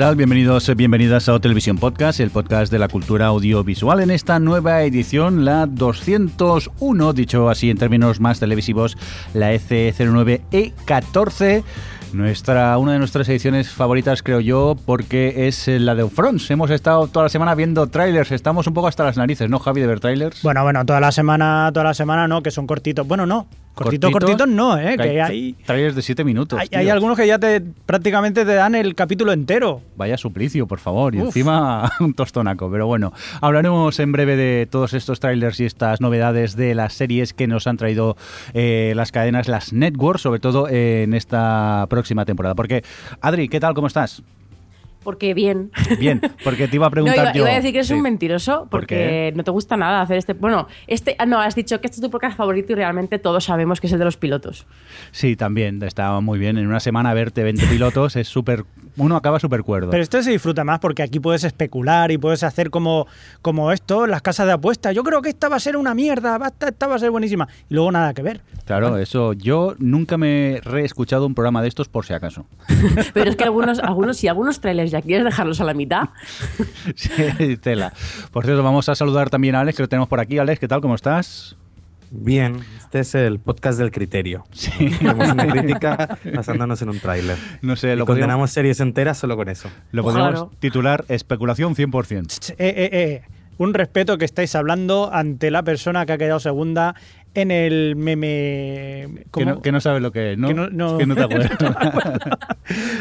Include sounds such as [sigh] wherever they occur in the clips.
Bienvenidos, bienvenidas a Televisión Podcast, el podcast de la cultura audiovisual en esta nueva edición, la 201, dicho así en términos más televisivos, la E EC09E14. Nuestra, una de nuestras ediciones favoritas, creo yo, porque es la de Fronts. Hemos estado toda la semana viendo trailers. Estamos un poco hasta las narices, ¿no, Javi, de ver trailers? Bueno, bueno, toda la semana, toda la semana no, que son cortitos. Bueno, no, cortitos, ¿Cortitos? cortitos no, ¿eh? Que hay, trailers de 7 minutos. hay, algunos que ya te prácticamente te dan el capítulo entero. Vaya suplicio, por favor. Y Uf. encima [laughs] un tostonaco. Pero bueno, hablaremos en breve de todos estos trailers y estas novedades de las series que nos han traído eh, las cadenas, las networks, sobre todo eh, en esta próxima temporada. Porque, Adri, ¿qué tal? ¿Cómo estás? Porque bien. Bien, porque te iba a [laughs] No, preguntar iba, yo. iba a decir que eres Sí. un mentiroso ¿Por porque no te gusta nada hacer este. Bueno, este. ah, No, has dicho que este es tu podcast favorito y realmente todos sabemos que es el de los pilotos. Sí, también, está muy bien. En una semana verte 20 pilotos es súper... Uno acaba súper cuerdo. Pero este se disfruta más porque aquí puedes especular y puedes hacer como, como esto, las casas de apuestas. Yo creo que esta va a ser una mierda, va a estar- esta va a ser buenísima. Y luego nada que ver. Claro, eso. Yo nunca me he reescuchado un programa de estos por si acaso. [laughs] Pero es que algunos, algunos, si algunos trailers ya quieres dejarlos a la mitad, [laughs] Sí, tela. Por cierto, vamos a saludar también a Alex, que lo tenemos por aquí. Alex, ¿qué tal? ¿Cómo estás? Bien, este es el podcast del criterio. Sí. Una crítica basándonos en un tráiler. No sé, Y lo podríamos, condenamos series enteras solo con eso. lo podríamos Claro. titular especulación 100%. Ch, eh, eh, eh. Un respeto que estáis hablando ante la persona que ha quedado segunda en el meme. Que no, que no sabes lo que es, ¿no? Que no- no- [laughs] Que no te acuerdas. [laughs]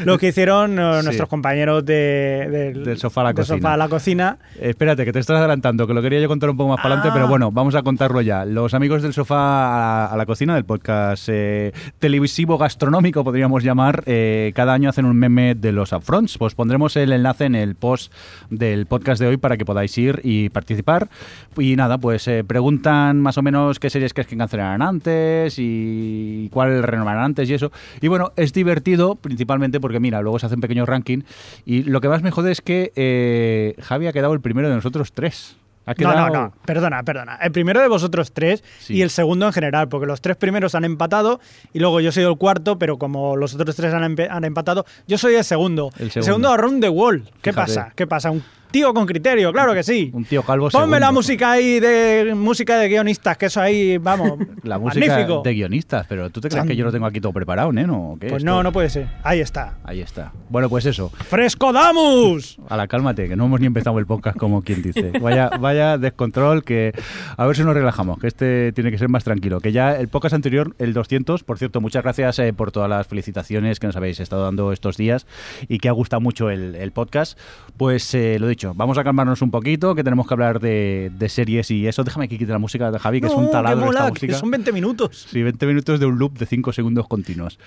Lo que hicieron eh, Sí. nuestros compañeros de, del, Del sofá a la del cocina. sofá a la cocina. Espérate, que te estás adelantando, que lo quería yo contar un poco más para adelante, Ah. pero bueno, vamos a contarlo ya. Los amigos del sofá a, a la cocina del podcast eh, televisivo gastronómico, podríamos llamar, eh, cada año hacen un meme de los upfronts. Pues pondremos el enlace en el post del podcast de hoy para que podáis ir y participar. Y nada, pues eh, preguntan más o menos qué series crees que cancelarán antes y cuál renovarán antes y eso. Y bueno, es divertido principalmente porque mira, luego se hace un pequeño ranking y lo que más me jode es que eh, Javi ha quedado el primero de nosotros tres. Ha No, quedado... no, no, perdona, perdona. El primero de vosotros tres Sí. y el segundo en general, porque los tres primeros han empatado y luego yo soy el cuarto, pero como los otros tres han, han empatado, yo soy el segundo. El El segundo. segundo, around the wall. ¿Qué Fíjate. pasa? ¿Qué pasa? Un tío con criterio, claro que sí. Un tío calvo Ponme segundo. la música ahí de música de guionistas, que eso ahí, vamos, [laughs] La música magnífico. de guionistas, pero ¿tú te crees que yo lo tengo aquí todo preparado, neno? ¿O qué? Pues Esto- no, no puede ser. Ahí está. Ahí está. Bueno, pues eso. ¡Fresco Damus! A la cálmate, que no hemos ni empezado el podcast como quien dice. Vaya, vaya descontrol que a ver si nos relajamos, que este tiene que ser más tranquilo. Que ya el podcast anterior, el 200, por cierto, muchas gracias eh, por todas las felicitaciones que nos habéis estado dando estos días y que ha gustado mucho el, el podcast. Pues eh, lo dicho, vamos a calmarnos un poquito, que tenemos que hablar de, de series y eso. Déjame que quite la música de Javi, que es un taladro mola, esta música. son 20 minutos. Sí, 20 minutos de un loop de 5 segundos continuos.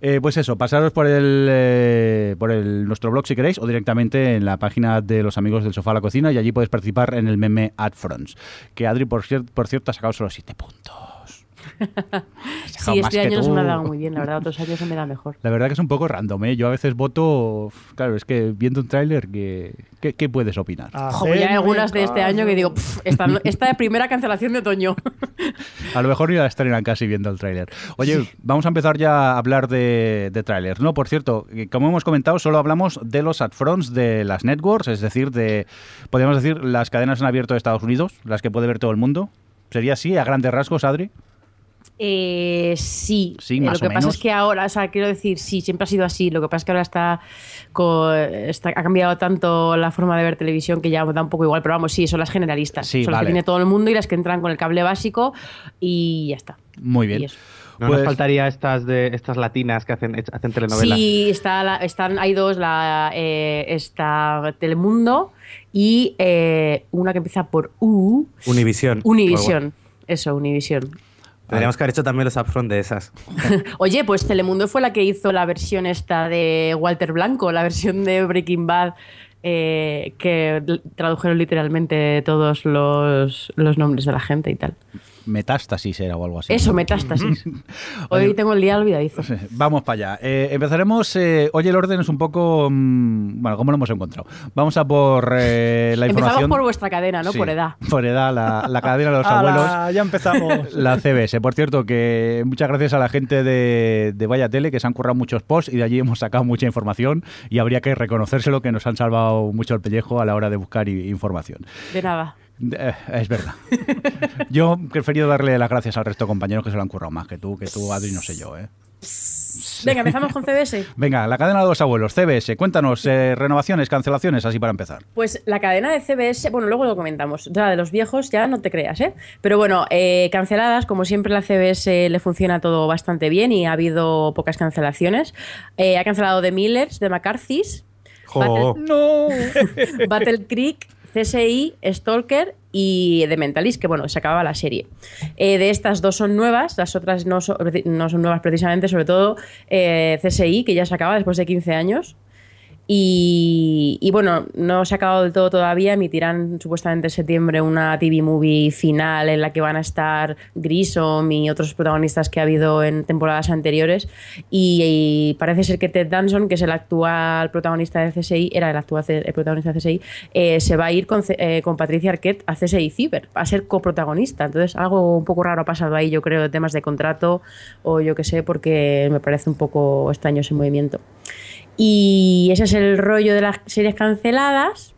Eh, pues eso, pasaros por el eh, por el, nuestro blog si queréis o directamente en la página de los amigos del sofá a la cocina y allí podéis participar en el meme AdFronts. Que Adri, por, cier- por cierto, ha sacado solo 7 puntos. [laughs] Sí, este año no me ha dado muy bien, la verdad, otros años se me da mejor. La verdad que es un poco random, ¿eh? Yo a veces voto... Claro, es que viendo un tráiler, ¿qué, qué, qué puedes opinar? Joder, ya hay algunas de este año que digo, "Pff, esta, [laughs] esta de primera cancelación de otoño. [laughs] A lo mejor ni la estrenan casi viendo el tráiler. Oye, vamos a empezar ya a hablar de, de tráilers. No, por cierto, que como hemos comentado, solo hablamos de los upfronts de las networks, es decir, de, podríamos decir, las cadenas en abierto de Estados Unidos, las que puede ver todo el mundo. ¿Sería así, a grandes rasgos, Adri? Eh, sí, Sí, Eh, más lo que o pasa menos. es que ahora, o sea, quiero decir, sí, siempre ha sido así. Lo que pasa es que ahora está, ha cambiado tanto la forma de ver televisión que ya da un poco igual, pero vamos, sí, son las generalistas. Sí, son las que tiene todo el mundo y las que entran con el cable básico y ya está. Muy bien. No Pues- nos faltaría estas de estas latinas que hacen, hacen telenovelas. Sí, está la- están, hay dos, la, eh, está Telemundo y eh, una que empieza por U, Univisión. Univisión. Eso, Univisión. Tendríamos que haber hecho también los upfront de esas. [laughs] Oye, pues Telemundo fue la que hizo la versión esta de Walter Blanco, la versión de Breaking Bad, eh, que tradujeron literalmente todos los, los nombres de la gente y tal. Metástasis era o algo así. Eso, metástasis. [laughs] Hoy tengo el día olvidadizo. [laughs] Vamos para allá. Eh, empezaremos. eh, hoy el orden es un poco. mm, bueno, ¿cómo lo hemos encontrado? Vamos a por eh, la Empezamos información. por vuestra cadena, ¿no? Sí, Por edad. Por edad, la, la cadena de los [laughs] abuelos. ya empezamos. La CBS. Por cierto, que muchas gracias a la gente de, de Vaya Tele que se han currado muchos posts y de allí hemos sacado mucha información y habría que reconocérselo que nos han salvado mucho el pellejo a la hora de buscar información. De nada. Eh, es verdad. [laughs] Yo he preferido darle las gracias al resto de compañeros que se lo han currado más que tú, que tú, Adri, no sé yo, ¿eh? Venga, empezamos con CBS. Venga, la cadena de los abuelos, CBS, cuéntanos, eh, renovaciones, cancelaciones, así para empezar. Pues la cadena de CBS, bueno, luego lo comentamos. Ya de los viejos ya no te creas, ¿eh? Pero bueno, eh, canceladas, como siempre la CBS le funciona todo bastante bien y ha habido pocas cancelaciones. Eh, ha cancelado The Millers, The McCarthy's, Jo. ¡No! [laughs] Battle Creek, CSI, Stalker y The Mentalist, que bueno, se acababa la serie. Eh, de estas dos son nuevas, las otras no son, nuevas precisamente, sobre todo eh, CSI, que ya se acaba después de 15 años. Y, y bueno, no se ha acabado del todo todavía. Emitirán supuestamente en septiembre una TV movie final en la que van a estar Grissom y otros protagonistas que ha habido en temporadas anteriores. Y, parece ser que Ted Danson, que es el actual protagonista de CSI, era el actual protagonista de CSI, eh, se va a ir con, eh, con Patricia Arquette a CSI Cyber, a ser coprotagonista. Entonces, algo un poco raro ha pasado ahí, yo creo, de temas de contrato o yo qué sé, porque me parece un poco extraño ese movimiento. Y ese es el rollo de las series canceladas.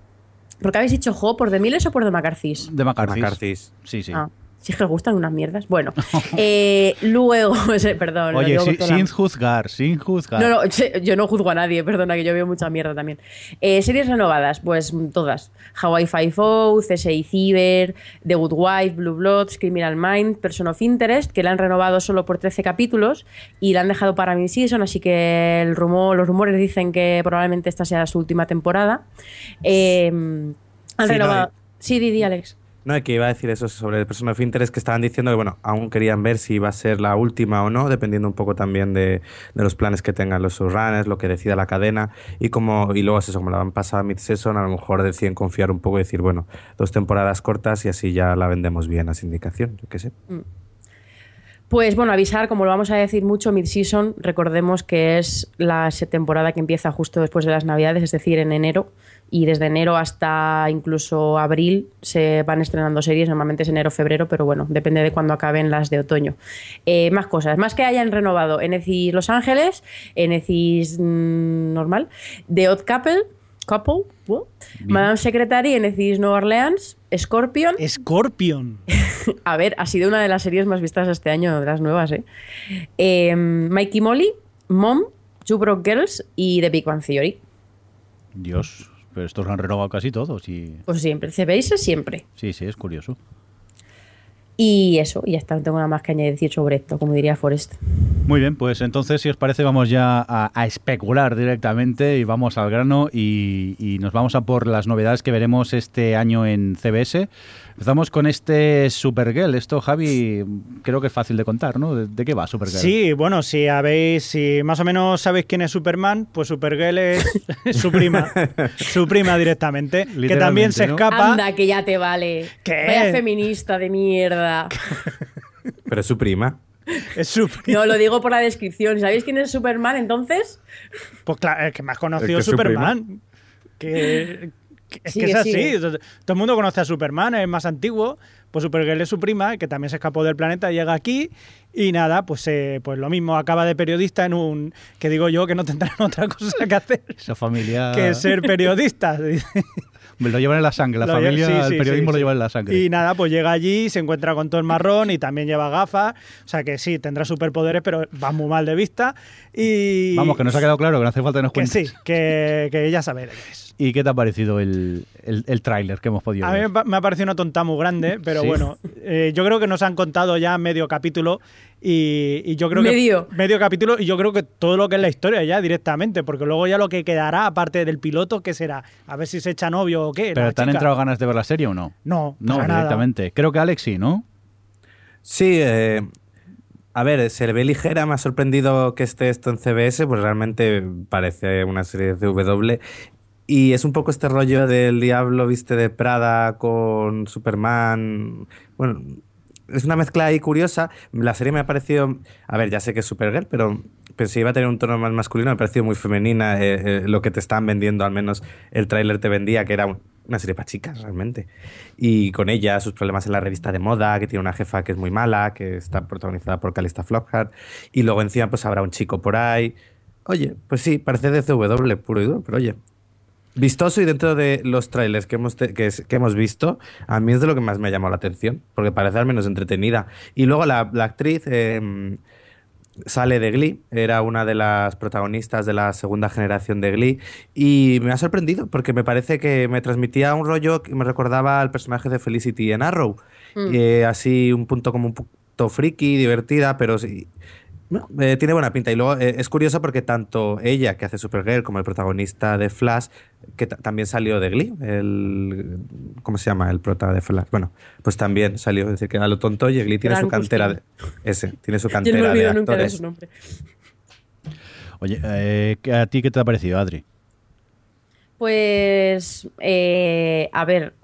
¿Por qué habéis dicho Jo? ¿Por The Miles o por The McCarthy's? De McCarthy. McCarthy's. Sí, sí. Ah, si es que os gustan unas mierdas. Bueno, [laughs] eh, luego, [laughs] perdón. Oye, sin juzgar, sin juzgar. no, no, [laughs] yo no juzgo a nadie, perdona, que yo veo mucha mierda también. Eh, series renovadas, pues mm, todas. Hawaii Five-O, CSI Cyber, The Good Wife, Blue Bloods, Criminal Mind, Person of Interest, que la han renovado solo por 13 capítulos y la han dejado para mid-season, así que el rumor, los rumores dicen que probablemente esta sea su última temporada. Eh, han Sí, no, renovado... y- Sí, Didi, Alex. No, que iba a decir eso sobre el Person of Interest, que estaban diciendo que, bueno, aún querían ver si iba a ser la última o no, dependiendo un poco también de, de los planes que tengan los showrunners, lo que decida la cadena, y como y luego es eso, como la han pasado a mid-season, a lo mejor deciden confiar un poco y decir, bueno, dos temporadas cortas y así ya la vendemos bien a sindicación, yo qué sé. Pues bueno, avisar, como lo vamos a decir mucho, mid-season, recordemos que es la temporada que empieza justo después de las Navidades, es decir, en enero, y desde enero hasta incluso abril se van estrenando series, normalmente es enero, febrero, pero bueno, depende de cuándo acaben las de otoño. Eh, más cosas, más que hayan renovado Enecis Los Ángeles, Enecis mm, normal, The Odd Couple, Couple. Madame Secretary, Enecis New Orleans, Scorpion, Scorpion. [laughs] a ver, ha sido una de las series más vistas este año, de las nuevas, ¿eh? Eh, Mikey Molly, Mom, Two Broke Girls y The Big Bang Theory. Dios, pero estos lo han renovado casi todos y... Pues siempre, CBS siempre. Sí, sí, es curioso. Y eso, y ya está, no tengo nada más que añadir sobre esto, como diría Forrest. Muy bien, pues entonces, si os parece, vamos ya a, especular directamente y vamos al grano y nos vamos a por las novedades que veremos este año en CBS. Empezamos con este Supergirl. Esto, Javi, creo que es fácil de contar, ¿no? ¿De, de qué va Supergirl? Sí, bueno, si habéis, si más o menos sabéis quién es Superman, pues Supergirl es [laughs] su prima, su prima directamente, que también se ¿no? escapa. Anda, que ya te vale. ¿Qué? Vaya feminista de mierda. Pero es su prima. Es su pri- No, lo digo por la descripción. ¿Sabéis quién es Superman entonces? Pues claro, el que más conocido es es su Superman. Que, que- es Sigue, que es así. sigue. Todo el mundo conoce a Superman, es más antiguo. Pues Supergirl es su prima, que también se escapó del planeta, llega aquí y nada, pues, eh, pues lo mismo, acaba de periodista en un. que digo yo que no tendrán [laughs] otra cosa que hacer Esa familia... que ser periodista. [laughs] [laughs] Lo llevan en la sangre, la Lo familia, sí, el sí, periodismo sí, lo lleva en la sangre. Y nada, pues llega allí, se encuentra con todo el marrón y también lleva gafas. O sea que sí, tendrá superpoderes, pero va muy mal de vista. Y. Vamos, que nos ha quedado claro que no hace falta que nos Que cuentes. sí, que, que ella sabe de qué es. ¿Y qué te ha parecido el, el, el tráiler que hemos podido A mí ver? me pa- me ha parecido una tonta muy grande, pero Sí. bueno, eh, yo creo que nos han contado ya medio capítulo y, y yo creo Medio. que medio capítulo y yo creo que todo lo que es la historia ya directamente, porque luego ya lo que quedará aparte del piloto, ¿qué será? A ver si se echa novio o qué. ¿Pero te han entrado ganas de ver la serie o no? No, No, para nada. directamente. Creo que Alex sí, ¿no? Sí, eh, A ver, se le ve ligera, me ha sorprendido que esté esto en CBS, pues realmente parece una serie de CW. Y es un poco este rollo del diablo, viste, de Prada con Superman. Bueno, es una mezcla ahí curiosa. La serie me ha parecido. A ver, ya sé que es Supergirl, pero pensé que iba a tener un tono más masculino. Me ha parecido muy femenina. eh, eh, lo que te estaban vendiendo, al menos el tráiler te vendía, que era un- una serie para chicas, realmente. Y con ella, sus problemas en la revista de moda, que tiene una jefa que es muy mala, que está protagonizada por Calista Flockhart. Y luego encima, pues habrá un chico por ahí. Oye, pues sí, parece de CW puro y duro, pero oye. Vistoso y dentro de los trailers que hemos, que, es- que hemos visto, a mí es de lo que más me ha llamado la atención, porque parece al menos entretenida. Y luego la, la actriz eh, sale de Glee, era una de las protagonistas de la segunda generación de Glee, y me ha sorprendido, porque me parece que me transmitía un rollo que me recordaba al personaje de Felicity en Arrow. Eh, así un punto como un punto friki, divertida, pero sí. No, eh, tiene buena pinta. Y luego eh, es curioso porque tanto ella, que hace Supergirl, como el protagonista de Flash, que ta- también salió de Glee, el. ¿Cómo se llama? El prota de Flash. Bueno, pues también salió. Es decir, que a lo tonto, y Glee tiene Gran su cantera de. Ese, tiene su [laughs] Yo no cantera me de olvido nunca de actores. su nombre. Oye, eh, ¿a ti qué te ha parecido, Adri? Pues, eh, a ver,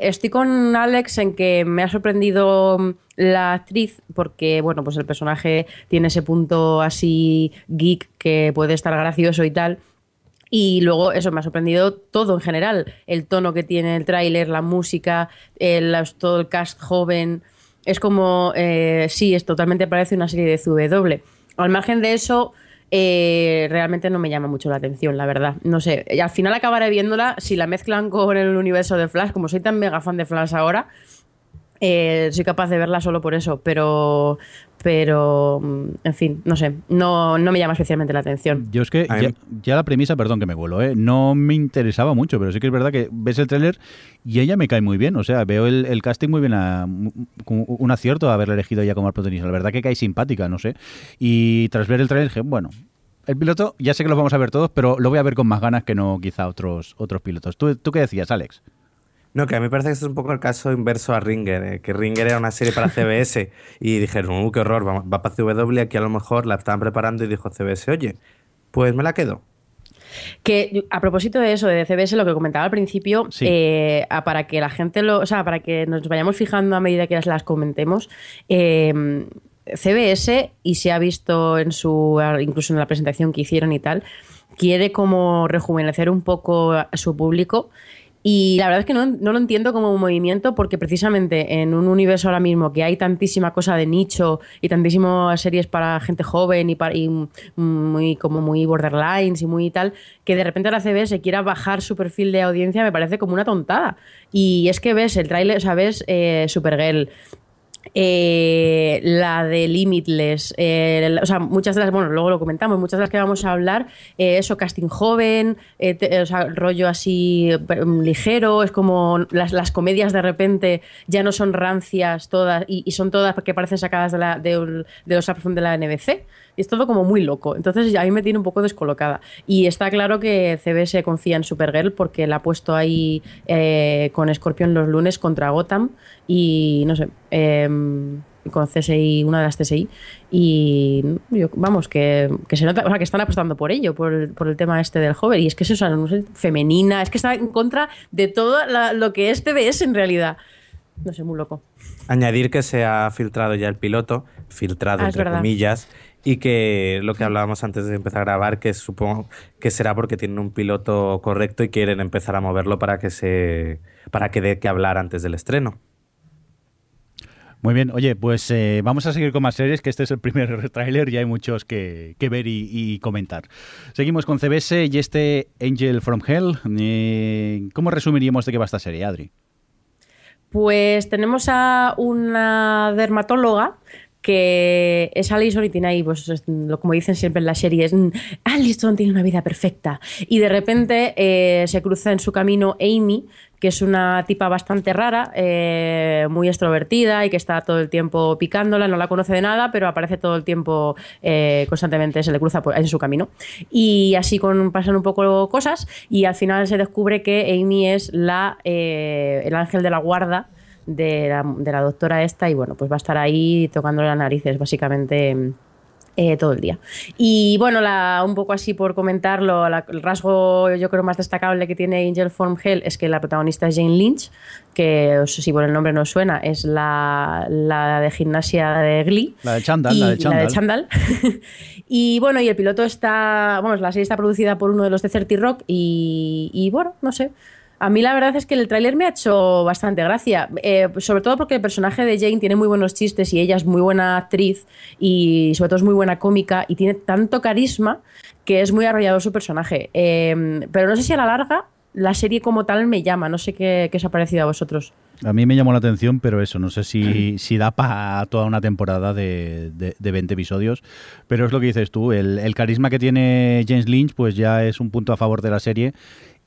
estoy con Alex en que me ha sorprendido la actriz porque, bueno, pues el personaje tiene ese punto así geek que puede estar gracioso y tal. Y luego eso me ha sorprendido todo en general, el tono que tiene el tráiler, la música, el- los- todo el cast joven. Es como, eh, sí, es totalmente parece una serie de CW. Al margen de eso, eh, realmente no me llama mucho la atención, la verdad. No sé, y al final acabaré viéndola si la mezclan con el universo de Flash, como soy tan mega fan de Flash ahora, eh, soy capaz de verla solo por eso, pero, pero, mm, en fin, no sé, no, no me llama especialmente la atención. Yo es que ya, ya la premisa, perdón que me vuelo, ¿eh? no me interesaba mucho, pero sí que es verdad que ves el tráiler y ella me cae muy bien. O sea, veo el, el casting muy bien, a, un acierto haberla elegido ella como protagonista. La verdad que cae simpática, no sé. Y tras ver el tráiler dije, bueno, el piloto ya sé que lo vamos a ver todos, pero lo voy a ver con más ganas que no quizá otros, otros pilotos. ¿Tú, ¿Tú qué decías, Alex? No, que a mí me parece que este es un poco el caso inverso a Ringer, eh, que Ringer era una serie para CBS [laughs] y dijeron, uh, qué horror, va, va para CW, aquí a lo mejor la estaban preparando y dijo CBS, oye, pues me la quedo. Que a propósito de eso, de CBS, lo que comentaba al principio, Sí. eh, para que la gente lo, o sea, para que nos vayamos fijando a medida que las, las comentemos, eh, CBS, y se ha visto en su, incluso en la presentación que hicieron y tal, quiere como rejuvenecer un poco a su público. Y la verdad es que no, no lo entiendo como un movimiento porque precisamente en un universo ahora mismo que hay tantísima cosa de nicho y tantísimas series para gente joven y, para, y muy como muy borderlines y muy tal, que de repente la CBS quiera bajar su perfil de audiencia me parece como una tontada. Y es que ves el tráiler, o sea, ves eh, Supergirl, eh, la de Limitless, eh, o sea, muchas de las, bueno, luego lo comentamos, muchas de las que vamos a hablar, eh, eso, casting joven, eh, o sea, rollo así eh, ligero, es como las, las comedias de repente ya no son rancias todas y, y son todas que parecen sacadas de, la, de, de los de la NBC. Y es todo como muy loco. Entonces a mí me tiene un poco descolocada. Y está claro que CBS confía en Supergirl porque la ha puesto ahí eh, con Scorpion los lunes contra Gotham y no sé, em, con CSI, una de las CSI. Y yo- vamos, que, que se nota, o sea, que están apostando por ello, por el, por el tema este del joven. Y es que eso es una no sé, femenina, es que está en contra de todo la- lo que es CBS en realidad. No sé, muy loco. Añadir que se ha filtrado ya el piloto, filtrado Ah, entre verdad. comillas, y que lo que hablábamos antes de empezar a grabar, que supongo que será porque tienen un piloto correcto y quieren empezar a moverlo para que se para que dé que hablar antes del estreno. Muy bien, oye, pues eh, vamos a seguir con más series, que este es el primer [laughs] tráiler y hay muchos que, que ver y, y comentar. Seguimos con CBS y este Angel from Hell. Eh, ¿Cómo resumiríamos de qué va esta serie, Adri? Pues tenemos a una dermatóloga que es Alison y tiene ahí, pues como dicen siempre en las series, mm, Alison tiene una vida perfecta. Y de repente eh, se cruza en su camino Amy, que es una tipa bastante rara, eh, muy extrovertida y que está todo el tiempo picándola, no la conoce de nada, pero aparece todo el tiempo eh, constantemente, se le cruza en su camino. Y así con, pasan un poco cosas y al final se descubre que Amy es la, el ángel de la guarda de la, de la doctora esta y bueno, pues va a estar ahí tocándole las narices básicamente eh, todo el día. Y bueno, la, un poco así por comentarlo, la- el rasgo yo creo más destacable que tiene Angel From Hell es que la protagonista es Jane Lynch, que si por el nombre no suena, es la, la de gimnasia de Glee. La de Chandal, Y- la de Chandal. Chandal. [laughs] y bueno, y el piloto está, bueno, la serie está producida por uno de los de 30 Rock y, y bueno, no sé. A mí la verdad es que el tráiler me ha hecho bastante gracia, eh, sobre todo porque el personaje de Jane tiene muy buenos chistes y ella es muy buena actriz y sobre todo es muy buena cómica y tiene tanto carisma que es muy arrollador su personaje. Eh, pero no sé si a la larga la serie como tal me llama, no sé qué, qué os ha parecido a vosotros. A mí me llamó la atención, pero eso, no sé si, si da para toda una temporada de, de, de 20 episodios. Pero es lo que dices tú, el, el carisma que tiene James Lynch, pues ya es un punto a favor de la serie.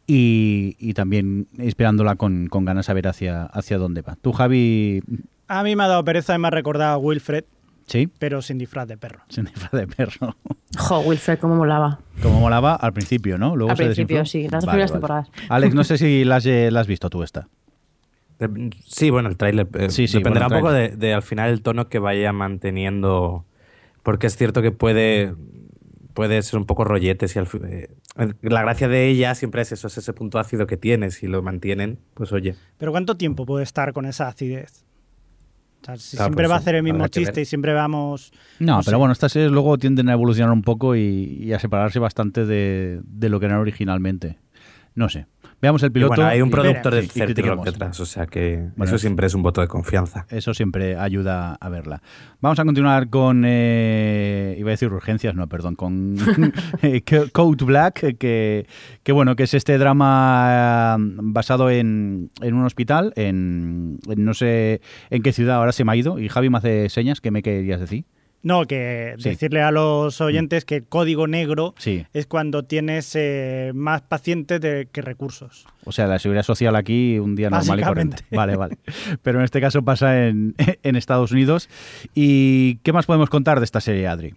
Y, y también esperándola con, con ganas a ver hacia, hacia dónde va. Tú, Javi, A mí me ha dado pereza y me ha recordado a Wilfred, sí, pero sin disfraz de perro. sin disfraz de perro. [laughs] Jo, Wilfred, cómo molaba. Como molaba al principio, ¿no? Luego Al se principio, desinfló. sí, las dos primeras temporadas. Alex, no sé [laughs] si la has, eh, la has visto tú esta. De- Sí, bueno, el tráiler. eh, Sí, sí, dependerá bueno, un poco de, al final el tono que vaya manteniendo. Porque es cierto que puede, puede ser un poco rollete. Si al eh, la gracia de ella siempre es eso, es ese punto ácido que tiene. Si lo mantienen, pues oye. Pero ¿cuánto tiempo puede estar con esa acidez? O sea, si Claro, siempre pues va a hacer el mismo chiste y siempre vamos... No, No pero sé. bueno, estas series luego tienden a evolucionar un poco y, y a separarse bastante de, de lo que eran originalmente. No sé. Veamos el Y piloto. bueno, hay un y- productor sí, de y 30 Rock critiquemos. detrás, o sea que Bueno, eso es- siempre es un voto de confianza. Eso siempre ayuda a verla. Vamos a continuar con, eh, iba a decir urgencias, no, perdón, con [laughs] eh, Code Black, eh, que, que bueno, que es este drama eh, basado en, en un hospital, en, en no sé en qué ciudad ahora se me ha ido, y Javi me hace señas, ¿qué me querías decir? No, que Sí. decirle a los oyentes que el código negro Sí. es cuando tienes eh, más pacientes de- que recursos. O sea, la seguridad social aquí un día normal y corriente. Vale, vale. [laughs] Pero en este caso pasa en, en Estados Unidos. ¿Y qué más podemos contar de esta serie, Adri?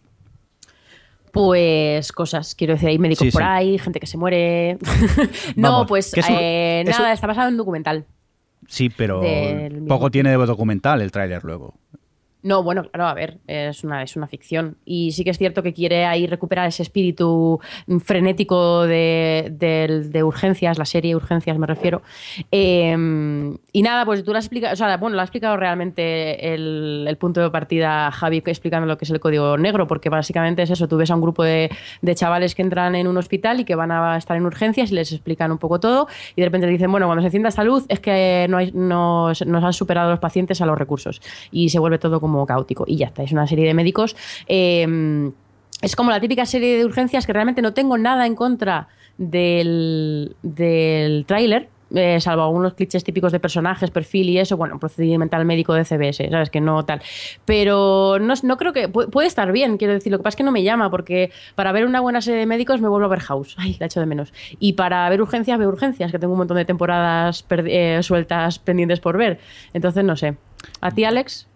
Pues cosas, quiero decir, hay médicos Sí, por sí. ahí, gente que se muere. [laughs] no, Vamos, pues eso- eh, eso- nada, está basado en un documental. Sí, pero poco tiene de documental el tráiler luego. No, bueno, claro, a ver, es una, es una ficción. Y sí que es cierto que quiere ahí recuperar ese espíritu frenético de, de urgencias, la serie Urgencias me refiero. Eh, y nada, pues tú lo has explicado, o sea, bueno, lo ha explicado realmente el, el punto de partida Javi explicando lo que es el código negro, porque básicamente es eso, tú ves a un grupo de, de chavales que entran en un hospital y que van a estar en urgencias y les explican un poco todo y de repente dicen, bueno, cuando se encienda esta luz es que no hay, nos, nos han superado los pacientes a los recursos y se vuelve todo como caótico y ya está, es una serie de médicos. eh, es como la típica serie de urgencias que realmente no tengo nada en contra del, del tráiler, eh, salvo algunos clichés típicos de personajes, perfil y eso, bueno, procedimental médico de CBS, ¿sabes? Que no tal. Pero no, no creo que... pu- Puede estar bien, quiero decir. Lo que pasa es que no me llama, porque para ver una buena serie de médicos me vuelvo a ver House. Ay, la echo de menos. Y para ver urgencias, veo urgencias, que tengo un montón de temporadas eh, sueltas pendientes por ver. Entonces, no sé. ¿A ti, Alex?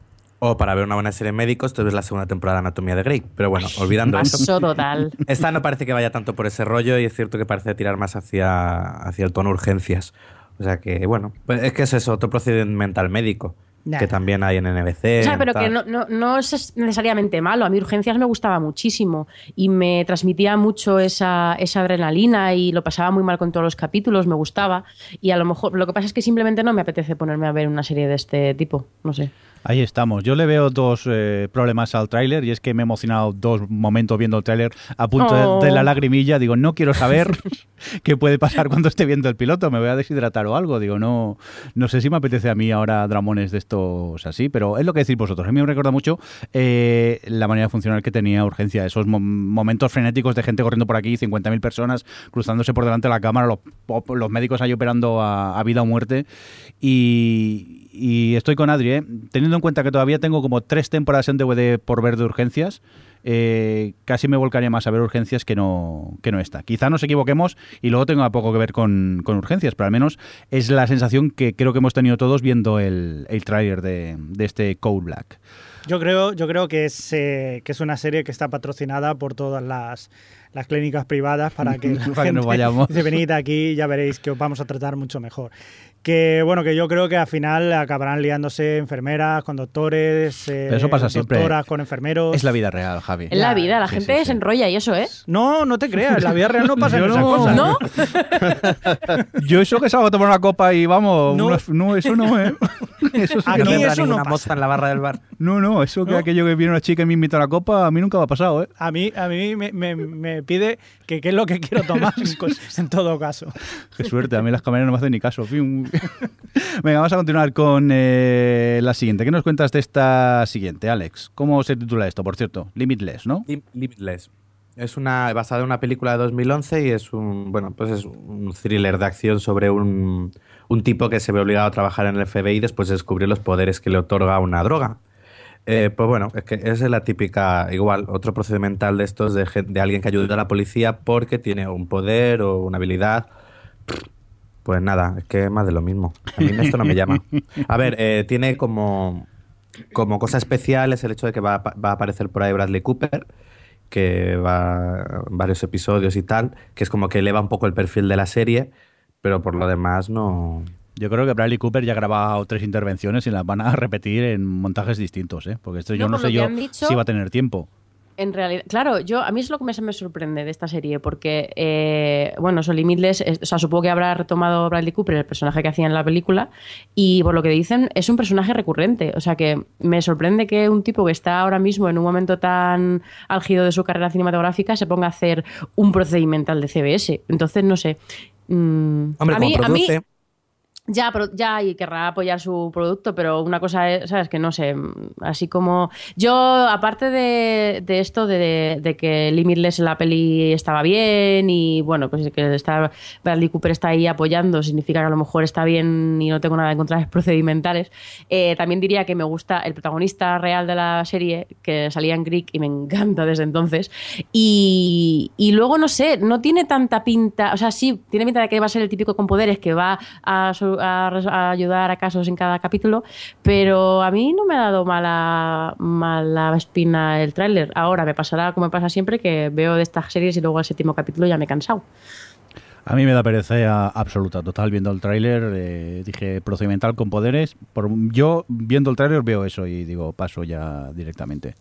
O para ver una buena serie de médicos, tú ves la segunda temporada de Anatomía de Grey. Pero bueno, olvidando eso. Paso total. Esta no parece que vaya tanto por ese rollo y es cierto que parece tirar más hacia, hacia el tono urgencias. O sea que, bueno, pues es que es eso, otro procedimental médico. Nah. Que también hay en NBC. O sea, pero que no, no, no es necesariamente malo. A mí Urgencias me gustaba muchísimo y me transmitía mucho esa, esa adrenalina y lo pasaba muy mal con todos los capítulos, me gustaba. Y a lo mejor, lo que pasa es que simplemente no me apetece ponerme a ver una serie de este tipo, no sé. Ahí estamos. Yo le veo dos eh, problemas al tráiler y es que me he emocionado dos momentos viendo el tráiler a punto de- Oh. de, la lagrimilla. Digo, no quiero saber [laughs] qué puede pasar cuando esté viendo el piloto. Me voy a deshidratar o algo. Digo, no, no sé si me apetece a mí ahora dramones de estos así, pero es lo que decís vosotros. A mí me recuerda mucho eh, la manera de funcionar que tenía Urgencia. Esos mo- momentos frenéticos de gente corriendo por aquí, 50.000 personas cruzándose por delante de la cámara, los, los médicos ahí operando a, a vida o muerte. Y, y estoy con Adri, ¿eh? teniendo en cuenta que todavía tengo como tres temporadas en DVD por ver de urgencias. eh, casi me volcaría más a ver urgencias que no, que no esta. Quizá nos equivoquemos y luego tenga poco que ver con, con urgencias, pero al menos es la sensación que creo que hemos tenido todos viendo el, el tráiler de, de este Code Black. Yo creo, yo creo que es, eh, que es una serie que está patrocinada por todas las, las clínicas privadas para que, [laughs] la Para que nos vayamos. dice, venid aquí y ya veréis que os vamos a tratar mucho mejor. Que bueno, que yo creo que al final acabarán liándose enfermeras con doctores, eh, Pero eso pasa siempre. doctoras con enfermeros. Es la vida real, Javi. En la vida, la Sí, gente sí, sí. se enrolla y eso, ¿eh? No, no te creas, en la vida real no pasan [laughs] Yo esas no. cosas. ¿No? [laughs] Yo eso que salgo a tomar una copa y vamos, No. no, no eso no, ¿eh? [laughs] Eso sí que Aquí no. no eso no ninguna pasa. moza en la barra del bar. No, no, eso que ¿No? aquello que viene una chica y me invita a la copa, a mí nunca me ha pasado, ¿eh? A mí, a mí me, me- me pide que qué es lo que quiero tomar en todo caso. Qué suerte, a mí las cámaras no me hacen ni caso. [laughs] Venga, vamos a continuar con eh, la siguiente. ¿Qué nos cuentas de esta siguiente, Alex? ¿Cómo se titula esto, por cierto? Limitless, ¿no? Lim- Limitless. Es una basada en una película de 2011 y es un bueno pues es un thriller de acción sobre un, un tipo que se ve obligado a trabajar en el FBI después de descubrir los poderes que le otorga una droga. Eh, pues bueno, es que esa es la típica, igual, otro procedimental de estos de, de alguien que ayuda a la policía porque tiene un poder o una habilidad. Pues nada, es que es más de lo mismo. A mí esto no me llama. A ver, eh, tiene como, como cosa especial es el hecho de que va, va a aparecer por ahí Bradley Cooper, que va en varios episodios y tal, que es como que eleva un poco el perfil de la serie, pero por lo demás no... Yo creo que Bradley Cooper ya ha grabado tres intervenciones y las van a repetir en montajes distintos, ¿eh? Porque esto yo No, por sé yo dicho- si va a tener tiempo. En realidad, claro, yo a mí es lo que me, me sorprende de esta serie, porque, eh, bueno, son Limitless, es- o sea, supongo que habrá retomado Bradley Cooper, el personaje que hacía en la película, y por lo que dicen, es un personaje recurrente. O sea, que me sorprende que un tipo que está ahora mismo en un momento tan álgido de su carrera cinematográfica se ponga a hacer un procedimental de CBS. Entonces, no sé. Mm, Hombre, a como mí, a mí, produce... ya, pero ya y querrá apoyar su producto, pero una cosa es, ¿sabes? Que no sé, así como... Yo, aparte de, de esto, de, de que Limitless la peli estaba bien y, bueno, pues que está, Bradley Cooper está ahí apoyando, significa que a lo mejor está bien y no tengo nada en contra de procedimentales, eh, también diría que me gusta el protagonista real de la serie, que salía en Greek y me encanta desde entonces, y, y luego, no sé, no tiene tanta pinta, o sea, sí, tiene pinta de que va a ser el típico con poderes que va a, so- a ayudar a casos en cada capítulo, pero a mí no me ha dado mala, mala espina el tráiler. Ahora me pasará como me pasa siempre, que veo de estas series y luego al séptimo capítulo ya me he cansado. A mí me da pereza absoluta, total, viendo el tráiler, eh, dije procedimental con poderes. Por, yo, viendo el tráiler, veo eso y digo, paso ya directamente.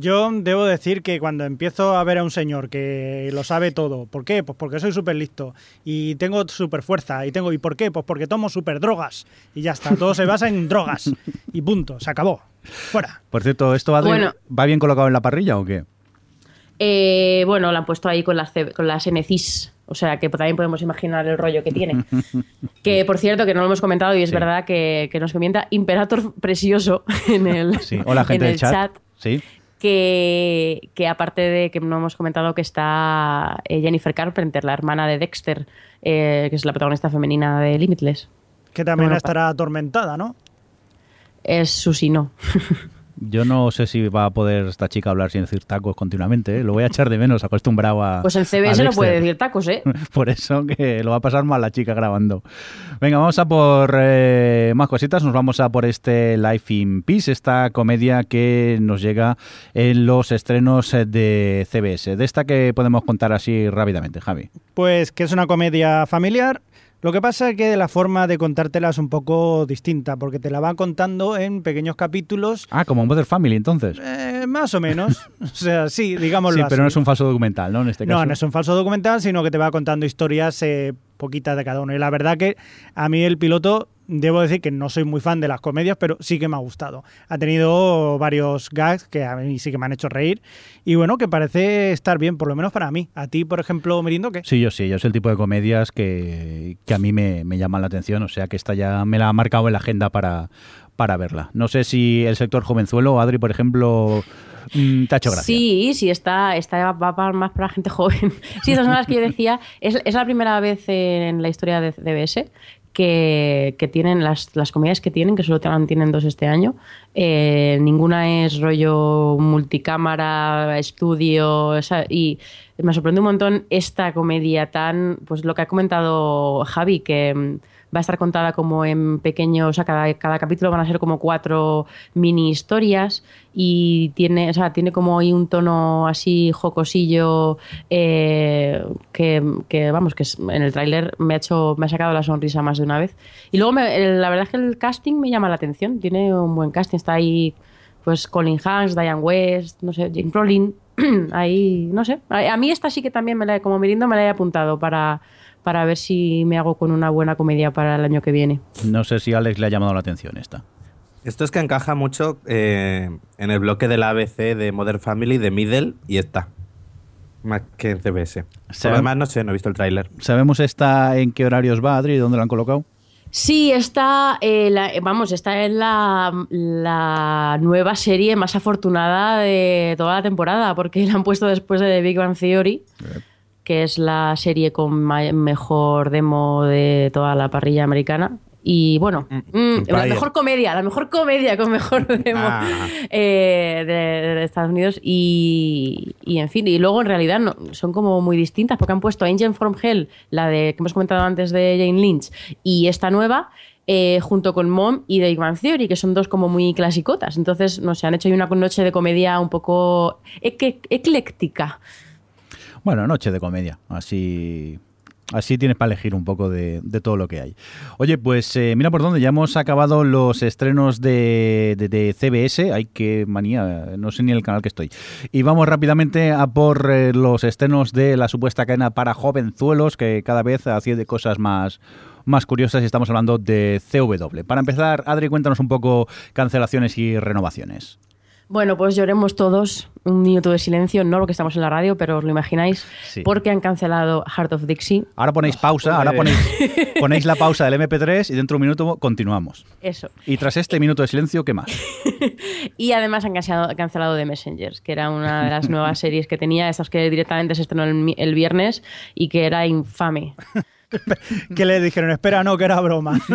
Yo debo decir que cuando empiezo a ver a un señor que lo sabe todo, ¿por qué? Pues porque soy súper listo y tengo súper fuerza. ¿Y tengo y por qué? Pues porque tomo súper drogas. Y ya está, todo se basa en drogas. Y punto, se acabó. Fuera. Por cierto, ¿esto Bueno. va bien colocado en la parrilla o qué? Eh, bueno, la han puesto ahí con las, con las NCIS. O sea que también podemos imaginar el rollo que tiene. [laughs] que por cierto, que no lo hemos comentado y es Sí. verdad que, que nos comenta Imperator Precioso en el, Sí. Hola, gente en del el chat. chat. Sí. Que, que aparte de que no hemos comentado que está eh, Jennifer Carpenter, la hermana de Dexter, eh, que es la protagonista femenina de Limitless. Que también estará atormentada, ¿no? Es Susi, no. [laughs] Yo no sé si va a poder esta chica hablar sin decir tacos continuamente. ¿eh? Lo voy a echar de menos, acostumbrado a. Pues a CBS no puede decir tacos, ¿eh? [laughs] Por eso que lo va a pasar mal la chica grabando. Venga, vamos a por eh, más cositas. Nos vamos a por este Life in Peace, esta comedia que nos llega en los estrenos de CBS. De esta que podemos contar así rápidamente, Javi. Pues que es una comedia familiar. Lo que pasa es que la forma de contártela es un poco distinta, porque te la va contando en pequeños capítulos, Ah, como Mother Family, entonces. eh, más o menos. [laughs] o sea, sí, digámoslo Sí, así. pero no es un falso documental, ¿no? En este caso. No, no es un falso documental, sino que te va contando historias eh, poquitas de cada uno. Y la verdad que a mí el piloto, debo decir que no soy muy fan de las comedias, pero sí que me ha gustado. Ha tenido varios gags que a mí sí que me han hecho reír. Y bueno, que parece estar bien, por lo menos para mí. A ti, por ejemplo, Mirindo, ¿qué? Sí, yo sí, yo es el tipo de comedias que, que a mí me, me llaman la atención, o sea que esta ya me la ha marcado en la agenda para, para verla. No sé si el sector jovenzuelo, Adri, por ejemplo, mm, te ha hecho gracia. Sí, sí, está, está va para- más para gente joven. [laughs] Sí, esas son las que yo decía. Es, es la primera vez en la historia de CBS que, tienen las, las comedias que tienen, que solo tienen dos este año. eh, ninguna es rollo multicámara, estudio, y me sorprende un montón esta comedia tan, pues lo que ha comentado Javi, que va a estar contada como en pequeños, o sea, cada, cada capítulo van a ser como cuatro mini historias y tiene, o sea, tiene como ahí un tono así jocosillo eh, que, que, vamos, que en el tráiler me ha hecho, me ha sacado la sonrisa más de una vez. Y luego me- la verdad es que el casting me llama la atención, tiene un buen casting, está ahí pues Colin Hanks, Diane West, no sé, Jane Brolin, [clears throat] ahí, no sé. A, mí esta sí que también me la como mirindo me la he apuntado para, para ver si me hago con una buena comedia para el año que viene. No sé si a Alex le ha llamado la atención esta. Esto es que encaja mucho eh, en el bloque de la ABC de Modern Family, de Middle y esta. Más que en CBS. Por Se lo ve- demás, no sé, no he visto el tráiler. ¿Sabemos esta en qué horarios va, Adri? ¿Dónde la han colocado? Sí, está, eh, la- vamos, está en la, la nueva serie más afortunada de toda la temporada, porque la han puesto después de The Big Bang Theory, que es la serie con mejor demo de toda la parrilla americana. Y bueno, mm, la vaya. mejor comedia, la mejor comedia con mejor [laughs] demo Ah. eh, de, de Estados Unidos. Y, y, en fin, y luego en realidad no, son como muy distintas porque han puesto Angel from Hell, la de que hemos comentado antes de Jane Lynch, y esta nueva. eh, junto con Mom y The Bang Theory, que son dos como muy clasicotas. Entonces, no sé, han hecho una noche de comedia un poco ecléctica. Bueno, noche de comedia. Así. Así tienes para elegir un poco de, todo lo que hay. Oye, pues eh, mira por dónde, ya hemos acabado los estrenos de, de- de CBS. Ay, qué manía, no sé ni el canal que estoy. Y vamos rápidamente a por eh, los estrenos de la supuesta cadena para jovenzuelos, que cada vez hacía de cosas más, más curiosas y estamos hablando de CW. Para empezar, Adri, cuéntanos un poco cancelaciones y renovaciones. Bueno, pues lloremos todos un minuto de silencio, no lo que estamos en la radio, pero os lo imagináis, Sí. porque han cancelado Heart of Dixie. Ahora ponéis pausa, ahora ponéis, [laughs] ponéis la pausa del MP3 y dentro de un minuto continuamos. Eso. Y tras este minuto de silencio, ¿qué más? [laughs] Y además han cancelado, cancelado The Messengers, que era una de las nuevas [laughs] series que tenía, esas que directamente se estrenó el, mi- el viernes y que era infame. [laughs] Que le dijeron, espera, no, que era broma. [laughs]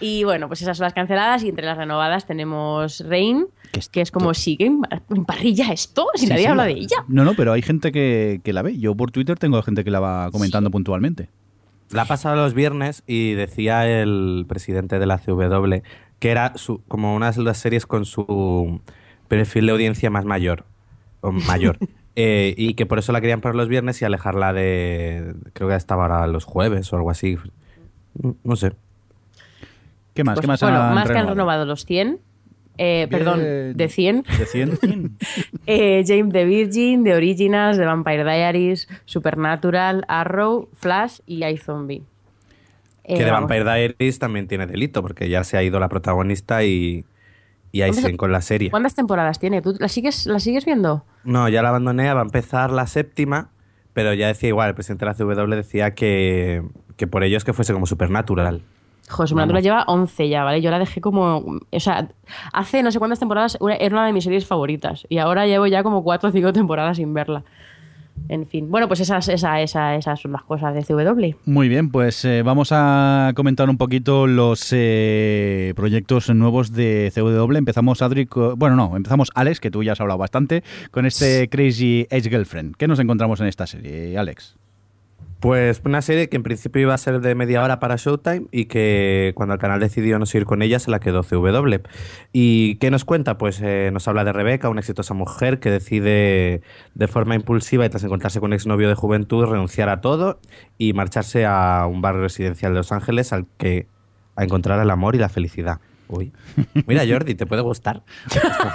Y bueno, pues esas son las canceladas y entre las renovadas tenemos Rain, ¿Qué es que es como, ¿sigue en en parrilla esto? Si Sí, nadie sí. habla de ella. No, no, pero hay gente que, que la ve. Yo por Twitter tengo gente que la va comentando puntualmente. La ha pasado los viernes y decía el presidente de la CW que era su, como una de las series con su perfil de audiencia más mayor. O mayor. [laughs] Eh, y que por eso la querían para los viernes y alejarla de. Creo que estaba ahora los jueves o algo así. No sé. ¿Qué más? Pues, ¿Qué más bueno, han más que han renovado? los 100. eh, perdón, de 100. ¿De 100? [laughs] Eh, James the Virgin, The Originals, The Vampire Diaries, Supernatural, Arrow, Flash y iZombie. Eh, que de vamos. Vampire Diaries también tiene delito, porque ya se ha ido la protagonista y, y ahí ¿Cuántas- siguen con la serie. ¿Cuántas temporadas tiene? ¿Tú la sigues, la sigues viendo? No, ya la abandoné, va a empezar la séptima, pero ya decía igual, el presidente de la CW decía que, que por ello es que fuese como supernatural. Joder, Supernatural lleva 11 ya, ¿vale? Yo la dejé como... O sea, hace no sé cuántas temporadas era una de mis series favoritas. Y ahora llevo ya como 4 o 5 temporadas sin verla. En fin. Bueno, pues esas, esa, esa, esas son las cosas de CW. Muy bien, pues eh, vamos a comentar un poquito los eh, proyectos nuevos de CW. Empezamos, Adri, bueno, no, empezamos, Alex, que tú ya has hablado bastante, con este Crazy Ex Girlfriend. ¿Qué nos encontramos en esta serie, Alex? Pues una serie que en principio iba a ser de media hora para Showtime y que cuando el canal decidió no seguir con ella se la quedó CW. ¿Y qué nos cuenta? Pues eh, nos habla de Rebeca, una exitosa mujer que decide de forma impulsiva y tras encontrarse con un exnovio de juventud renunciar a todo y marcharse a un barrio residencial de Los Ángeles al que a encontrar el amor y la felicidad. Uy. Mira, Jordi, te puede gustar.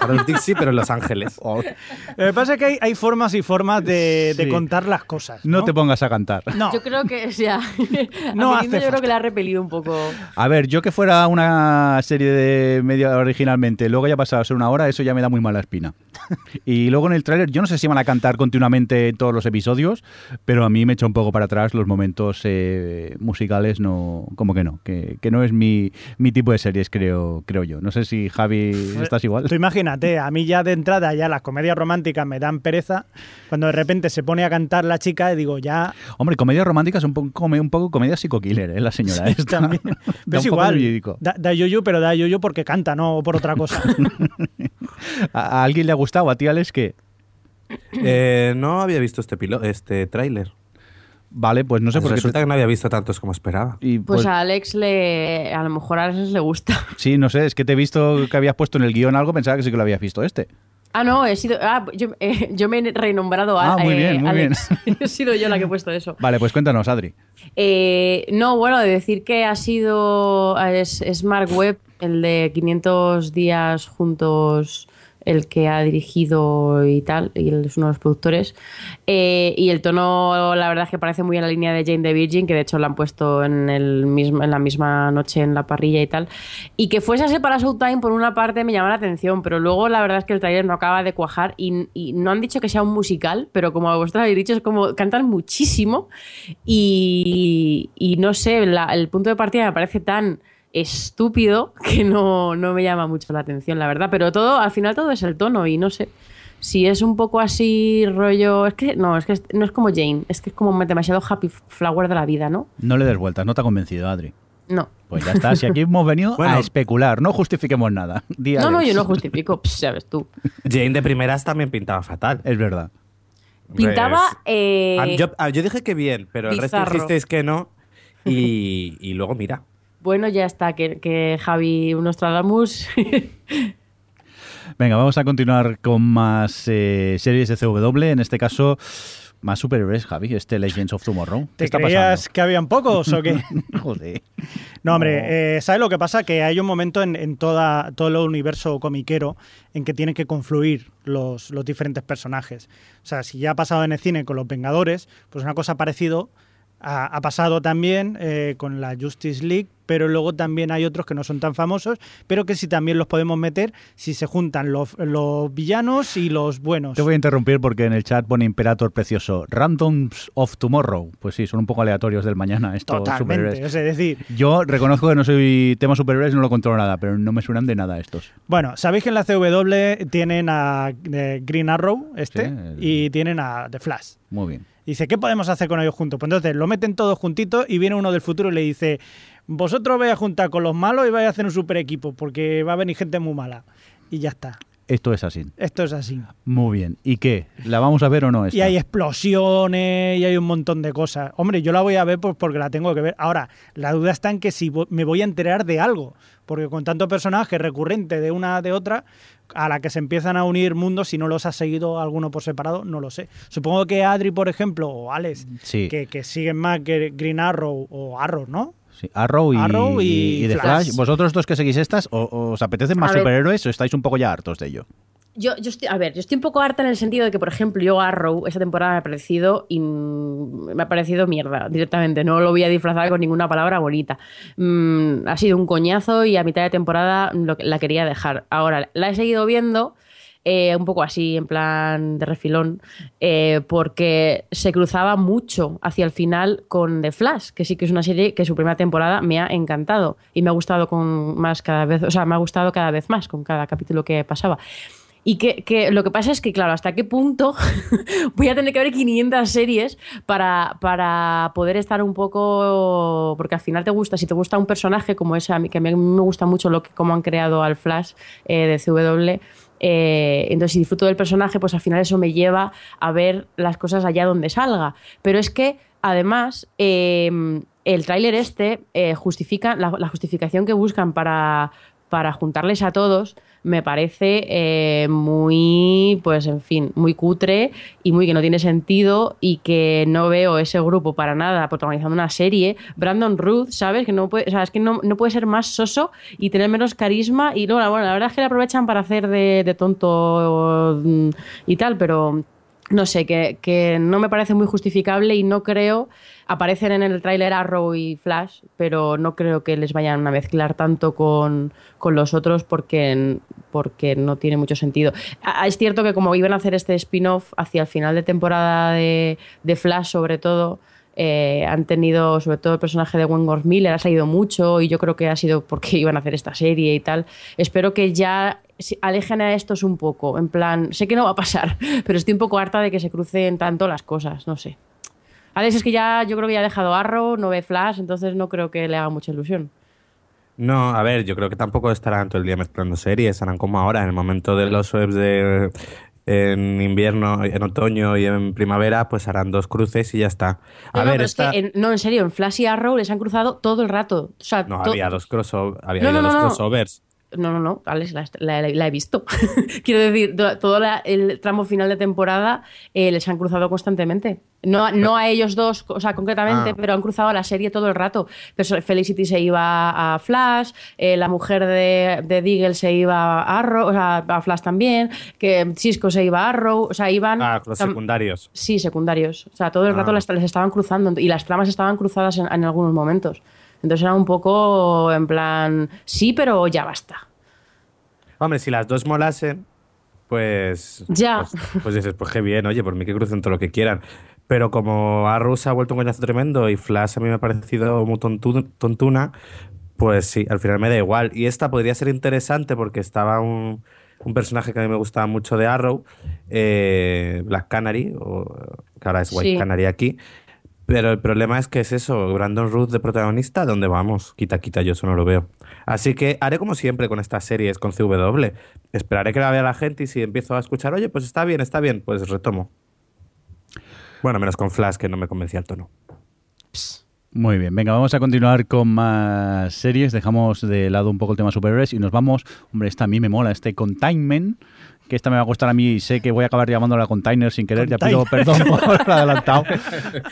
Harold Dixie, pero en Los Ángeles. [laughs] Lo que pasa es que hay, hay formas y formas de, contar las cosas. No No, te pongas a cantar. No. Yo creo que, o sea, [laughs] No hace yo creo que le ha repelido un poco. A ver, yo que fuera una serie de media hora originalmente, luego ya pasado a ser una hora, eso ya me da muy mala espina. [laughs] y luego en el tráiler, yo no sé si van a cantar continuamente todos los episodios, pero a mí me echa un poco para atrás los momentos eh, musicales, no, como que no, que, que no es mi, mi tipo de series, creo, creo yo. No sé si Javi estás igual. Tú imagínate, a mí ya de entrada ya las comedias románticas me dan pereza. Cuando de repente se pone a cantar la chica y digo, ya... Hombre, comedia romántica es un poco, un poco comedia psico-killer, ¿eh? La señora esta. También. [laughs] Da es poco igual. Da, da yuyu, pero da yuyu porque canta, no por otra cosa. [laughs] ¿A, a alguien le ha gustado? ¿A ti, Alex, qué? Eh, no había visto este, pilo este tráiler. Vale, pues no sé por qué. Resulta que no había visto tantos como esperaba. Y Pues, pues, a Alex le. A lo mejor a Alex le gusta. [laughs] sí, no sé, es que te he visto que habías puesto en el guion algo, pensaba que sí que lo habías visto este. Ah, no, he sido. Ah, yo, eh, yo me he renombrado a Ah, muy bien, muy Alex. [laughs] he sido yo la que he puesto eso. Vale, pues cuéntanos, Adri. Eh, no, bueno, de decir que ha sido. Es, es Mark Webb, el de 500 días juntos, el que ha dirigido y tal, y él es uno de los productores. Eh, y el tono, la verdad es que parece muy en la línea de Jane the Virgin, que de hecho la han puesto en, el mismo, en la misma noche en la parrilla y tal. Y que fuese así para Showtime, por una parte, me llama la atención, pero luego la verdad es que el trailer no acaba de cuajar y, no han dicho que sea un musical, pero como vosotros habéis dicho, es como cantan muchísimo y, no sé, el punto de partida me parece tan estúpido que no, no me llama mucho la atención, la verdad. Pero todo, al final todo es el tono y no sé. Si es un poco así rollo. Es que no, es que es- no es como Jane, es que es como demasiado happy flower de la vida, ¿no? No le des vueltas, no te ha convencido, Adri. No. Pues ya está, si aquí hemos venido a especular, no justifiquemos nada. [laughs] No, no, yo no justifico, [laughs] pss, sabes tú. Jane de primeras también pintaba fatal. Es verdad. Pintaba. Pues, eh, ah, yo, ah, yo dije que bien, pero el resto bizarro. dijisteis que no. Y, y luego mira. Bueno, ya está, que, que Javi Nostradamus. [laughs] Venga, vamos a continuar con más eh, series de CW. En este caso, más superhéroes, Javi. Este Legends of Tomorrow. ¿Qué ¿Te está creías pasando? que habían pocos o qué? [laughs] Joder. No, hombre, eh, ¿sabes lo que pasa? Que hay un momento en, en toda, todo el universo comiquero en que tienen que confluir los, los diferentes personajes. O sea, si ya ha pasado en el cine con los Vengadores, pues una cosa parecido ha, ha pasado también eh, con la Justice League, pero luego también hay otros que no son tan famosos, pero que sí también los podemos meter si se juntan los, los villanos y los buenos. Te voy a interrumpir porque en el chat pone Imperator precioso. Randoms of Tomorrow. Pues sí, son un poco aleatorios del mañana estos Totalmente. superhéroes. Es decir, Yo reconozco que no soy tema superhéroes, no lo controlo nada, pero no me suenan de nada estos. Bueno, sabéis que en la CW tienen a eh, Green Arrow, este, Sí, el- y tienen a The Flash. Muy bien. Dice, ¿qué podemos hacer con ellos juntos? Pues entonces lo meten todos juntitos y viene uno del futuro y le dice, vosotros vais a juntar con los malos y vais a hacer un super equipo porque va a venir gente muy mala. Y ya está. Esto es así. Esto es así. Muy bien. ¿Y qué? ¿La vamos a ver o no? Esta? Y hay explosiones y hay un montón de cosas. Hombre, yo la voy a ver pues porque la tengo que ver. Ahora, la duda está en que si me voy a enterar de algo. Porque con tanto personaje recurrente de una de otra, a la que se empiezan a unir mundos, si no los ha seguido alguno por separado, no lo sé. Supongo que Adri, por ejemplo, o Alex, Sí. que, que siguen más que Green Arrow o Arrow, ¿no? Sí, Arrow y, Arrow y y The Flash. Flash. ¿Vosotros dos que seguís estas, o- os apetecen más A ver. superhéroes o estáis un poco ya hartos de ello? Yo, yo estoy, a ver, yo estoy un poco harta en el sentido de que, por ejemplo, yo Arrow esta temporada me ha parecido y me ha parecido mierda directamente. No lo voy a disfrazar con ninguna palabra bonita. Mm, ha sido un coñazo y a mitad de temporada lo- la quería dejar. Ahora la he seguido viendo. Eh, un poco así, en plan de refilón, eh, porque se cruzaba mucho hacia el final con The Flash, que sí que es una serie que su primera temporada me ha encantado y me ha gustado con más cada vez, o sea, me ha gustado cada vez más con cada capítulo que pasaba. Y que, que lo que pasa es que, claro, ¿hasta qué punto [laughs] voy a tener que ver 500 series para, para poder estar un poco... Porque al final te gusta, si te gusta un personaje como ese, a mí, que a mí me gusta mucho lo que, cómo han creado al Flash eh, de CW, eh, entonces si disfruto del personaje, pues al final eso me lleva a ver las cosas allá donde salga. Pero es que, además, eh, el tráiler este eh, justifica, la, la justificación que buscan para, para juntarles a todos me parece eh, muy, pues en fin, muy cutre y muy que no tiene sentido y que no veo ese grupo para nada protagonizando una serie. Brandon Ruth, ¿sabes? Que no puede, o sea, es que no, no puede ser más soso y tener menos carisma y luego, bueno, la verdad es que le aprovechan para hacer de, de tonto mm, y tal, pero no sé, que, que no me parece muy justificable y no creo, aparecen en el tráiler Arrow y Flash, pero no creo que les vayan a mezclar tanto con, con los otros porque, porque no tiene mucho sentido. Es cierto que como iban a hacer este spin-off hacia el final de temporada de, de Flash sobre todo, eh, han tenido, sobre todo el personaje de Wentworth Miller, ha salido mucho y yo creo que ha sido porque iban a hacer esta serie y tal. Espero que ya alejen a estos un poco, en plan, sé que no va a pasar, [laughs] pero estoy un poco harta de que se crucen tanto las cosas, no sé. Alex es que ya, yo creo que ya ha dejado Arrow, no ve Flash, entonces no creo que le haga mucha ilusión. No, a ver, yo creo que tampoco estarán todo el día mezclando series, harán como ahora, en el momento de los webs de en invierno, en otoño y en primavera, pues harán dos cruces y ya está. A No, no, ver, pero es que en- no, en serio, en Flash y Arrow les han cruzado todo el rato. O sea, No, to- había dos, crossover, había No, habido no, dos crossovers. No, no, no, Alex, la, la- la he visto. [laughs] Quiero decir, to- todo la- el tramo final de temporada eh, les han cruzado constantemente. No, no a ellos dos, o sea, concretamente, Ah. pero han cruzado a la serie todo el rato. Pero Felicity se iba a Flash, eh, la mujer de, de Deagle se iba a Arrow, o sea, a Flash también, que Cisco se iba a Arrow, o sea, iban... Ah, los secundarios. Sí, secundarios. O sea, todo el rato Ah. las- les estaban cruzando y las tramas estaban cruzadas en, en algunos momentos. Entonces era un poco en plan, sí, pero ya basta. Hombre, si las dos molasen, pues. Ya. Pues, pues dices, pues qué bien, oye, por mí que crucen todo lo que quieran. Pero como Arrow se ha vuelto un coñazo tremendo y Flash a mí me ha parecido muy tontu- tontuna, pues sí, al final me da igual. Y esta podría ser interesante porque estaba un, un personaje que a mí me gustaba mucho de Arrow, eh, Black Canary, o, que ahora es White Sí. Canary aquí. Pero el problema es que es eso, Brandon Ruth de protagonista, ¿dónde vamos? Quita, quita, yo eso no lo veo. Así que haré como siempre con estas series, con CW. Esperaré que la vea la gente y si empiezo a escuchar, oye, pues está bien, está bien, pues retomo. Bueno, menos con Flash, que no me convencía el tono. Muy bien, venga, vamos a continuar con más series. Dejamos de lado un poco el tema superhéroes y nos vamos. Hombre, esta a mí me mola, este Containment, que esta me va a costar a mí y sé que voy a acabar llamándola Container sin querer. Ya pido perdón por el adelantado.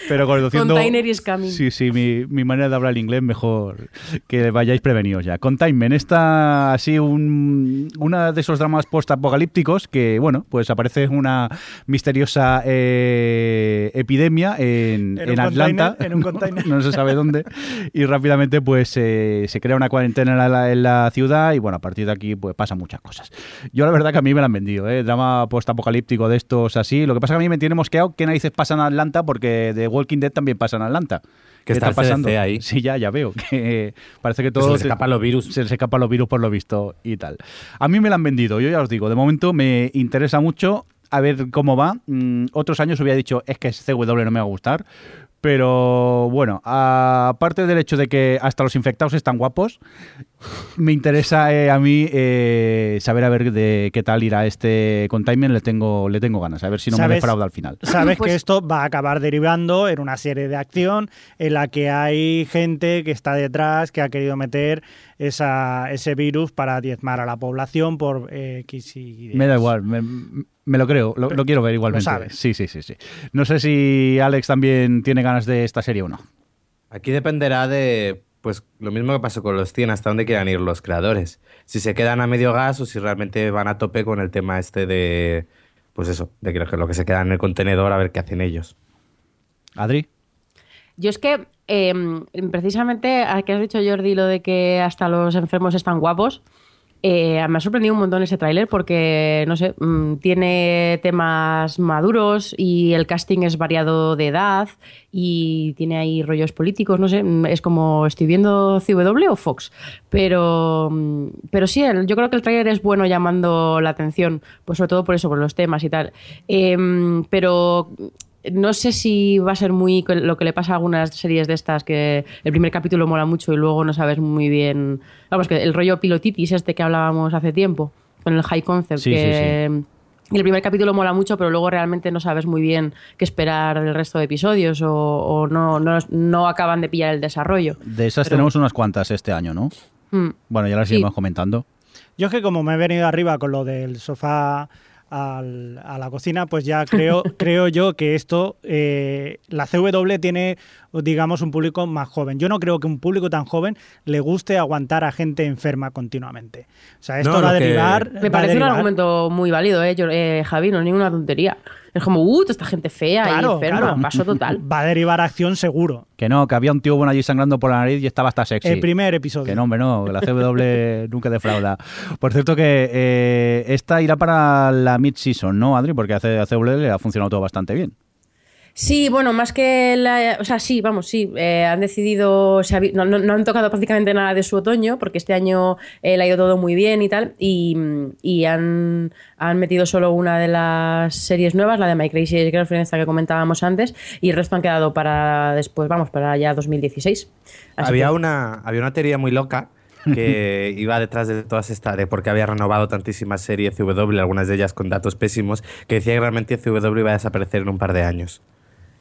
Pero conociendo. Container is coming. Sí, sí, mi, mi manera de hablar el inglés, mejor que vayáis prevenidos ya. Containment, esta así un, una de esos dramas post-apocalípticos que, bueno, pues aparece una misteriosa eh, epidemia en, En en Atlanta. en un [laughs] container. no se sabe dónde. Y rápidamente pues eh, se crea una cuarentena en la, en la ciudad y bueno, a partir de aquí pues pasan muchas cosas. Yo la verdad que a mí me la han vendido, ¿eh? drama post-apocalíptico de estos así. Lo que pasa que a mí me tiene mosqueado qué narices pasa en Atlanta porque The Walking Dead también pasa en Atlanta. ¿Qué está el CDC ahí. Sí, ya, ya veo. Que parece que Que todo... se les escapan los virus. Se les escapan los virus por lo visto y tal. A mí me la han vendido, yo ya os digo. De momento me interesa mucho a ver cómo va. Mm, otros años hubiera dicho, es que CW no me va a gustar. Pero bueno, aparte del hecho de que hasta los infectados están guapos, me interesa eh, a mí eh, saber a ver de qué tal irá este containment. Le tengo, le tengo ganas, a ver si no me defrauda al final. [clears throat] Sabes Pues- que esto va a acabar derivando en una serie de acción en la que hay gente que está detrás, que ha querido meter esa, ese virus para diezmar a la población por eh, X y Y. Me da igual, me, me lo creo, lo, lo quiero ver igualmente. sabes. Sí, sí, sí, sí. No sé si Alex también tiene ganas de esta serie o no. Aquí dependerá de, pues, lo mismo que pasó con los 100, hasta dónde quieran ir los creadores. Si se quedan a medio gas o si realmente van a tope con el tema este de, pues eso, de que lo que se queda en el contenedor a ver qué hacen ellos. Adri. Yo es que, eh, precisamente, a que has dicho Jordi lo de que hasta los enfermos están guapos, eh, me ha sorprendido un montón ese tráiler porque, no sé, mm, tiene temas maduros y el casting es variado de edad y tiene ahí rollos políticos, no sé, mm, es como estoy viendo CW o Fox, pero, mm, pero sí, yo creo que el tráiler es bueno llamando la atención, pues sobre todo por eso, por los temas y tal. Em, pero no sé si va a ser muy lo que le pasa a algunas series de estas, que el primer capítulo mola mucho y luego no sabes muy bien. Vamos, que el rollo pilotitis este que hablábamos hace tiempo, con el high concept, Sí, que. y el primer capítulo mola mucho, pero luego realmente no sabes muy bien qué esperar del resto de episodios o, o no, no, no acaban de pillar el desarrollo. De esas Pero- tenemos unas cuantas este año, ¿no? Mm. Bueno, ya las Sí. iremos comentando. Yo es que como me he venido arriba con lo del sofá al- a la cocina, pues ya creo, [laughs] creo yo que esto, eh, la CW tiene, digamos, un público más joven. Yo no creo que un público tan joven le guste aguantar a gente enferma continuamente. O sea, esto No, va a que- derivar... Me parece un argumento muy válido, ¿eh, Yo- eh, Javi? No es ninguna tontería. Es como, uh, toda esta gente fea y Claro, enferma, claro. paso total. Va a derivar acción seguro. Que no, que había un tío bueno allí sangrando por la nariz y estaba hasta sexy. El primer episodio. Que no, hombre, no, la CW [laughs] nunca defrauda. Por cierto que eh, esta irá para la mid-season, ¿no, Adri? Porque a CW le ha funcionado todo bastante bien. Sí, bueno, más que la. O sea, sí, vamos, sí. eh, han decidido. se ha no, no- no han tocado prácticamente nada de su otoño, porque este año eh, le ha ido todo muy bien y tal. Y, y han, han metido solo una de las series nuevas, la de My Crazy Girlfriend, esta que comentábamos antes. Y el resto han quedado para después, vamos, para ya 2016. Así Había que- una, había una teoría muy loca que [laughs] iba detrás de todas estas, de porque había renovado tantísimas series CW, algunas de ellas con datos pésimos, que decía que realmente CW iba a desaparecer en un par de años.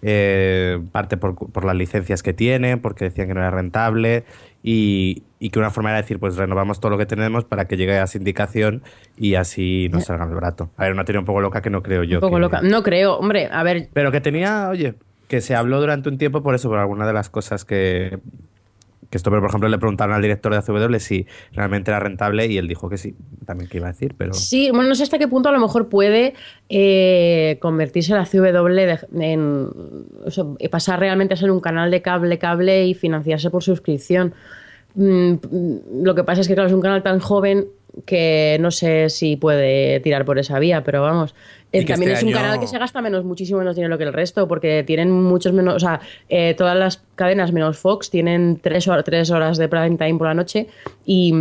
Eh, parte por, por, las licencias que tiene, porque decían que no era rentable y, y, que una forma era decir, pues renovamos todo lo que tenemos para que llegue a sindicación y así nos salga el barato. A ver, una teoría un poco loca que no creo yo. Un poco que... loca. No creo, hombre, a ver. Pero que tenía, oye, que se habló durante un tiempo por eso, por alguna de las cosas que, que esto, pero por ejemplo, le preguntaron al director de ACW si realmente era rentable y él dijo que sí, también que iba a decir, pero... Sí, bueno, no sé hasta qué punto a lo mejor puede eh, convertirse la CW de, en... Pasar realmente a ser un canal de cable, cable y financiarse por suscripción. Mm, lo que pasa es que, claro, es un canal tan joven que no sé si puede tirar por esa vía, pero vamos. Eh, también este es un año- canal que se gasta menos, muchísimo menos dinero que el resto, porque tienen muchos menos, o sea, eh, todas las cadenas menos Fox tienen tres, tres horas de prime time por la noche y,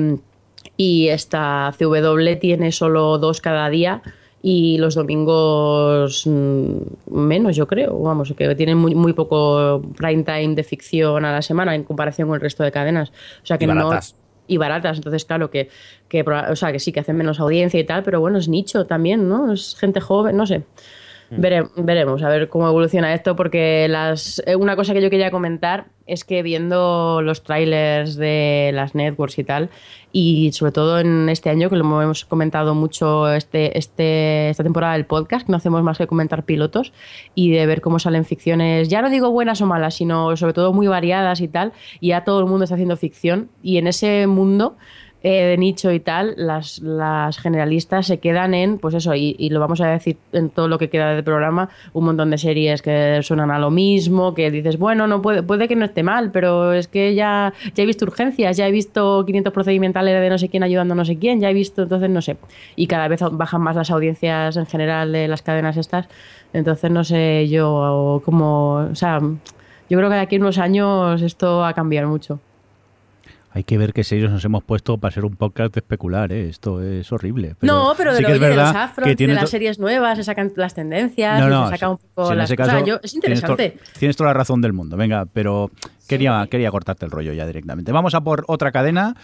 y esta CW tiene solo dos cada día y los domingos mm, menos, yo creo, vamos, que tienen muy, muy poco prime time de ficción a la semana en comparación con el resto de cadenas. O sea que no baratas. Y baratas. Entonces, claro, que, que, o sea, que sí, que hacen menos audiencia y tal, pero bueno, es nicho también, ¿no? Es gente joven, no sé. Vere- veremos a ver cómo evoluciona esto, porque las, eh, una cosa que yo quería comentar es que viendo los trailers de las networks y tal, y sobre todo en este año, que lo hemos comentado mucho este, este, esta temporada del podcast, no hacemos más que comentar pilotos y de ver cómo salen ficciones, ya no digo buenas o malas, sino sobre todo muy variadas y tal, y ya todo el mundo está haciendo ficción, y en ese mundo eh, de nicho y tal, las, las generalistas se quedan en, pues eso, y, y lo vamos a decir en todo lo que queda del programa, un montón de series que suenan a lo mismo, que dices, bueno, no puede, puede que no esté mal, pero es que ya, ya he visto urgencias, ya he visto 500 procedimentales de no sé quién ayudando a no sé quién, ya he visto, entonces no sé. Y cada vez bajan más las audiencias en general de las cadenas estas, entonces no sé yo cómo, o sea, yo creo que de aquí a unos años esto va a cambiar mucho. Hay que ver qué serios nos hemos puesto para ser un podcast de especular, ¿eh? Esto es horrible. no, pero de, sí lo- que es oye, de verdad los afros, que de tiene las to- series nuevas, se sacan las tendencias, No, y no, se saca un poco las ese o sea, caso yo- es tienes to- interesante. Tienes, toda la razón del mundo. Venga, pero quería, quería cortarte el rollo ya directamente. Vamos a por otra cadena.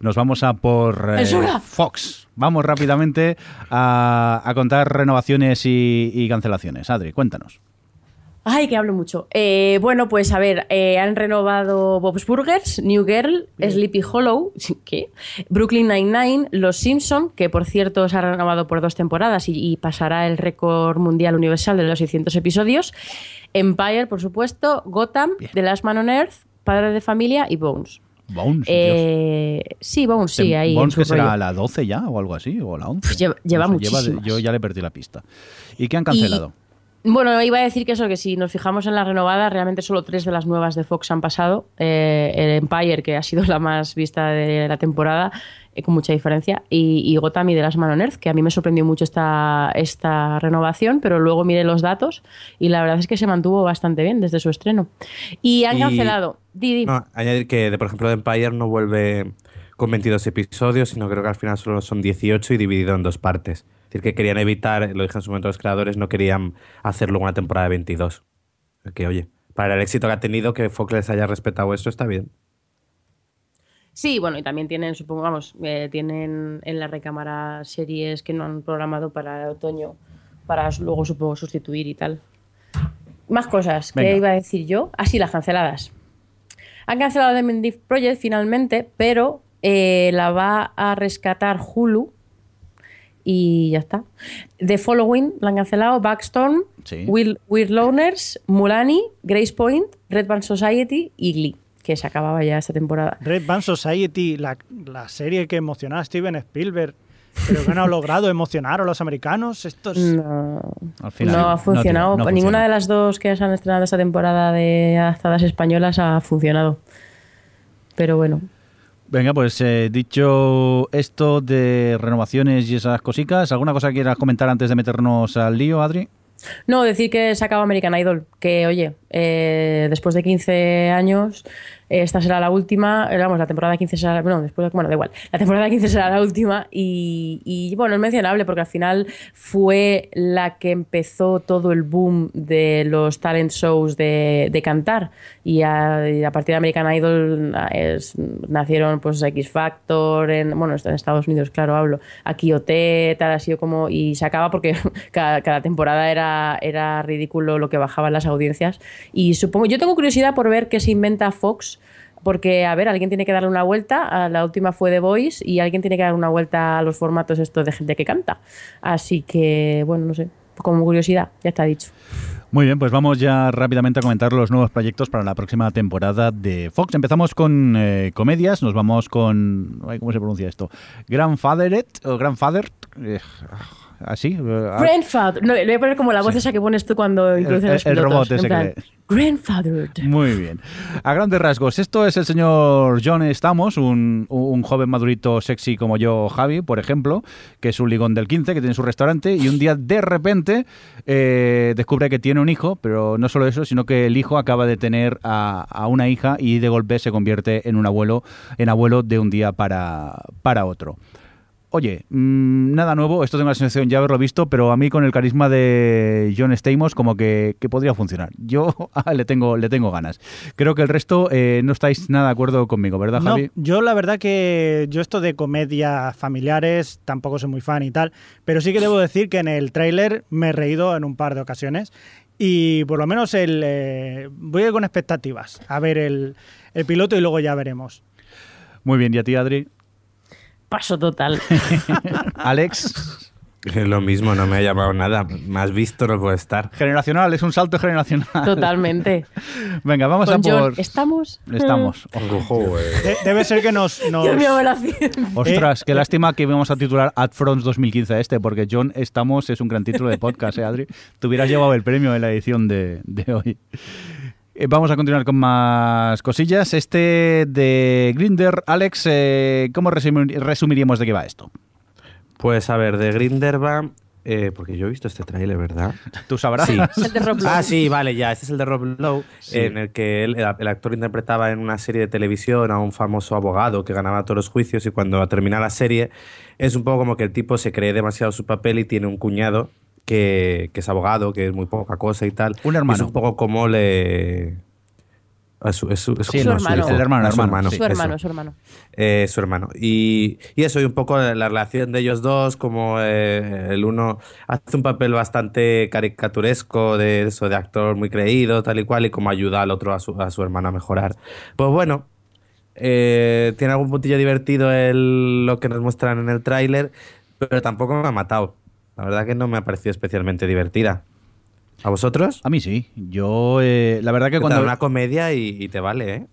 Nos vamos a por eh. Fox. Vamos rápidamente a, a contar renovaciones y, y cancelaciones. Adri, cuéntanos. Ay, que hablo mucho. Eh, bueno, pues a ver, eh, han renovado Bob's Burgers, New Girl, Sleepy Hollow, [laughs] ¿qué? Brooklyn Nine-Nine, Los Simpson, que por cierto se ha renovado por dos temporadas y, y pasará el récord mundial universal de los 600 episodios, Empire, por supuesto, Gotham, The Last Man on Earth, Padre de Familia y Bones. Bones. Eh, sí, Bones, sí, ahí. Bones que será rollo. la 12 ya o algo así, o la 11. Pues lleva- lleva muchísimas. yo ya le perdí la pista. ¿Y qué han cancelado? Bueno, iba a decir que eso, que si nos fijamos en la renovada, realmente solo tres de las nuevas de Fox han pasado. Eh, el Empire, que ha sido la más vista de la temporada, eh, con mucha diferencia, y, y Gotham y The Last Man on Earth, que a mí me sorprendió mucho esta, esta renovación, pero luego miré los datos y la verdad es que se mantuvo bastante bien desde su estreno. Y han Y- cancelado. Didi. No, añadir que, por ejemplo, de Empire no vuelve con 22 episodios, sino creo que al final solo son 18 y dividido en dos partes. Es decir, que querían evitar, lo dije en su momento los creadores, no querían hacer luego una temporada de 22. Que, oye, para el éxito que ha tenido, que Fox les haya respetado eso, está bien. Sí, bueno, y también tienen, supongo, vamos, eh, tienen en la recámara series que no han programado para el otoño, para luego, supongo, sustituir y tal. Más cosas, ¿qué Venga. iba a decir yo? Así, las canceladas. Han cancelado The Mendiv Project finalmente, pero eh, la va a rescatar Hulu y ya está. The Following la han cancelado, Backstorm, Sí. Will, Weird Loners, Mulani, Grace Point, Red Band Society y Glee, que se acababa ya esta temporada. Red Band Society, la, la serie que emocionó a Steven Spielberg, pero que no ha logrado emocionar a los americanos. Estos... No, Al final, no ha no funcionado. tiene- no Ninguna funciona. de las dos que se han estrenado esta temporada de adaptadas españolas ha funcionado. Pero bueno. Venga, pues eh, dicho esto de renovaciones y esas cositas, ¿alguna cosa que quieras comentar antes de meternos al lío, Adri? No, decir que se acaba American Idol, que oye, eh, después de 15 años, esta será la última, eh, vamos, la temporada 15 será, bueno, después, bueno, da igual, la temporada 15 será la última y, y, bueno, es mencionable porque al final fue la que empezó todo el boom de los talent shows de, de cantar y a, y a, partir de American Idol es, nacieron pues X Factor, en, bueno, en Estados Unidos, claro, hablo, aquí OT, tal, ha sido como, y se acaba porque [laughs] cada, cada temporada era, era ridículo lo que bajaban las audiencias y supongo, yo tengo curiosidad por ver qué se inventa Fox porque, a ver, alguien tiene que darle una vuelta. La última fue The Voice y alguien tiene que dar una vuelta a los formatos estos de gente que canta. Así que, bueno, no sé, como curiosidad, ya está dicho. Muy bien, pues vamos ya rápidamente a comentar los nuevos proyectos para la próxima temporada de Fox. Empezamos con eh, comedias, nos vamos con... ¿Cómo se pronuncia esto? Grandfathered o Grandfather. Eh, así. Grandfather. No, le voy a poner como la voz sí. esa que pones tú cuando introduces los el, pilotos. robot ese plan, que... Grandfathered. Muy bien. A grandes rasgos, esto es el señor John Estamos, un, un, joven madurito sexy como yo, Javi, por ejemplo, que es un ligón del 15, que tiene su restaurante, y un día de repente eh, descubre que tiene un hijo, pero no solo eso, sino que el hijo acaba de tener a, a, una hija y de golpe se convierte en un abuelo, en abuelo de un día para, para otro. Oye, mmm, nada nuevo, esto tengo la sensación ya haberlo visto, pero a mí con el carisma de John Stamos como que, que podría funcionar. Yo [laughs] le tengo le tengo ganas. Creo que el resto eh, no estáis nada de acuerdo conmigo, ¿verdad, Javi? No, yo la verdad que yo esto de comedias familiares tampoco soy muy fan y tal, pero sí que debo decir que en el tráiler me he reído en un par de ocasiones y por lo menos el eh, voy a ir con expectativas a ver el, el piloto y luego ya veremos. Muy bien, ¿y a ti, Adri? Paso total. [laughs] Alex. Lo mismo, no me ha llamado nada. Más visto no puede estar. Generacional, es un salto generacional. Totalmente. Venga, vamos Con a por. John, ¿Estamos? Estamos. De- debe ser que nos. nos- Dios mío, me la. Ostras, qué lástima que íbamos a titular Adfronts 2015 a este, porque John Estamos es un gran título de podcast, ¿eh, Adri? Te hubieras llevado el premio en la edición de, de hoy. Eh, Vamos a continuar con más cosillas. Este de Grinder, Alex, eh, ¿cómo resumir- resumiríamos de qué va esto? Pues a ver, de Grinder va. eh, porque yo he visto este tráiler, ¿verdad? Tú sabrás. Sí. [laughs] El de Rob Lowe. Ah, sí, vale, ya. Este es el de Rob Lowe, Sí. en el que él- el, el actor interpretaba en una serie de televisión a un famoso abogado que ganaba todos los juicios y cuando termina la serie es un poco como que el tipo se cree demasiado su papel y tiene un cuñado que, que es abogado, que es muy poca cosa y tal. Un Y hermano. es un poco como le... a su- es su, es Sí, Su no, hermano. su sí. Hermano, su hermano. Eh, su hermano. Y, y eso, y un poco la relación de ellos dos, como eh, el uno hace un papel bastante caricaturesco de eso, de actor muy creído, tal y cual, y como ayuda al otro, a su, a su hermano a mejorar. Pues bueno, eh, tiene algún puntillo divertido el, lo que nos muestran en el tráiler, pero tampoco me ha matado. La verdad que no me ha parecido especialmente divertida. ¿A vosotros? A mí sí. Yo, eh, la verdad que cuando... una comedia y, y te vale, ¿eh?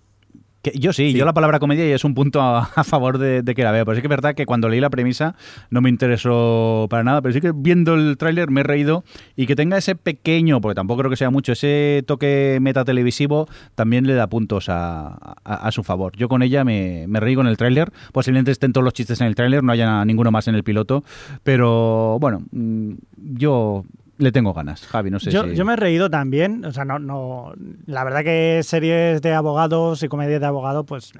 Que yo sí, Sí. yo la palabra comedia y es un punto a, a favor de, de que la vea. Pero sí que es verdad que cuando leí la premisa no me interesó para nada, pero sí que viendo el tráiler me he reído y que tenga ese pequeño, porque tampoco creo que sea mucho, ese toque metatelevisivo también le da puntos a, a- a su favor. Yo con ella me, me reí con el tráiler, posiblemente estén todos los chistes en el tráiler, no haya ninguno más en el piloto, pero bueno, mm, yo le tengo ganas, Javi, no sé yo, si... yo me he reído también, o sea, no, no, la verdad que series de abogados y comedias de abogados, pues eh,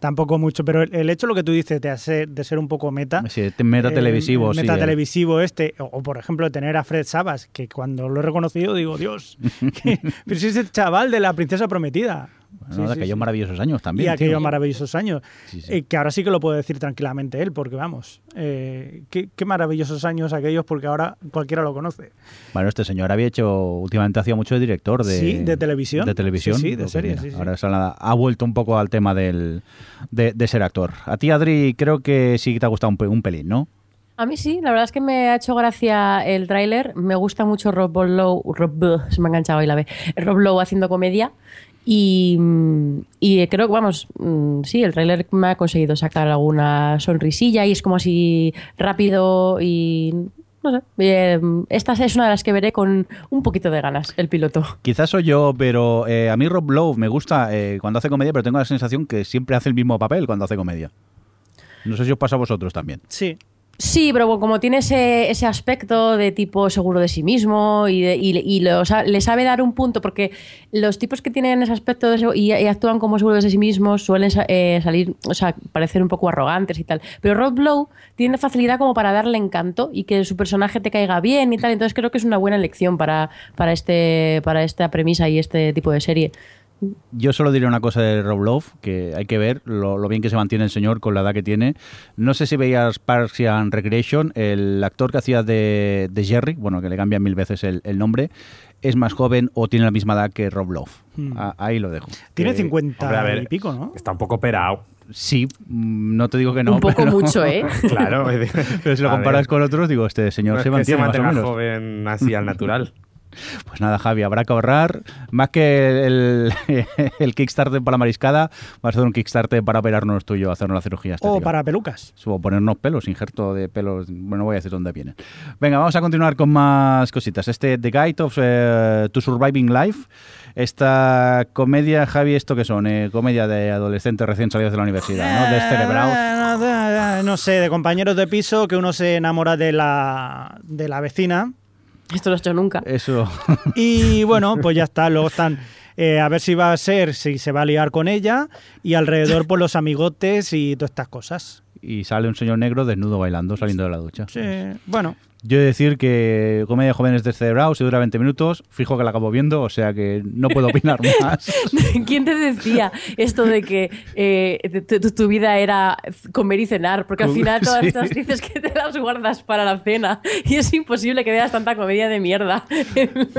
tampoco mucho, pero el, el hecho lo que tú dices de, hacer, de ser un poco meta, Sí, meta televisivo, el sí. meta eh. televisivo este, o, o, por ejemplo tener a Fred Sabas, que cuando lo he reconocido digo, Dios, [laughs] que- pero si es el chaval de la princesa prometida. Bueno, Sí, de aquellos sí. maravillosos años también. y tío. aquellos maravillosos años. Sí, sí. Eh, que ahora sí que lo puede decir tranquilamente él, porque vamos, eh, qué, qué maravillosos años aquellos, porque ahora cualquiera lo conoce. Bueno, este señor había hecho, últimamente hacía mucho de director de, Sí, de televisión. De televisión. Sí, sí, de series, mira, sí, sí. Ahora se ha, ha vuelto un poco al tema del, de, de ser actor. A ti, Adri, creo que sí te ha gustado un, un pelín, ¿no? A mí sí, la verdad es que me ha hecho gracia el tráiler. Me gusta mucho Rob Lowe, Rob, se me ha enganchado ahí la B. Rob Lowe haciendo comedia. Y, y creo que, vamos, mm, sí, el tráiler me ha conseguido sacar alguna sonrisilla y es como así rápido y no sé. eh, esta es una de las que veré con un poquito de ganas, el piloto. Quizás soy yo, pero eh, a mí Rob Lowe me gusta eh, cuando hace comedia, pero tengo la sensación que siempre hace el mismo papel cuando hace comedia. No sé si os pasa a vosotros también. Sí, Sí, pero como tiene ese, ese aspecto de tipo seguro de sí mismo y, de- y- y le sabe dar un punto, porque los tipos que tienen ese aspecto de y, y actúan como seguros de sí mismos suelen eh, salir, o sea, parecer un poco arrogantes y tal. Pero Rob Lowe tiene facilidad como para darle encanto y que su personaje te caiga bien y tal. Entonces creo que es una buena elección para, para, este, para esta premisa y este tipo de serie. Yo solo diré una cosa de Rob Love, que hay que ver lo, lo bien que se mantiene el señor con la edad que tiene. No sé si veías Parks and Recreation, el actor que hacía de, de Jerry, bueno, que le cambian mil veces el, el nombre, es más joven o tiene la misma edad que Rob Love. Hmm. Ah, ahí lo dejo. Tiene Que- 50 hombre, a ver. y pico, ¿no? Está un poco operado. Sí, mm, no te digo que no. un poco pero- mucho, ¿eh? [laughs] Claro. [laughs] Pero si lo comparas ver, con otros, digo, este señor no se es que se mantiene más o mantenga menos. joven así al natural. [laughs] Pues nada, Javi, habrá que ahorrar. Más que el, [laughs] el Kickstarter para la mariscada, va a ser un Kickstarter para operarnos tú y yo, hacernos la cirugía estética. O para pelucas. O ponernos pelos, injerto de pelos. Bueno, no voy a decir dónde vienen. Venga, vamos a continuar con más cositas. Este The Guide of eh, to Surviving Life. Esta comedia, Javi, ¿esto qué son? Eh, comedia de adolescentes recién salidos de la universidad, ¿no? Descerebrados. Eh, no sé, de compañeros de piso que uno se enamora de la, de la vecina. Esto lo he hecho nunca. Eso. [laughs] Y bueno, pues ya está. Luego están eh, a ver si va a ser, si se va a liar con ella. Y alrededor, pues los amigotes y todas estas cosas. Y sale un señor negro desnudo bailando, saliendo de la ducha. Sí, bueno. Yo he de decir que Comedia de Jóvenes Descerebrados se dura 20 minutos, fijo que la acabo viendo, o sea que no puedo opinar [laughs] más. [laughs] ¿Quién te decía esto de que eh, tu, tu- tu vida era comer y cenar? Porque al final todas Sí. estas dices que te las guardas para la cena [laughs] y es imposible que veas tanta comedia de mierda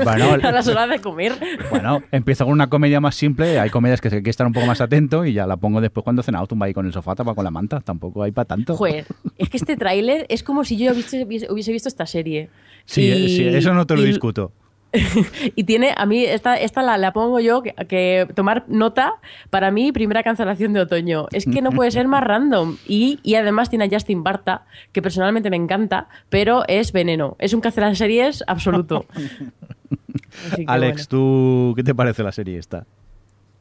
Bueno, a las horas de comer. Bueno, empiezo con una comedia más simple, hay comedias que hay que estar un poco más atento y ya la pongo después cuando he cenado, tumba ahí con el sofá, tapa con la manta, tampoco hay para tanto. Joder, es que este tráiler es como si yo hubiese, hubiese visto esta serie. Sí, Y- sí, eso no te lo y- discuto. [laughs] Y tiene, a mí, esta, esta la, la pongo yo, que, que tomar nota, para mí, primera cancelación de otoño. Es que no puede ser más random. Y, y además tiene a Justin Barta, que personalmente me encanta, pero es veneno. Es un cancelar series absoluto. [laughs] Alex, bueno. ¿tú qué te parece la serie esta?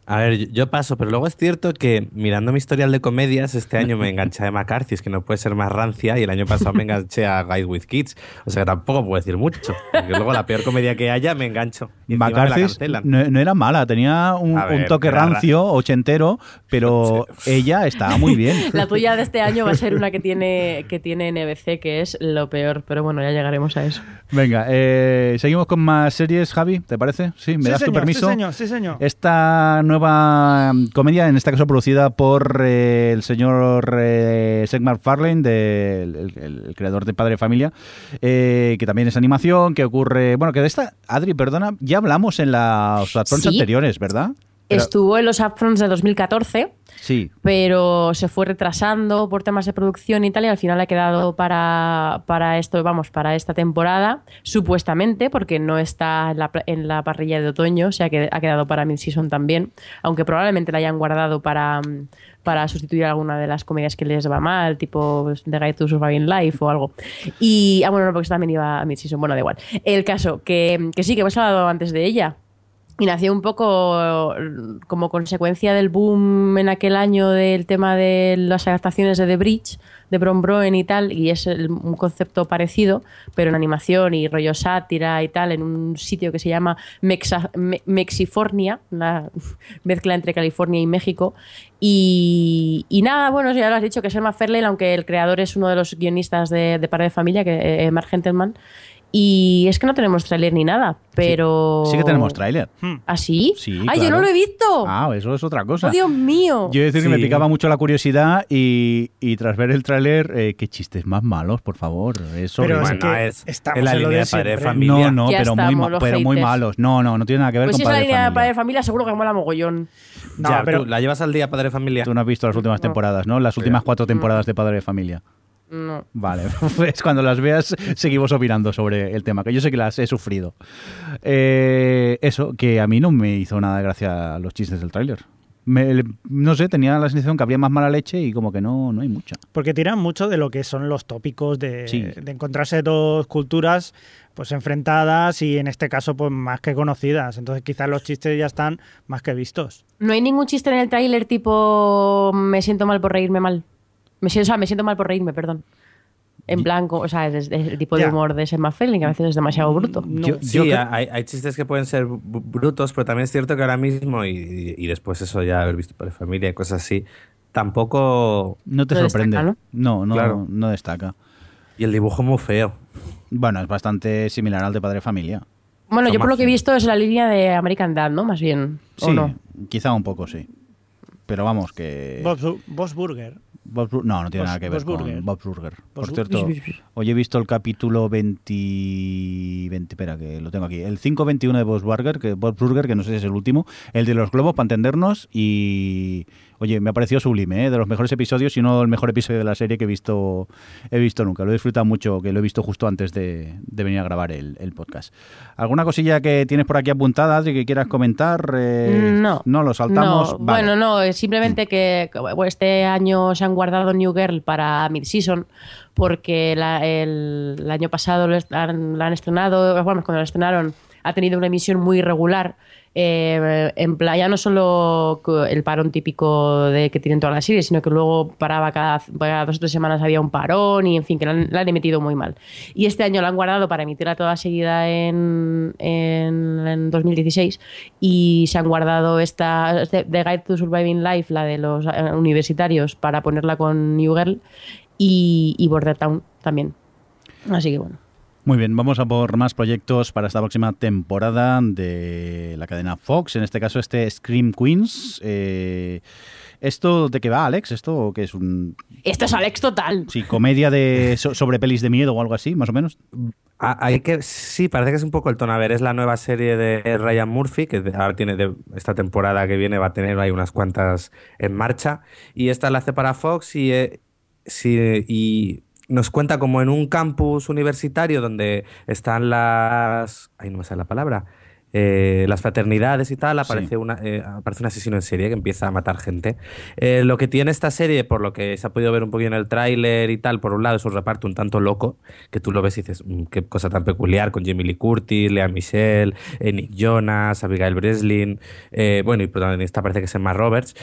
A ver, yo- paso, pero luego es cierto que mirando mi historial de comedias, este año me enganché a McCarthy, es que no puede ser más rancia, y el año pasado me enganché a Guys with Kids. O sea que tampoco puedo decir mucho, porque luego la peor comedia que haya me engancho. Y encima me la McCarthy no, no era mala, tenía un, ver, un toque rancio, ochentero, pero [laughs] ella estaba muy bien. [laughs] La tuya de este año va a ser una que tiene, que tiene NBC, que es lo peor, pero bueno, ya llegaremos a eso. Venga, eh, seguimos con más series, Javi, ¿te parece? Sí, me sí, das tu señor, permiso. Sí, señor, sí, señor. Esta nueva mm, comedia, en este caso producida por eh, el señor eh, Seth MacFarlane, de- el, el- el creador de Padre de Familia, eh, que también es animación, que ocurre... Bueno, que de esta, Adri, perdona, ya hablamos en las Sí. anteriores, ¿verdad? Pero- Estuvo en los upfronts de 2014 Sí, pero se fue retrasando por temas de producción y tal, y al final ha quedado para, para esto, vamos, para esta temporada, supuestamente, porque no está en la, en la parrilla de otoño, o sea que ha quedado para mid-season también, aunque probablemente la hayan guardado para, para sustituir alguna de las comedias que les va mal, tipo pues, The Guide to Surviving Life o algo. Y, ah, bueno, no, porque también iba a mid-season, bueno, da igual. El caso, que, que sí, que hemos hablado antes de ella. Y nació un poco mm, como consecuencia del boom en aquel año del tema de las adaptaciones de The Bridge, de Bron Broen y tal, y es un concepto parecido, pero en animación y rollo sátira y tal, en un sitio que se llama Mexa- Me- Mexifornia, una [laughs] mezcla entre California y México. Y, nada, bueno, ya lo has dicho, que es Emma aunque el creador es uno de los guionistas de, de de Familia, que eh, Mark Gentleman. Y es que no tenemos tráiler ni nada, pero... sí que tenemos tráiler. ¿Ah, sí? Sí, ¡Ay, yo claro. no lo he visto! Ah, eso es otra cosa. ¡Oh, Dios mío! Yo he de decir que me Sí. picaba mucho la curiosidad y, y tras ver el tráiler, eh, qué chistes más malos, por favor. Es Pero es Bueno, que es estamos en la línea de de padre familia. No, no, Ya pero, muy, estamos, los pero muy malos. No, no, no tiene nada que ver Pues con si es la Padre de línea de Familia. Padre de Familia, seguro que mola mogollón. No, Ya, pero tú la llevas al día, padre de familia. Tú no has visto las últimas temporadas, ¿no? Las últimas cuatro temporadas de Padre de Familia. No. Vale, [laughs] pues cuando las veas seguimos opinando sobre el tema, que yo sé que las he sufrido. Eh, eso, que a mí no me hizo nada de gracia los chistes del tráiler. Me- no sé, tenía la sensación que habría más mala leche y como que no, no hay mucha. porque tiran mucho de lo que son los tópicos de, Sí. de encontrarse dos culturas pues enfrentadas y en este caso pues más que conocidas. Entonces quizás los chistes ya están más que vistos. No hay ningún chiste en el tráiler tipo me siento mal por reírme mal. Me siento, o sea, me siento mal por reírme, perdón. En blanco, o sea, es, es el tipo de Ya. humor de ese McFarlane que a veces es demasiado bruto. No. Yo- Sí, creo- hay, hay chistes que pueden ser brutos, pero también es cierto que ahora mismo, y, y- después eso ya haber visto por familia y cosas así, tampoco... No te No sorprende. destaca, ¿no? no, Claro. no destaca. Y el dibujo muy feo. Bueno, es bastante similar al de Padre Familia. Bueno, yo Son por lo que he visto es la línea de American Dad, ¿no? Más bien. ¿o Sí, no? quizá un poco, sí. Pero vamos, que... Bob's Burger. No, no tiene nada que ver con Bob's Burger. Por cierto, [laughs] hoy he visto el capítulo 20, 20... Espera, que lo tengo aquí. El 521 de Bob's Burger, que, Bob's Burger, que no sé si es el último. El de los globos, para entendernos. Y... Oye, me ha parecido sublime, ¿eh? de los mejores episodios y uno del mejor episodio de la serie que he visto, he visto nunca. Lo he disfrutado mucho, que lo he visto justo antes de, de venir a grabar el, el podcast. ¿Alguna cosilla que tienes por aquí apuntada, Adri, que quieras comentar? Eh, No. No, lo saltamos. No, Vale. Bueno, no, simplemente que este año se han guardado New Girl para mid-season porque la- el, el año pasado lo est- han- la han estrenado, bueno, cuando la estrenaron ha tenido una emisión muy irregular. Eh, en plan, ya no solo el parón típico de que tienen todas las series, sino que luego paraba cada, dos o tres semanas había un parón y en fin, que la han, emitido muy mal. Y este año la han guardado para emitirla toda seguida en 2016 y se han guardado esta este- The Guide to Surviving Life, la de los eh, universitarios, para ponerla con New Girl y, y Border Town también. Así que bueno. Muy bien, vamos a por más proyectos para esta próxima temporada de la cadena Fox, en este caso este Scream Queens. Eh, ¿Esto de qué va, Alex? ¿Esto que es un Esto es Alex total. sí, comedia de so- sobre pelis de miedo o algo así, más o menos? Hay que, sí, parece que es un poco el tono. A ver, es la nueva serie de Ryan Murphy, que de- ahora tiene de, esta temporada que viene va a tener ahí unas cuantas en marcha. Y esta la hace para Fox y, eh, sí, y nos cuenta como en un campus universitario donde están las... Ay, no me sale la palabra. eh, las fraternidades y tal, aparece, Sí. una, eh, aparece un asesino en serie que empieza a matar gente. Eh, lo que tiene esta serie, por lo que se ha podido ver un poquito en el tráiler y tal, por un lado es un reparto un tanto loco, que tú lo ves y dices, "Mm, qué cosa tan peculiar, con Jamie Lee Curtis, Lea Michelle, eh, Nick Jonas, Abigail Breslin, bueno, y protagonista parece que es Emma Roberts.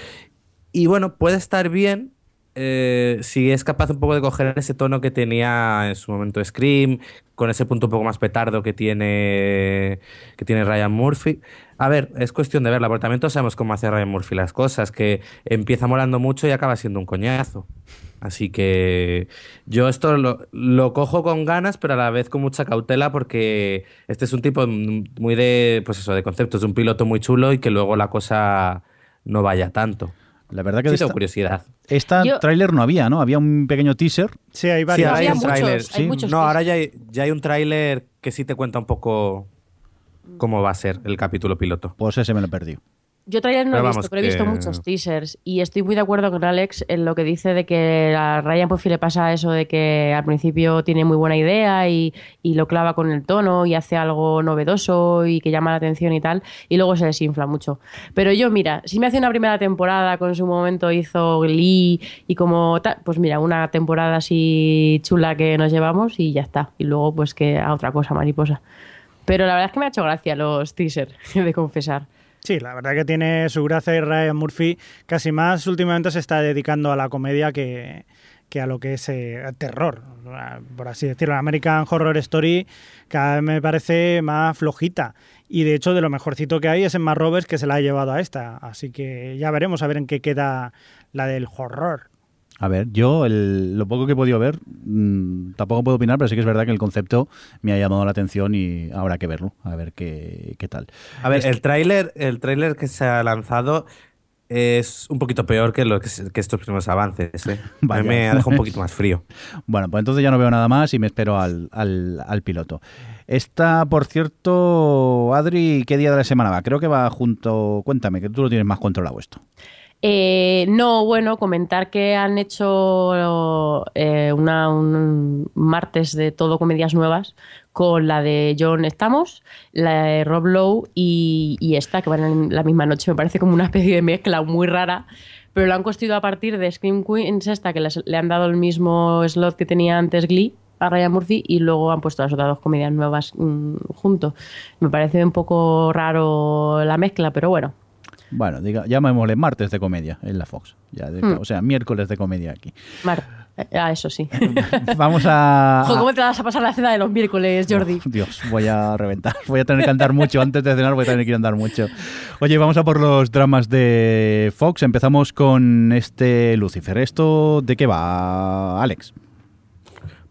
Y bueno, puede estar bien eh, si es capaz un poco de coger ese tono que tenía en su momento Scream, con ese punto un poco más petardo que tiene, que tiene Ryan Murphy. A ver, es cuestión de verla, porque también sabemos cómo hace Ryan Murphy las cosas, que empieza molando mucho y acaba siendo un coñazo. Así que yo esto lo, lo cojo con ganas, pero a la vez con mucha cautela, porque este es un tipo muy de, pues eso, de conceptos, de un piloto muy chulo y que luego la cosa no vaya tanto. La verdad que Sí esta, curiosidad. esta Yo- tráiler no había, ¿no? Había un pequeño teaser. Sí, hay varios. hay un tráiler. hay sí. muchos No, teasers. ahora ya hay, ya hay un tráiler que sí te cuenta un poco cómo va a ser el capítulo piloto. Pues ese me lo perdí. Yo todavía no Pero he visto, pero he visto que- muchos teasers y estoy muy de acuerdo con Alex en lo que dice de que a Ryan Murphy le pasa eso de que al principio tiene muy buena idea y, y lo clava con el tono y hace algo novedoso y que llama la atención y tal y luego se desinfla mucho. Pero yo, mira, si me hace una primera temporada, con su momento hizo Glee y como tal, pues mira, una temporada así chula que nos llevamos y ya está. Y luego pues que a otra cosa, mariposa. Pero la verdad es que me ha hecho gracia los teasers, [laughs] de confesar. Sí, la verdad que tiene su gracia y Ryan Murphy casi más últimamente se está dedicando a la comedia que, que a lo que es eh, terror, por así decirlo. American Horror Story cada vez me parece más flojita. Y de hecho, de lo mejorcito que hay es Emma Roberts que se la ha llevado a esta. Así que ya veremos a ver en qué queda la del horror. A ver, yo el- lo poco que he podido ver, mm, tampoco puedo opinar, pero sí que es verdad que el concepto me ha llamado la atención y habrá que verlo, a ver qué, qué tal. A ver, el tráiler, el tráiler que se ha lanzado es un poquito peor que, lo que, estos primeros avances. ¿eh? [laughs] A mí me ha dejado un poquito más frío. [laughs] Bueno, pues entonces ya no veo nada más y me espero al, al, al piloto. Esta, por cierto, Adri, ¿qué día de la semana va? Creo que va junto, cuéntame, que tú lo tienes más controlado esto. Eh, no, bueno, comentar que han hecho eh, un martes de todo comedias nuevas con la de John Estamos, la de Rob Lowe y, y esta que van en la misma noche. Me parece como una especie de mezcla muy rara, pero lo han construido a partir de Scream Queens, esta que les- le han dado el mismo slot que tenía antes Glee a Ryan Murphy y luego han puesto las otras dos comedias nuevas mm, juntos. Me parece un poco raro la mezcla, pero bueno, Bueno, diga, llamémosle martes de comedia en la Fox. Ya de- Hmm. O sea, miércoles de comedia aquí. Mar. Ah, eso sí. [laughs] Vamos a... [laughs] Ojo, ¿cómo te vas a pasar la cena de los miércoles, Jordi? Dios, voy a reventar. [laughs] Voy a tener que andar mucho. Antes de cenar voy a tener que andar mucho. Oye, vamos a por los dramas de Fox. Empezamos con este Lucifer. ¿Esto de qué va, Alex?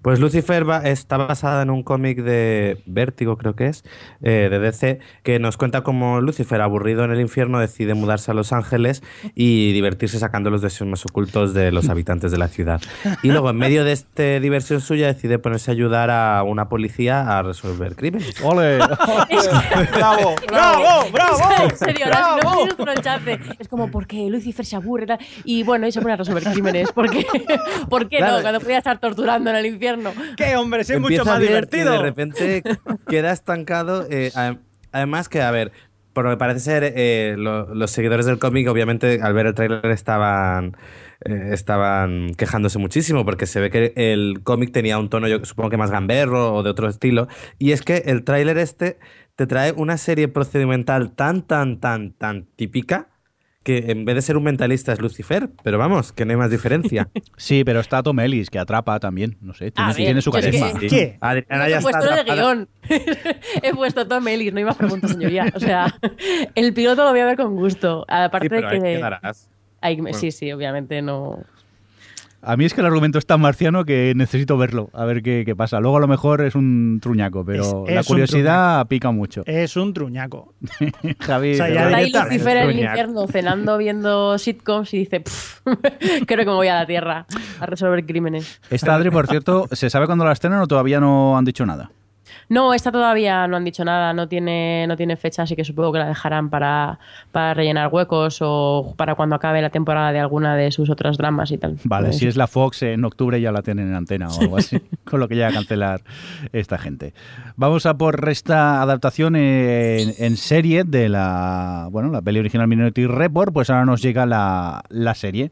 Pues Lucifer va- está basada en un cómic de Vértigo, creo que es, eh, de DC, que nos cuenta cómo Lucifer, aburrido en el infierno, decide mudarse a Los Ángeles y divertirse sacando los deseos más ocultos de los habitantes de la ciudad. Y luego, en medio de esta diversión suya, decide ponerse a ayudar a una policía a resolver crímenes. ¡Ole! [laughs] ¡Bravo! ¡Bravo! ¡Bravo! En serio, si no Es como, ¿por qué Lucifer se aburre? Y bueno, y se pone a resolver crímenes. [laughs] ¿Por qué, ¿Por qué Claro. no? Cuando podía estar torturando en el infierno. ¡Qué hombre! ¡Sí, mucho Empieza más bien y divertido! de repente queda estancado. eh, además que, a ver, por lo que parece ser, eh, lo- los seguidores del cómic, obviamente, al ver el tráiler estaban... eh, estaban quejándose muchísimo porque se ve que el cómic tenía un tono, yo supongo que más gamberro o de otro estilo. Y es que el tráiler este te trae una serie procedimental tan, tan, tan, tan típica que en vez de ser un mentalista es Lucifer. Pero vamos, que no hay más diferencia. [laughs] Sí, pero está Tom Ellis, que atrapa también. No sé, tiene, ver, tiene su yo es que- carisma. ¿Qué? Adriana He ya está puesto atrapada. guion. [laughs] He puesto Tom Ellis, no hay más preguntas, señoría. O sea, [laughs] el piloto lo voy a ver con gusto. Aparte Sí, pero de ahí que. quedarás. Sí, sí, obviamente no. A mí es que el argumento es tan marciano que necesito verlo, a ver qué, qué pasa. Luego a lo mejor es un truñaco, pero Es- la es curiosidad pica mucho. Es un truñaco. [laughs] Javi, O sea, te ya doy- Está ahí Lucifer en el infierno cenando, viendo sitcoms y dice: "Pff, [laughs] Creo que me voy a la tierra a resolver crímenes. Esta Adri, por cierto, ¿se sabe cuándo la estrenan o todavía no han dicho nada? No, esta todavía no han dicho nada, no tiene, no tiene fecha, así que supongo que la dejarán para, para rellenar huecos o para cuando acabe la temporada de alguna de sus otras dramas y tal. Vale, Pues- si es la Fox, en octubre ya la tienen en antena o algo así, [laughs] con lo que llega a cancelar esta gente. Vamos a por esta adaptación en, en serie de la, bueno, la peli original Minority Report, pues ahora nos llega la, la serie.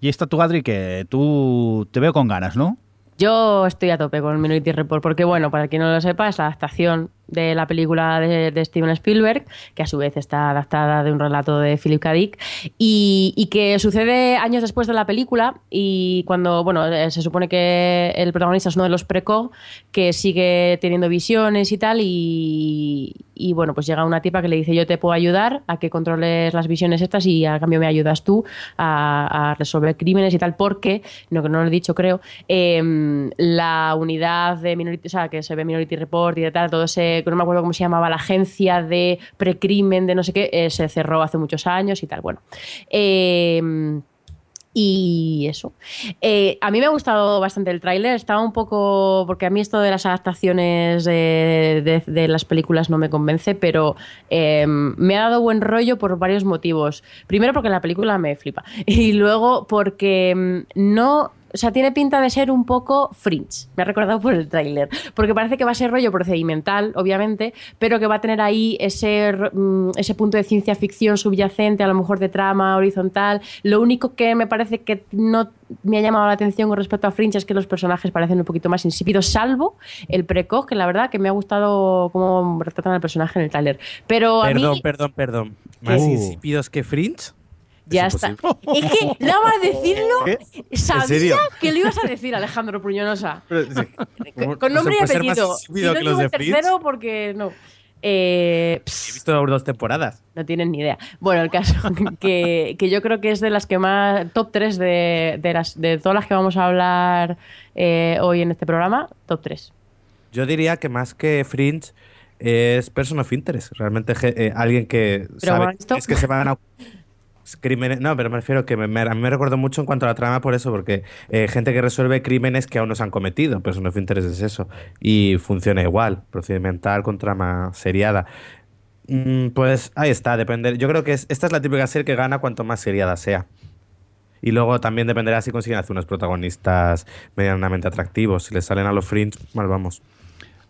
Y esta tú, Adri, que tú te veo con ganas, ¿no? Yo estoy a tope con Minority Report porque, bueno, para quien no lo sepa, es la adaptación de la película de, de Steven Spielberg, que a su vez está adaptada de un relato de Philip K. Dick, y, y que sucede años después de la película y cuando, bueno, eh, se supone que el protagonista es uno de los preco que sigue teniendo visiones y tal, y, y, bueno, pues llega una tipa que le dice yo te puedo ayudar a que controles las visiones estas y a cambio me ayudas tú a, resolver crímenes y tal, porque, no que no lo he dicho creo, em, la unidad de Minority, o sea, que se ve Minority Report y de tal, todo ese, no me acuerdo cómo se llamaba, la agencia de precrimen de no sé qué, eh, se cerró hace muchos años y tal, bueno. Em, y eso. Eh, a mí me ha gustado bastante el tráiler. Estaba un poco. Porque a mí esto de las adaptaciones de, las películas no me convence, pero eh, me ha dado buen rollo por varios motivos. Primero, porque la película me flipa. [laughs] Y luego, porque mm, no. O sea, tiene pinta de ser un poco fringe. Me ha recordado por el tráiler. Porque parece que va a ser rollo procedimental, obviamente, pero que va a tener ahí ese, mm, ese punto de ciencia ficción subyacente, a lo mejor de trama horizontal. Lo único que me parece que no me ha llamado la atención con respecto a Fringe es que los personajes parecen un poquito más insípidos, salvo el precoz, que la verdad que me ha gustado cómo retratan al personaje en el tráiler. Pero a Perdón, mí perdón, perdón. ¿Más Uh. insípidos que Fringe? Ya Es está. imposible. [laughs] Es que nada más decirlo, ¿Qué? sabía que lo ibas a decir, Alejandro Puñonosa. Con, ¿Cómo- con nombre y apellido. Insípido no digo el tercero porque no. Eh, He visto dos temporadas. no tienen ni idea. Bueno, el caso [laughs] que, que yo creo que es de las que más. Top 3 de, de, las, de todas las que vamos a hablar eh, hoy en este programa. Top 3. Yo diría que más que Fringe es Person of Interest. Realmente eh, alguien que sabe esto- es que se van a [laughs] crímenes. No, pero me refiero que me, me- a mí me recuerdo mucho en cuanto a la trama por eso, porque eh, gente que resuelve crímenes que aún no se han cometido. Person of Interest es eso. Y funciona igual. Procedimental con trama seriada. Mm, pues ahí está, depende. Yo creo que es- esta es la típica serie que gana cuanto más seriada sea. Y luego también dependerá si consiguen hacer unos protagonistas medianamente atractivos. Si les salen a los fringe, mal vamos.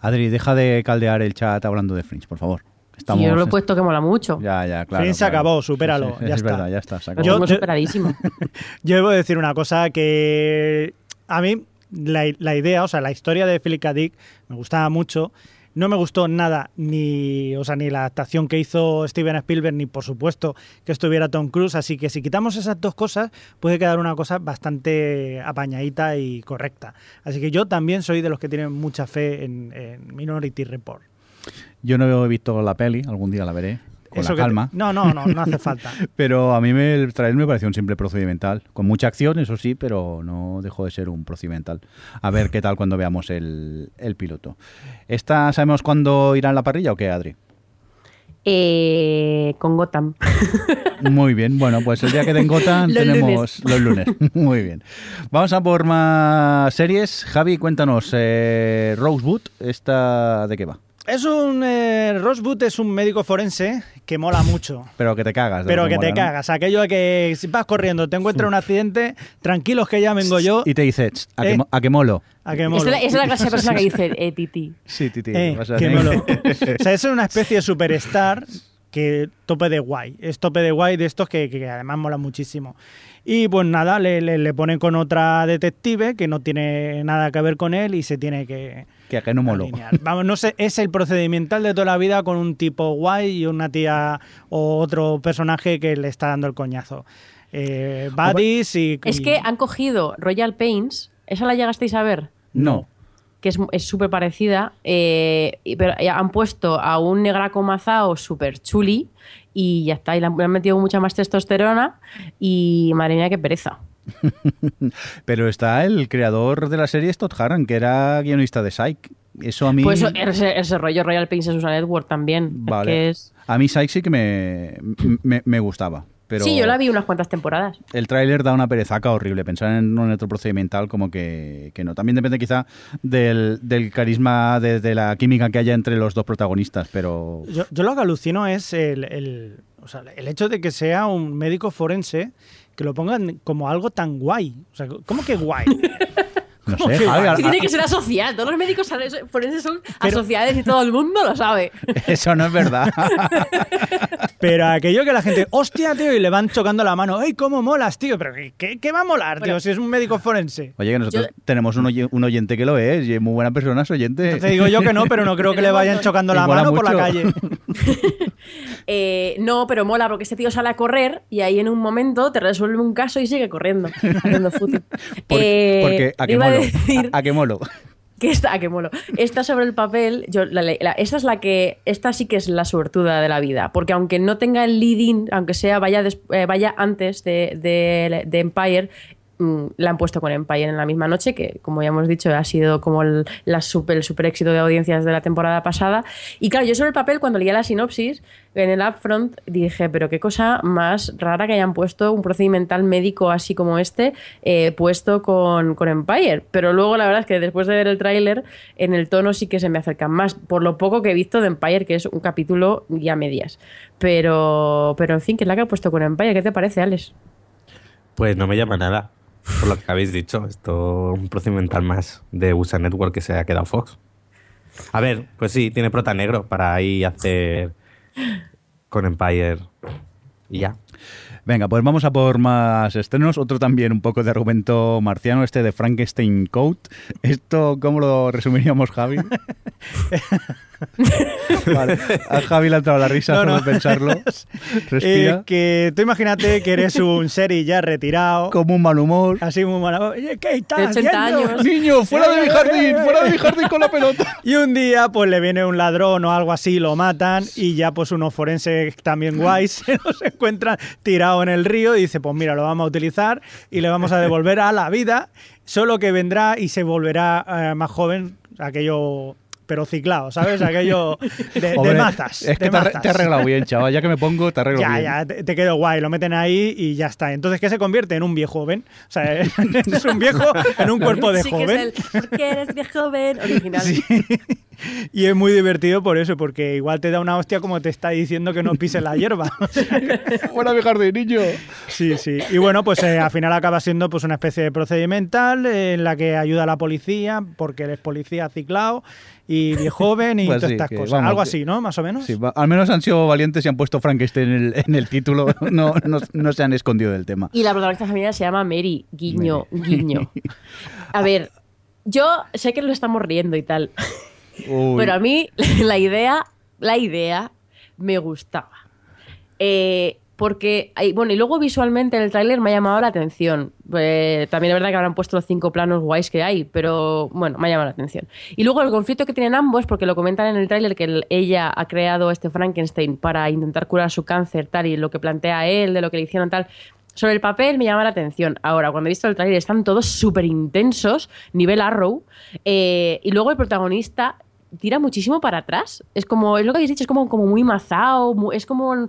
Adri, deja de caldear el chat hablando de Fringe, por favor. Estamos, yo lo he puesto que mola mucho. Ya, ya, claro. Fringe se claro. acabó, supéralo, Sí, sí, ya es está. verdad, ya está. se acabó. Yo tengo te- [laughs] superadísimo. Yo debo decir una cosa que a mí la, la idea, o sea, la historia de Philip K. Dick me gustaba mucho. No me gustó nada, ni, o sea, ni la adaptación que hizo Steven Spielberg, ni por supuesto que estuviera Tom Cruise. Así que si quitamos esas dos cosas, puede quedar una cosa bastante apañadita y correcta. Así que yo también soy de los que tienen mucha fe en, en Minority Report. Yo no he visto la peli, algún día la veré. Con Eso la te- calma. No, no, no, no hace falta. [laughs] Pero a mí me, el trailer me pareció un simple procedimental. Con mucha acción, eso sí, pero no dejó de ser un procedimental. A ver qué tal cuando veamos el, el piloto. ¿Esta sabemos cuándo irá en la parrilla o qué, Adri? Eh, con Gotham. [laughs] Muy bien, bueno, pues el día que den Gotham [laughs] Los tenemos los lunes. Muy bien. Vamos a por más series. Javi, cuéntanos, eh, Rosewood, ¿esta de qué va? Es un. Eh, Rosewood es un médico forense que mola mucho. Pero que te cagas. Pero que te cagas. Aquello de que si vas corriendo, te encuentra un accidente, tranquilos que ya vengo yo. Y te dice, "Ch, ¿a, Eh. que, mo- a que molo? A que Esa molo. es la- esa es la clase de persona que dice, eh, Titi. Sí, Titi. Eh, vas a que tener- molo. O sea, es una especie de superstar que tope de guay. Es tope de guay de estos que, que además mola muchísimo. Y pues nada, le, le, le ponen con otra detective que no tiene nada que ver con él y se tiene que, que a que no molo. alinear. Vamos, no sé, es el procedimental de toda la vida con un tipo guay y una tía o otro personaje que le está dando el coñazo. Eh, buddies y... Es que han cogido Royal Pains, ¿esa la llegasteis a ver? No. que es es súper parecida, eh, y- pero han puesto a un negraco mazao súper chuli y ya está, y le han, metido mucha más testosterona y madre mía, qué pereza. [laughs] Pero está el creador de la serie, Todd Harran, que era guionista de Psych. Eso a mí... Pues ese, ese rollo Royal Pains en Susan Network también. Vale. que es- A mí Psych sí que me, me, me gustaba. Pero Sí, yo la vi unas cuantas temporadas. El tráiler da una perezaca horrible. Pensar en un otro procedimental como que, que no. También depende quizá del, del carisma, de, de la química que haya entre los dos protagonistas, pero... Yo, yo lo que alucino es el, el- o sea, el hecho de que sea un médico forense que lo pongan como algo tan guay. O sea, ¿cómo que guay? [laughs] No ¿Cómo sé, que Javi, guay? a- Que tiene que ser asocial. Todos los médicos forenses son asociados y todo el mundo lo sabe. [laughs] Eso no es verdad. [laughs] Pero aquello que la gente, hostia, tío, y le van chocando la mano, ¡ay, cómo molas, tío! ¿Pero qué- qué, qué va a molar, tío, si es un médico forense? Oye, que nosotros tenemos un, oye- un oyente que lo es y es muy buena persona, es oyente. Te digo yo que no, pero no creo que le vayan chocando la mano por la calle. [laughs] Eh, no, pero mola porque este tío sale a correr y ahí en un momento te resuelve un caso y sigue corriendo, haciendo. [laughs] Por- Eh, porque a iba a molo. decir A, a que molo. Que esta, ah, qué molo. Esta sobre el papel, yo, la- la- esta es la que, esta sí que es la suertuda de la vida, porque aunque no tenga el leading, aunque sea vaya, eh, vaya antes de, de- Empire, la han puesto con Empire en la misma noche, que como ya hemos dicho ha sido como el, la super, el super éxito de audiencias de la temporada pasada. Y claro, yo sobre el papel, cuando leía la sinopsis, en el upfront dije, pero qué cosa más rara que hayan puesto un procedimental médico así como este, eh, puesto con, con Empire. Pero luego la verdad es que después de ver el tráiler, en el tono sí que se me acercan más, por lo poco que he visto de Empire, que es un capítulo ya medias. Pero, pero en fin, que es la que ha puesto con Empire. ¿Qué te parece, Alex? Pues no me llama nada, por lo que habéis dicho. Esto un procedimental más de USA Network que se ha quedado Fox. A ver, pues sí, tiene prota negro para ahí hacer con Empire y ya. Venga, pues vamos a por más estrenos. Otro también un poco de argumento marciano, este de Frankenstein Code. ¿Esto cómo lo resumiríamos, Javi? [laughs] vale. A Javi le ha entrado la risa No, no. pensarlo. [laughs] Respira. Eh, que tú imagínate que eres un seri ya retirado, Como un mal humor. así muy malo. Oye, ¿qué estás De 80 haciendo? años. Niño, fuera de mi jardín, fuera de mi jardín con la pelota. [laughs] Y un día, pues le viene un ladrón o algo así, lo matan y ya, pues unos forenses también guays [laughs] se los encuentran tirado en el río y dice, pues mira, lo vamos a utilizar y le vamos a devolver a la vida, solo que vendrá y se volverá eh, más joven, aquello pero ciclado, ¿sabes? Aquello de, de Joder, mazas. Es que de te, te ha arreglado bien, chaval. Ya que me pongo, te arreglo Ya, bien. ya, te, te quedó guay, lo meten ahí y ya está. Entonces, ¿qué se convierte? En un viejo joven. O sea, [laughs] es un viejo en un cuerpo de sí joven. que es el porque eres viejo joven original. Sí. Y es muy divertido por eso, porque igual te da una hostia como te está diciendo que no pises la hierba. [laughs] Fuera de mi jardín, niño. Sí, sí. Y bueno, pues eh, al final acaba siendo pues una especie de procedimental eh, en la que ayuda a la policía, porque él es policía ciclado y viejo joven y [laughs] Pues todas sí, estas cosas. vamos, Algo así, ¿no? Más o menos. Sí, va- al menos han sido valientes y han puesto Frankenstein en el, en el título. [laughs] No, no, no se han escondido del tema. Y la protagonista femenina se llama Mary, guiño, guiño. [laughs] A ver, yo sé que lo estamos riendo y tal. Uy. Pero a mí la idea, la idea me gustaba. Eh, porque, bueno, y luego visualmente el tráiler me ha llamado la atención. Eh, también es verdad que habrán puesto los cinco planos guays que hay, pero bueno, me ha llamado la atención. Y luego el conflicto que tienen ambos, porque lo comentan en el tráiler que el- ella ha creado este Frankenstein para intentar curar su cáncer, tal, y lo que plantea él, de lo que le hicieron, tal. Sobre el papel me llama la atención. Ahora, cuando he visto el tráiler, están todos súper intensos, nivel Arrow, eh, y luego el protagonista tira muchísimo para atrás. Es como, es lo que habéis dicho, es como, como muy mazao, mu- es como,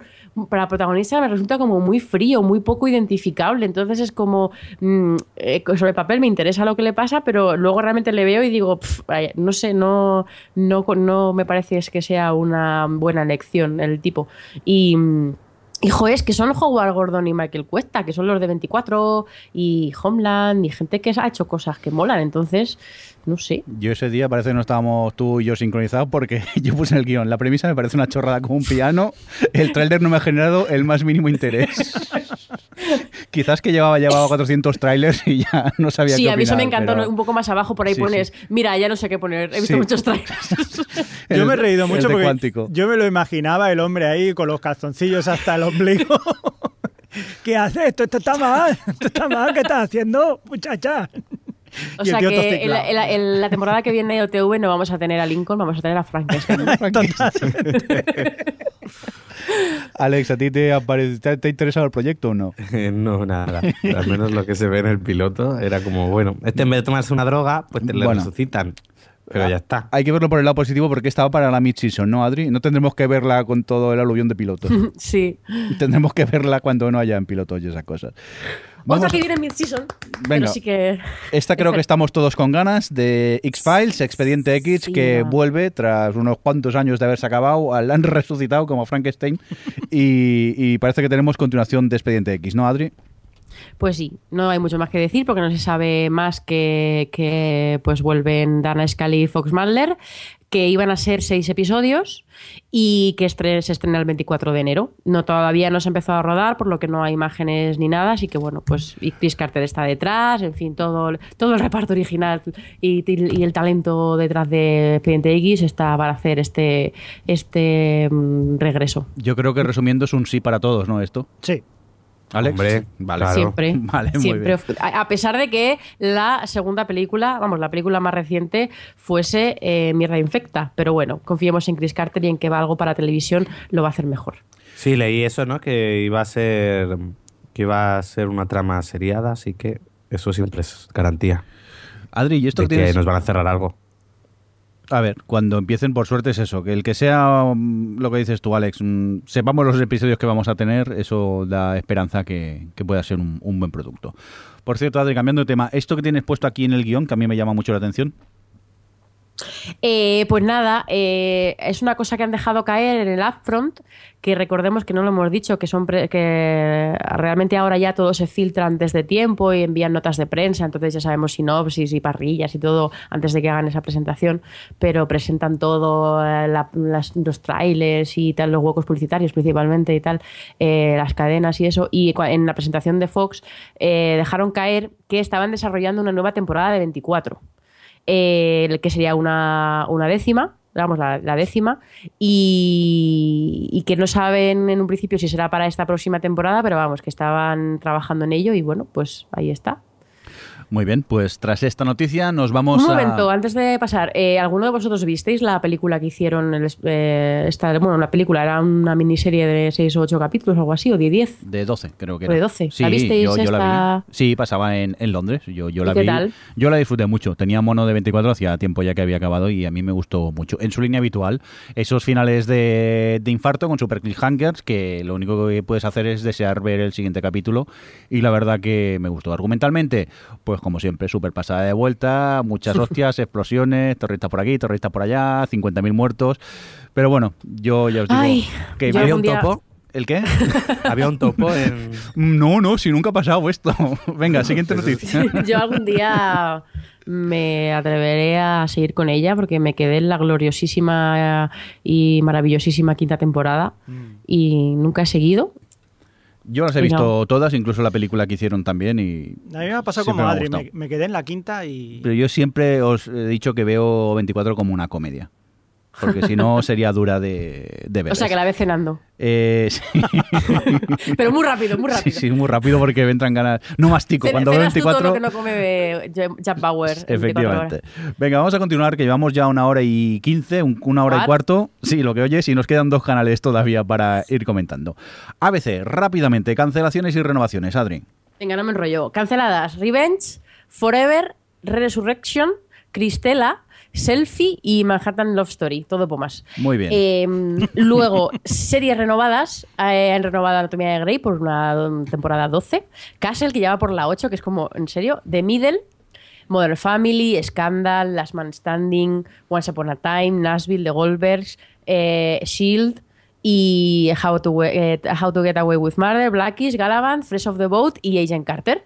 para el protagonista me resulta como muy frío, muy poco identificable. Entonces es como, mm, eh, sobre el papel me interesa lo que le pasa, pero luego realmente le veo y digo, "Pf, vaya, no sé, no, no, no me parece que sea una buena elección el tipo. Y... mm, Hijo, es que son Howard Gordon y Michael Cuesta, que son los de 24 y Homeland y gente que ha hecho cosas que molan. Entonces, no sé. Yo ese día parece que no estábamos tú y yo sincronizados porque [laughs] yo puse en el guion. La premisa me parece una chorrada como un piano. El tráiler no me ha generado el más mínimo interés. [laughs] Quizás que llevaba, llevaba 400 trailers y ya no sabía Sí, qué a mí eso me opinar, encantó. Un poco más abajo por ahí Sí, pones, sí. mira, ya no sé qué poner. He visto Sí. muchos trailers. [laughs] Yo me he reído mucho porque Cuántico. yo me lo imaginaba el hombre ahí con los calzoncillos hasta el ombligo. [laughs] ¿Qué haces? Esto, esto está mal. Esto está mal. ¿Qué estás haciendo, muchacha? O el sea que en la, tosticlao. en la- en la temporada que viene de OTV no vamos a tener a Lincoln, vamos a tener a Frankenstein. [laughs] Alex, ¿a ti te te, te ha interesado el proyecto o no? [laughs] No, nada. Al menos lo que se ve en el piloto era como, bueno, este en vez de tomarse una droga, pues te le Bueno. resucitan. Pero ya está. Hay que verlo por el lado positivo porque estaba para la mid-season, ¿no, Adri? No tendremos que verla con todo el aluvión de pilotos. [laughs] sí. tendremos que verla cuando no haya en pilotos y esas cosas. Vamos Otra que viene en mid-season, Venga. pero sí que... Esta creo que estamos todos con ganas de X-Files, Expediente X, Sí, que no. vuelve tras unos cuantos años de haberse acabado, la han [laughs] resucitado como Frankenstein y, y parece que tenemos continuación de Expediente X, ¿no, Adri? Pues sí, no hay mucho más que decir porque no se sabe más que, que pues vuelven Dana Scully y Fox Mulder, que iban a ser seis episodios y que estre- se estrena el 24 de enero. No todavía no se ha empezado a rodar, por lo que no hay imágenes ni nada, así que bueno, pues y Chris Carter está detrás, en fin, todo, todo el reparto original y, y el talento detrás de Expediente X está para hacer este, este mm, regreso. Yo creo que resumiendo es un sí para todos, ¿no? Esto. Sí. Alex. Hombre, vale. claro. Siempre. [laughs] Vale, muy siempre. bien. A pesar de que la segunda película, vamos, la película más reciente fuese eh, Mierda Infecta. Pero bueno, confiemos en Chris Carter y en que va algo para televisión lo va a hacer mejor. Sí, leí eso, ¿no? Que iba a ser que iba a ser una trama seriada, así que eso siempre es garantía Adri, ¿y esto de que que tienes? nos van a cerrar algo. A ver, cuando empiecen, por suerte es eso, que el que sea mm, lo que dices tú, Alex, mm, sepamos los episodios que vamos a tener, eso da esperanza que, pueda ser un, un buen producto. Por cierto, Adri, cambiando de tema, esto que tienes puesto aquí en el guion, que a mí me llama mucho la atención, Eh, pues nada, eh, es una cosa que han dejado caer en el upfront, que recordemos que no lo hemos dicho, que son pre- que realmente ahora ya todo se filtra antes de tiempo y envían notas de prensa, entonces ya sabemos sinopsis y parrillas y todo antes de que hagan esa presentación, pero presentan todo, eh, la- las- los trailers y tal, los huecos publicitarios principalmente y tal, las cadenas y eso, y en la presentación de Fox dejaron caer que estaban desarrollando una nueva temporada de 24 eh, que sería una, una décima, digamos la, décima, y que no saben en un principio si será para esta próxima temporada, pero vamos, que estaban trabajando en ello y bueno, pues ahí está. Muy bien, pues tras esta noticia nos vamos Un a... momento, antes de pasar, eh, ¿alguno de vosotros visteis la película que hicieron? El, eh, esta, bueno, la película era una miniserie de 6 o 8 capítulos, algo así, o de 10. De 12, creo que ¿O era. de 12? Sí, ¿La visteis yo, yo la esta? vi. Sí, pasaba en, en Londres. Yo, yo ¿Y la qué vi. tal? Yo la disfruté mucho. Tenía mono de 24 hacía tiempo ya que había acabado y a mí me gustó mucho. En su línea habitual, esos finales de, de infarto con super cliffhangers que lo único que puedes hacer es desear ver el siguiente capítulo y la verdad que me gustó. Argumentalmente, pues como siempre, súper pasada de vuelta, muchas [laughs] hostias, explosiones, terroristas por aquí, terroristas por allá, 50.000 muertos. Pero bueno, yo ya os digo Ay, que ¿Había un día- topo? ¿El qué? [laughs] Había un topo en... No, no, si nunca ha pasado esto. [laughs] Venga, siguiente noticia. Yo algún día me atreveré a seguir con ella porque me quedé en la gloriosísima y maravillosísima quinta temporada y nunca he seguido. Yo las he Y visto no. todas, incluso la película que hicieron también y... A mí me ha pasado como me quedé en la quinta y. Pero yo siempre os he dicho que veo 24 como una comedia. Porque si no [laughs] sería dura de, de ver. O sea, que la ves cenando. Eh, sí. [laughs] Pero muy rápido, muy sí, rápido. sí, muy rápido porque me entran ganas. No mastico, Cen- cuando veo cenas tú todo 24... lo que no come Jack Bauer. 24. Efectivamente. Venga, vamos a continuar, que llevamos ya una hora y quince, un- una hora y cuarto. Sí, lo que oyes, y nos quedan dos canales todavía para ir comentando. ABC, rápidamente, cancelaciones y renovaciones, Adri. Venga, no me enrollo. Canceladas. Revenge, Forever, Resurrection, Cristela, Selfie y Manhattan Love Story. Todo pomas. Muy bien. Eh, [laughs] luego, series renovadas. Eh, han renovado Anatomía de Grey por una temporada 12. Castle, que ya va por la 8, que es como, en serio, The Middle. Modern Family, Scandal, Last Man Standing, Once Upon a Time, Nashville, The Goldbergs, eh, Shield y How to, eh, How to Get Away with Murder, Blackish, Galavant, Fresh of the Boat y Agent Carter.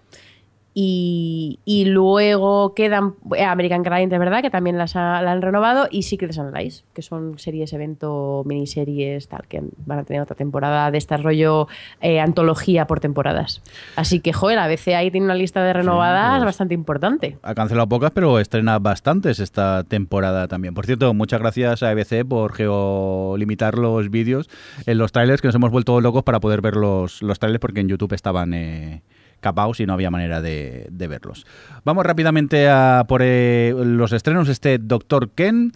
Y, y luego quedan eh, American Crime, de verdad, que también las ha- la han renovado, y Secrets and Lies, que son series, evento, miniseries, tal, que van a tener otra temporada de este rollo eh, antología por temporadas. Así que, joder, a veces ahí tiene una lista de renovadas pues- bastante importante. Ha cancelado pocas, pero estrena bastantes esta temporada también. Por cierto, muchas gracias a ABC por geolimitar los vídeos en los trailers, que nos hemos vuelto locos para poder ver los, los trailers porque en YouTube estaban eh, capados y no había manera de, de verlos. Vamos rápidamente a por eh, los estrenos. Este Doctor Ken.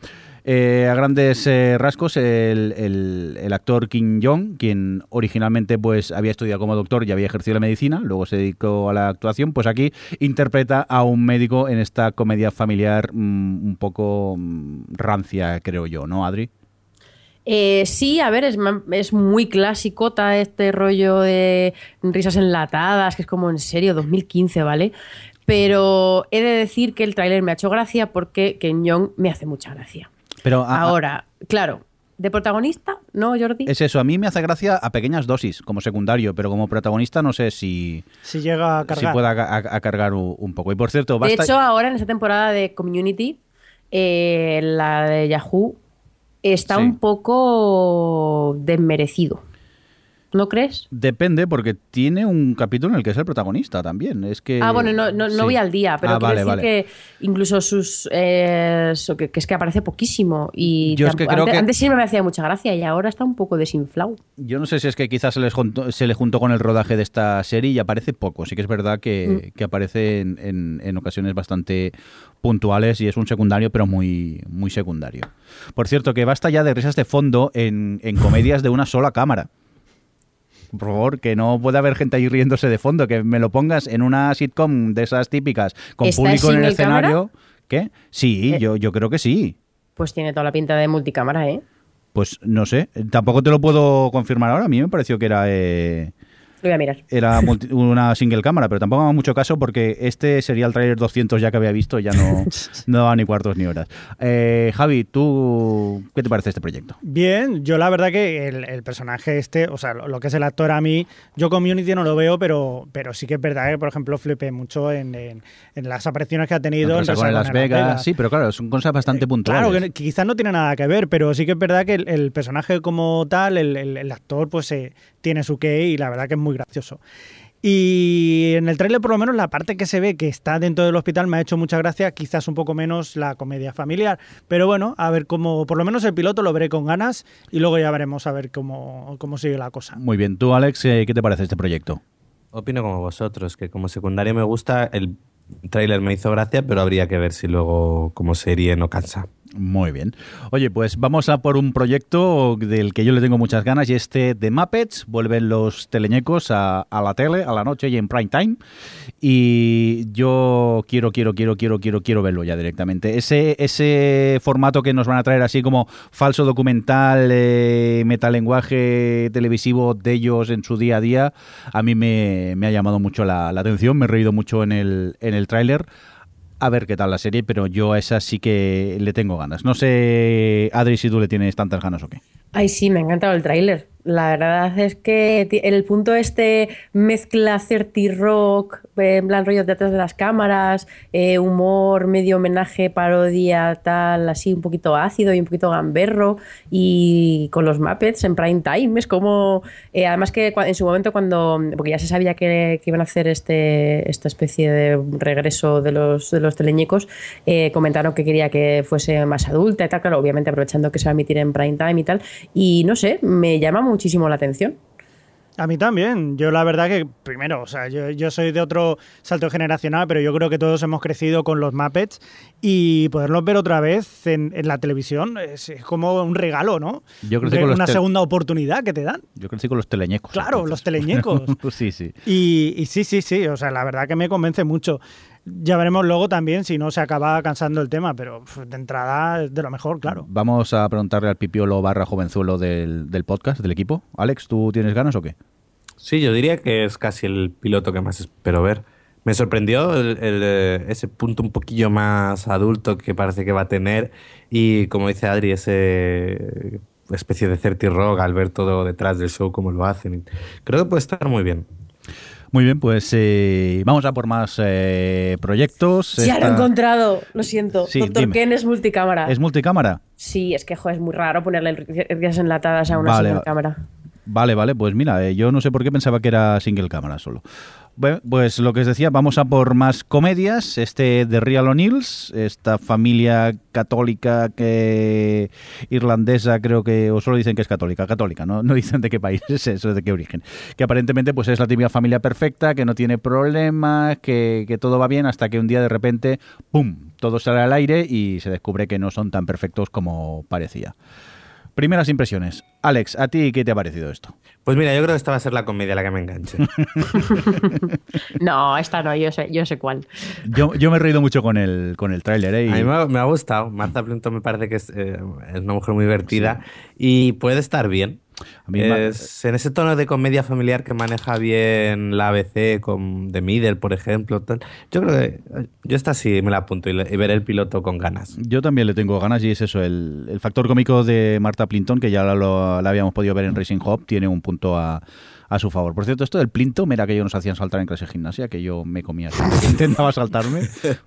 Eh, a grandes eh, rasgos, el, el- el actor Kim Jong, quien originalmente pues había estudiado como doctor y había ejercido la medicina, luego se dedicó a la actuación, pues aquí interpreta a un médico en esta comedia familiar mm, un poco mm, rancia, creo yo, ¿no, Adri? Eh, sí, a ver, es, es muy clasicota este rollo de risas enlatadas, que es como en serio, 2015, ¿vale? Pero he de decir que el tráiler me ha hecho gracia porque Ken Jeong me hace mucha gracia. Pero a- a- Ahora, claro, de protagonista, ¿no, Jordi? es eso, a mí me hace gracia a pequeñas dosis, como secundario, pero como protagonista no sé si, Si llega a si cargar. pueda a, a- a cargar un poco. Y por cierto, de basta... hecho, ahora en esta temporada de Community, eh, la de Yahoo, está Sí. un poco desmerecido. ¿No crees? Depende, porque tiene un capítulo en el que es el protagonista también. Es que, Ah, bueno, no, no, no sí. voy al día, pero Ah, quiero vale, decir vale. que incluso sus. eh, so- que, que es que aparece poquísimo. Y Yo es que creo antes, que- antes sí me hacía mucha gracia y ahora está un poco desinflado. Yo no sé si es que quizás se, les juntó- se le juntó con el rodaje de esta serie y aparece poco. Sí que es verdad que, Mm. que aparece en, en- en ocasiones bastante puntuales y es un secundario, pero muy, muy secundario. Por cierto, que basta ya de risas de fondo en, en comedias de una sola cámara. Por favor, que no puede haber gente ahí riéndose de fondo, que me lo pongas en una sitcom de esas típicas con ¿Esta público en el cámara? escenario. ¿Qué? Sí, Eh. yo, yo creo que sí. Pues tiene toda la pinta de multicámara, ¿eh? Pues no sé, tampoco te lo puedo confirmar ahora. A mí me pareció que era eh, Lo voy a mirar. era multi- una single cámara, pero tampoco me hago mucho caso porque este sería el trailer 200 ya que había visto, ya no, [laughs] no daba ni cuartos ni horas. Eh, Javi, ¿tú qué te parece este proyecto? Bien, yo la verdad que el, el personaje este, o sea, lo, lo que es el actor a mí, yo Community no lo veo, pero, pero sí que es verdad que, por ejemplo, flipé mucho en, en- en las apariciones que ha tenido en Las Vegas, sí, pero claro, son cosas bastante puntuales. Claro, que, que quizás no tiene nada que ver, pero sí que es verdad que el, el personaje como tal, el, el- el actor, pues eh, tiene su qué y la verdad que es muy gracioso. Y en el tráiler, por lo menos, la parte que se ve que está dentro del hospital me ha hecho mucha gracia, quizás un poco menos la comedia familiar. Pero bueno, a ver cómo, por lo menos el piloto lo veré con ganas y luego ya veremos a ver cómo, cómo sigue la cosa. Muy bien, tú Alex, eh, ¿qué te parece este proyecto? Opino como vosotros, que como secundario me gusta, el tráiler me hizo gracia, pero habría que ver si luego como serie no cansa. Muy bien. Oye, pues vamos a por un proyecto del que yo le tengo muchas ganas y este de Muppets. Vuelven los teleñecos a, la tele, a la noche y en prime time. Y yo quiero, quiero, quiero, quiero, quiero, quiero verlo ya directamente. Ese, ese formato que nos van a traer así como falso documental, eh, metalenguaje televisivo de ellos en su día a día, a mí me, me ha llamado mucho la, la atención. Me he reído mucho en el, en el tráiler a ver qué tal la serie, pero yo a esa sí que le tengo ganas. No sé, Adri, si tú le tienes tantas ganas o qué. Ay, sí, me ha encantado el tráiler. La verdad es que el punto este mezcla certi rock, eh, en plan rollo detrás de las cámaras, eh, humor, medio homenaje, parodia, tal, así un poquito ácido y un poquito gamberro, y con los Muppets en prime time. Es como. eh, además, que en su momento, cuando. Porque ya se sabía que, iban a hacer este, esta especie de regreso de los, de los teleñecos, comentaron que quería que fuese más adulta y tal, claro, obviamente aprovechando que se va a emitir en prime time y tal. Y no sé, me llama muchísimo la atención. A mí también. Yo la verdad que, primero, o sea, yo, yo soy de otro salto generacional, pero yo creo que todos hemos crecido con los Muppets y poderlos ver otra vez en, en la televisión es, es como un regalo, ¿no? Yo crecí Re- con los Una segunda oportunidad que te dan. Yo crecí con los teleñecos. Claro, entonces. los teleñecos. [laughs] sí, sí. Y, y sí, sí, sí, o sea, la verdad que me convence mucho. Ya veremos luego también si no se acaba cansando el tema, pero de entrada es de lo mejor, claro. Vamos a preguntarle al pipiolo barra jovenzuelo del, del podcast, del equipo. Alex, ¿tú tienes ganas o qué? Sí, yo diría que es casi el piloto que más espero ver. Me sorprendió el- el, eh, ese punto un poquillo más adulto que parece que va a tener y como dice Adri, ese especie de certi rock al ver todo detrás del show como lo hacen. Creo que puede estar muy bien. Muy bien, pues eh, vamos a por más eh, proyectos. Ya lo he Esta- encontrado, lo siento. Sí, Doctor dime. Ken es multicámara. ¿Es multicámara? Sí, es que jo, es muy raro ponerle riquezas enlatadas a una Vale. single cámara. Vale, vale, pues mira, eh, yo no sé por qué pensaba que era single cámara solo. Bueno, pues lo que os decía, vamos a por más comedias. Este de Real O'Neills, esta familia católica que irlandesa, creo que, o solo dicen que es católica, católica, no, no [laughs] dicen de qué país es eso, de qué origen. Que aparentemente pues es la típica familia perfecta, que no tiene problemas, que, que todo va bien, hasta que un día de repente, ¡pum!, todo sale al aire y se descubre que no son tan perfectos como parecía. Primeras impresiones. Alex, ¿a ti qué te ha parecido esto? Pues mira, yo creo que esta va a ser la comedia la que me enganche. [laughs] No, esta no, yo sé, yo sé cuál. Yo, yo me he reído mucho con el, con el tráiler, ¿eh? Y- A mí me ha, me ha gustado. Martha Plimpton me parece que es, eh, es una mujer muy divertida y puede estar bien. Es en ese tono de comedia familiar que maneja bien la ABC con The Middle, por ejemplo. tal. Yo creo que yo esta sí me la apunto y, le- y veré el piloto con ganas. Yo también le tengo ganas y es eso, el, el factor cómico de Marta Plinton, que ya lo, la habíamos podido ver en Racing Hop, tiene un punto a, a su favor. Por cierto, esto del Plinton era que ellos nos hacían saltar en clase de gimnasia, que yo me comía [laughs] intentaba saltarme.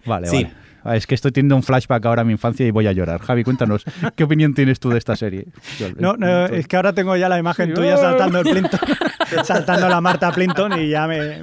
Vale, Sí. vale. Es que estoy teniendo un flashback ahora a mi infancia y voy a llorar. Javi, cuéntanos, ¿qué opinión tienes tú de esta serie? No, no, es que ahora tengo ya la imagen Sí. tuya saltando el Plinton, [laughs] [laughs] saltando la Marta Plinton y ya me,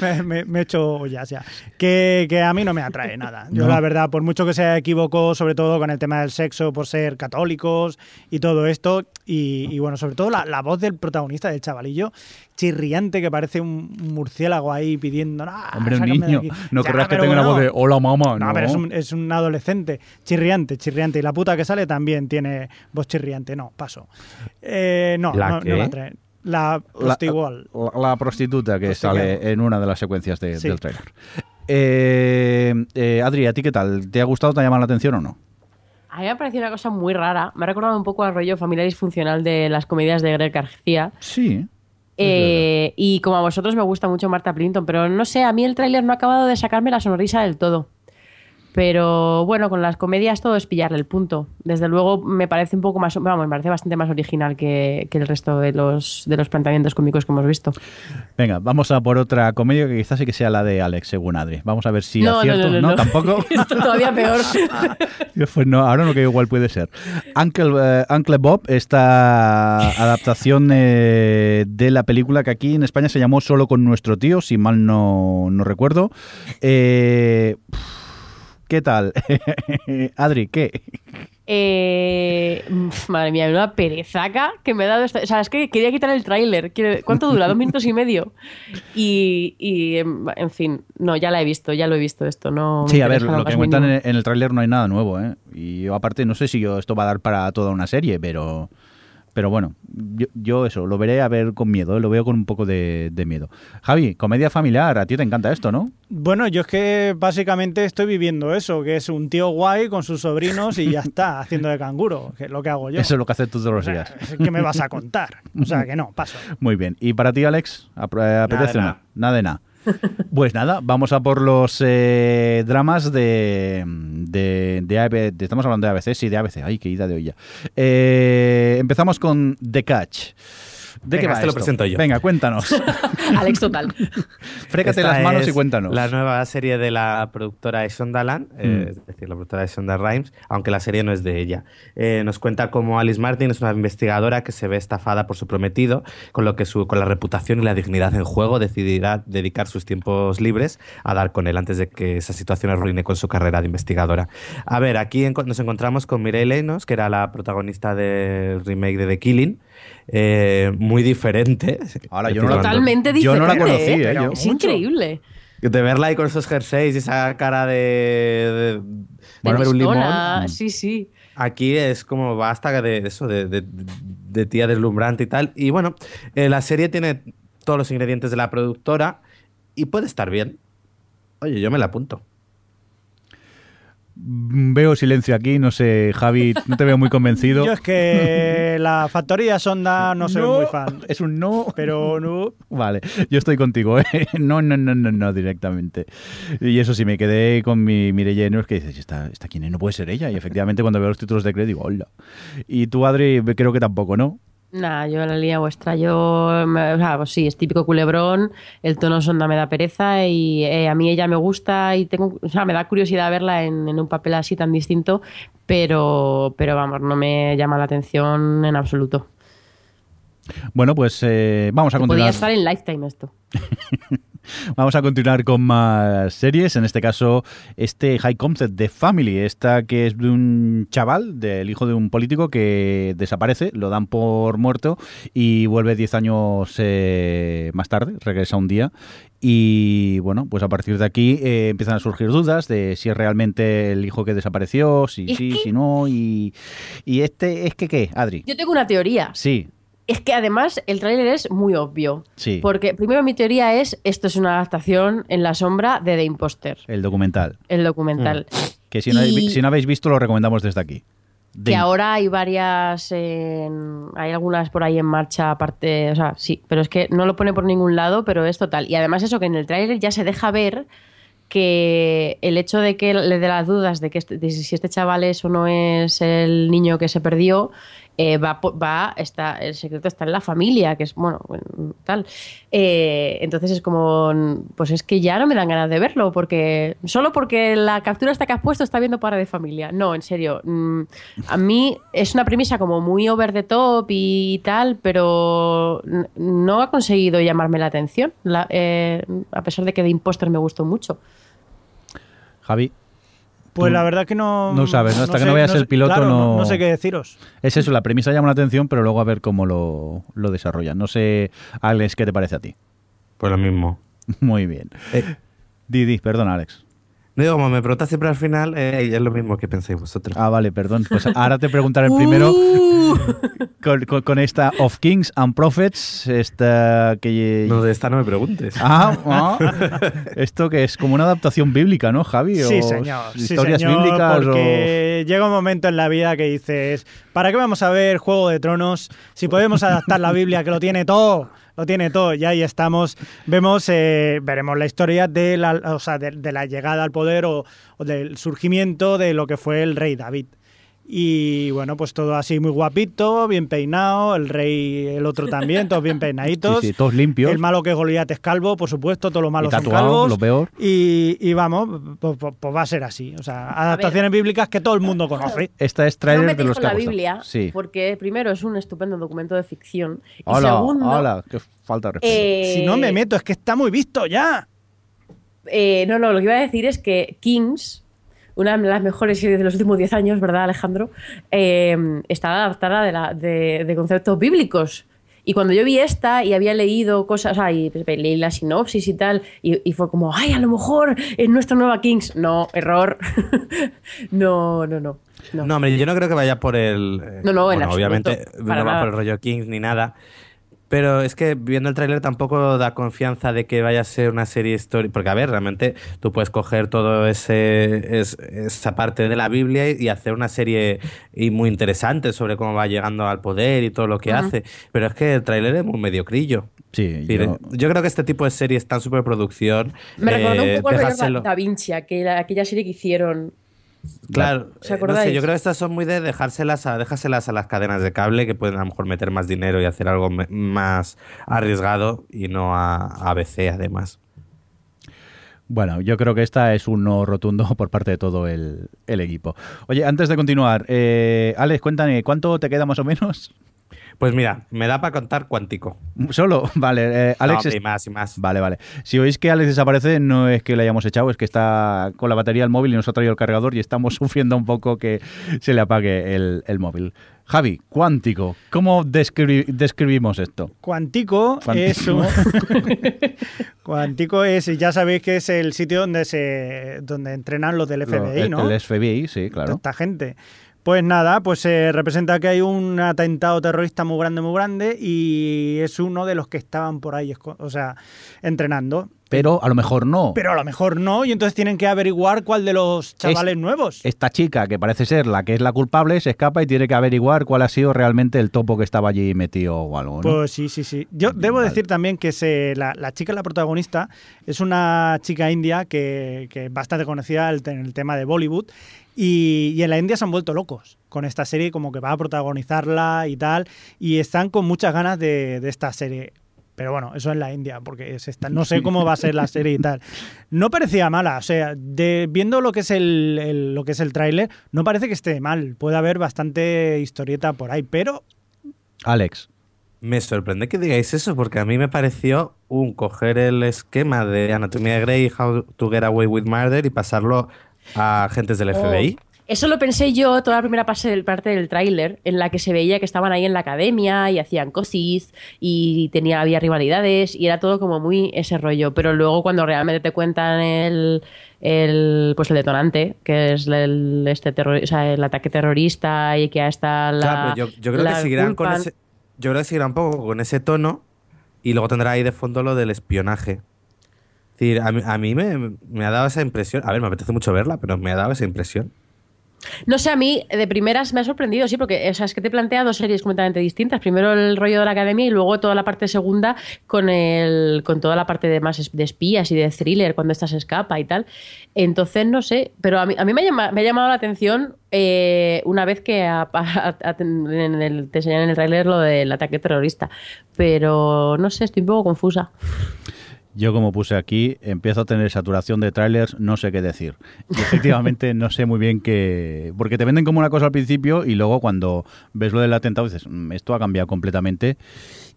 me, me- me he hecho ya, ya. Que, que a mí no me atrae nada. Yo No. la verdad, por mucho que se equivocó, sobre todo con el tema del sexo, por ser católicos y todo esto, y, y bueno, sobre todo la, la voz del protagonista, del chavalillo, chirriante que parece un murciélago ahí pidiendo, "No, Hombre, un niño. aquí". No Ya, creas que tenga una bueno, voz de hola mamá, no, no. pero es un, es un adolescente chirriante, chirriante. Y la puta que sale también tiene voz chirriante. No, paso. Eh, no, ¿La no, no la trae. La la, prostigual. la- la prostituta que sale en una de las secuencias de- Sí. del trailer. Eh, eh, Adri, ¿a ti qué tal? ¿Te ha gustado? ¿Te ha llamado la atención o no? A mí me ha parecido una cosa muy rara. Me ha recordado un poco al rollo familiar disfuncional de las comedias de Greg García. Sí. Eh, y como a vosotros me gusta mucho Marta Plinton, pero no sé, a mí el tráiler no ha acabado de sacarme la sonrisa del todo. Pero bueno, con las comedias todo es pillarle el punto. Desde luego me parece un poco más, vamos, me parece bastante más original que, que el resto de los, de los planteamientos cómicos que hemos visto. Venga, vamos a por otra comedia que quizás sí que sea la de Alex, según Adri. Vamos a ver si no, acierto. no, no, no. tampoco. [laughs] Esto todavía peor. [laughs] Pues no, ahora no que igual puede ser. Uncle, eh, Uncle Bob, esta adaptación eh, de la película que aquí en España se llamó Solo con nuestro tío, si mal no, no recuerdo. Eh, ¿Qué tal? [laughs] Adri, ¿qué? Eh, madre mía, una perezaca que me ha dado esta... O sea, es que quería quitar el tráiler. ¿Cuánto dura? Dos minutos y medio. Y, y, em, en fin, no, ya la he visto, ya lo he visto esto. No Sí, a ver, lo que cuentan en el tráiler no hay nada nuevo, ¿eh? Y yo aparte no sé si yo, esto va a dar para toda una serie, pero... Pero bueno, yo, yo eso, lo veré a ver con miedo, ¿eh? lo veo con un poco de, de miedo. Javi, comedia familiar, a ti te encanta esto, ¿no? Bueno, yo es que básicamente estoy viviendo eso, que es un tío guay con sus sobrinos y ya está, [laughs] haciendo de canguro, que es lo que hago yo. Eso es lo que haces tú todos O los sea, días. ¿Qué me vas a contar? O sea, que no, paso. [laughs] Muy bien. ¿Y para ti, Alex? ¿Ap- ¿Apetece o no? nada. Nada de nada. Pues nada, vamos a por los eh, dramas de, de, de Estamos hablando de ABC, sí, de ABC. Ay, qué ida de olla. Eh, empezamos con The Catch. ¿De qué Venga, va este lo presento yo. Venga, cuéntanos. [laughs] Alex total. [laughs] Frécate Esta las manos y cuéntanos. La nueva serie de la productora de Shondaland, eh, Mm. es decir, la productora de Shonda Rhimes, aunque la serie no es de ella. Eh, nos cuenta cómo Alice Martin es una investigadora que se ve estafada por su prometido, con lo que su, con la reputación y la dignidad en juego decidirá dedicar sus tiempos libres a dar con él antes de que esa situación arruine con su carrera de investigadora. A ver, aquí nos encontramos con Mireille Lenos, que era la protagonista del remake de The Killing, eh, muy diferente. Ahora, yo no la- Totalmente Yo diferente. no la conocí, ¿eh? ¿eh? Yo. Es increíble. De verla ahí con esos jerseys y esa cara de. de bueno, ver un limón. Sí, sí. Aquí es como basta de eso, de, de- de tía deslumbrante y tal. Y bueno, eh, la serie tiene todos los ingredientes de la productora y puede estar bien. Oye, yo me la apunto. Veo silencio aquí, no sé, Javi, no te veo muy convencido. [laughs] Yo es que [laughs] la factoría Sonda no soy muy fan. Es un no. Pero no. Vale, yo estoy contigo, ¿eh? [laughs] No, no, no, no, no, directamente. Y eso sí, me quedé con mi Mireille Enos, que dices, ¿esta, ¿esta quién es? No puede ser ella. Y efectivamente, cuando veo los títulos de crédito, digo, hola. Y tú, Adri, creo que tampoco, ¿no? Nada, yo en la línea vuestra, yo, me- o sea, pues sí, es típico culebrón, el tono sonda me da pereza y eh, a mí ella me gusta y tengo, o sea, me da curiosidad verla en, en un papel así tan distinto, pero, pero vamos, no me llama la atención en absoluto. Bueno, pues eh, vamos a Podría continuar. estar en Lifetime esto. [laughs] Vamos a continuar con más series. En este caso, este High Concept de Family. Esta que es de un chaval, del hijo de un político que desaparece, lo dan por muerto y vuelve 10 años eh, más tarde, regresa un día. Y bueno, pues a partir de aquí eh, empiezan a surgir dudas de si es realmente el hijo que desapareció, si sí, si no. Y, y este es que, ¿qué, Adri? Yo tengo una teoría. Sí, Es que además el tráiler es muy obvio. Sí. Porque primero mi teoría es, esto es una adaptación en la sombra de The Imposter, el documental. el documental. Que si no, Y- si no habéis visto, lo recomendamos desde aquí. Que ahora hay varias, en- hay algunas por ahí en marcha aparte, o sea, sí, pero es que no lo pone por ningún lado, pero es total. Y además eso que en el tráiler ya se deja ver que el hecho de que le dé las dudas de que este- de si este chaval es o no es el niño que se perdió, eh, va, va está, el secreto está en la familia, que es, bueno, tal. Eh, entonces es como, pues es que ya no me dan ganas de verlo, porque solo porque la captura esta que has puesto está viendo para de familia. No, en serio. mm, a mí es una premisa como muy over the top y tal, pero no ha conseguido llamarme la atención, eh, a pesar de que de Imposter me gustó mucho. Javi, Pues la verdad que no. no sabes, ¿no? Hasta que sé- no veas el sé- piloto, claro, no- no sé qué deciros. es eso, la premisa llama la atención, pero luego a ver cómo lo, lo desarrollan. No sé, Alex, ¿qué te parece a ti? Pues lo mismo. [laughs] Muy bien. Eh, Didi, perdón, Alex. No digo, como me preguntas siempre al final, eh, es lo mismo que pensáis vosotros. Ah, vale, perdón. Pues ahora te preguntaré primero con, con- con esta Of Kings and Prophets, esta que... No, de esta no me preguntes. Ah, ah. esto que es como una adaptación bíblica, ¿no, Javi? Sí, señor. Sí, Historias señor, bíblicas porque llega un momento en la vida que dices, ¿para qué vamos a ver Juego de Tronos si podemos adaptar la Biblia que lo tiene todo? Lo tiene todo. Y ahí estamos. Vemos, eh, veremos la historia de la, o sea, de, la llegada al poder o del surgimiento de lo que fue el rey David. Y bueno, pues todo así muy guapito, bien peinado, el rey, el otro también, todos bien [laughs] peinaditos. Sí, sí, todos limpios. El malo que Goliat es calvo, por supuesto, todos los malos son tatuado, calvos. lo peor. Y, y vamos, pues, pues- pues va a ser así. O sea, adaptaciones bíblicas que todo el mundo conoce. Esta es No trailer me de los la. Biblia, Sí. porque primero es un estupendo documento de ficción. Y Hola, segundo, hola, qué falta de respeto. eh, Si no me meto, es que está muy visto ya. Eh, no, no, lo que iba a decir es que Kings, una de las mejores series de los últimos 10 años, ¿verdad, Alejandro? Eh, está adaptada de, la- de- de conceptos bíblicos. Y cuando yo vi esta y había leído cosas, o sea, y pues, leí la sinopsis y tal, y, y fue como, ay, a lo mejor es nuestra nueva Kings. No, error. [laughs] no, no, no. no. No, hombre, yo no creo que vaya por el. eh, No, no, en bueno, absoluto, obviamente no va nada. por el rollo Kings ni nada. Pero es que viendo el tráiler tampoco da confianza de que vaya a ser una serie histórica. Porque, a ver, realmente tú puedes coger todo ese es- esa parte de la Biblia y hacer una serie y muy interesante sobre cómo va llegando al poder y todo lo que hace. Pero es que el tráiler es muy mediocrillo. Sí, yo- yo... creo que este tipo de series tan superproducción. Me recordó eh, un poco el Da Vinci, aquella, aquella serie que hicieron. Claro, ¿Os eh, no acordáis? sé, yo creo que estas son muy de dejárselas a, dejárselas a las cadenas de cable que pueden a lo mejor meter más dinero y hacer algo me- más arriesgado y no a, a ABC además. Bueno, yo creo que esta es un no rotundo [laughs] por parte de todo el, el equipo. Oye, antes de continuar, eh, Alex, cuéntame, ¿cuánto te queda más o menos? Pues mira, me da para contar cuántico. Solo, [laughs] vale. eh, Alex, es- y más y más. Vale, vale. Si oís que Alex desaparece, no es que le hayamos echado, es que está con la batería del móvil y nos ha traído el cargador y estamos [laughs] sufriendo un poco que se le apague el, el móvil. Javi, cuántico, ¿cómo descri- describimos esto? Cuantico. es un... [laughs] Cuantico es, ya sabéis que es el sitio donde se donde entrenan los del FBI, Lo- el, ¿no? el FBI, sí, claro. Esta gente. Pues nada, pues se representa que hay un atentado terrorista muy grande, muy grande y es uno de los que estaban por ahí, o sea, entrenando. Pero a lo mejor no. Pero a lo mejor no, y entonces tienen que averiguar cuál de los chavales nuevos. Esta chica, que parece ser la que es la culpable, se escapa y tiene que averiguar cuál ha sido realmente el topo que estaba allí metido o algo, ¿no? Pues sí, sí, sí. Yo debo Vale. decir también que se, la, la chica, la protagonista, es una chica india que, que es bastante conocida en el tema de Bollywood. Y, y en la India se han vuelto locos con esta serie, como que va a protagonizarla y tal. Y están con muchas ganas de, de esta serie. Pero bueno, eso en la India, porque es esta, no sé cómo va a ser la serie y tal. No parecía mala, o sea, de, viendo lo que es el, el- lo que es el tráiler, no parece que esté mal. Puede haber bastante historieta por ahí, pero Alex, Me sorprende que digáis eso porque a mí me pareció un coger el esquema de Anatomía de Grey, How to Get Away with Murder y pasarlo a agentes del FBI. Oh, Eso lo pensé yo toda la primera parte del, parte del tráiler, en la que se veía que estaban ahí en la academia y hacían cosis y tenía, había rivalidades y era todo como muy ese rollo. Pero luego cuando realmente te cuentan el, el pues el detonante, que es el, este terror, o sea, el ataque terrorista y que hasta la. Claro, pero yo, yo creo que seguirán con ese. Yo creo que seguirán un poco con ese tono y luego tendrá ahí de fondo lo del espionaje. Es decir, a mí, a mí me, me ha dado esa impresión. A ver, me apetece mucho verla, pero me ha dado esa impresión. No sé, a mí de primeras me ha sorprendido, sí, porque o sea, es que te plantea dos series completamente distintas. Primero el rollo de la academia y luego toda la parte segunda con el con toda la parte de más de espías y de thriller cuando esta se escapa y tal. Entonces, no sé, pero a mí, a mí me, ha llama- me ha llamado la atención eh, una vez que a- a- en el- te enseñan en el tráiler lo del ataque terrorista. Pero no sé, estoy un poco confusa. Yo como puse aquí, empiezo a tener saturación de trailers, no sé qué decir. Y [laughs] efectivamente no sé muy bien qué... Porque te venden como una cosa al principio y luego cuando ves lo del atentado dices, "Mm, esto ha cambiado completamente.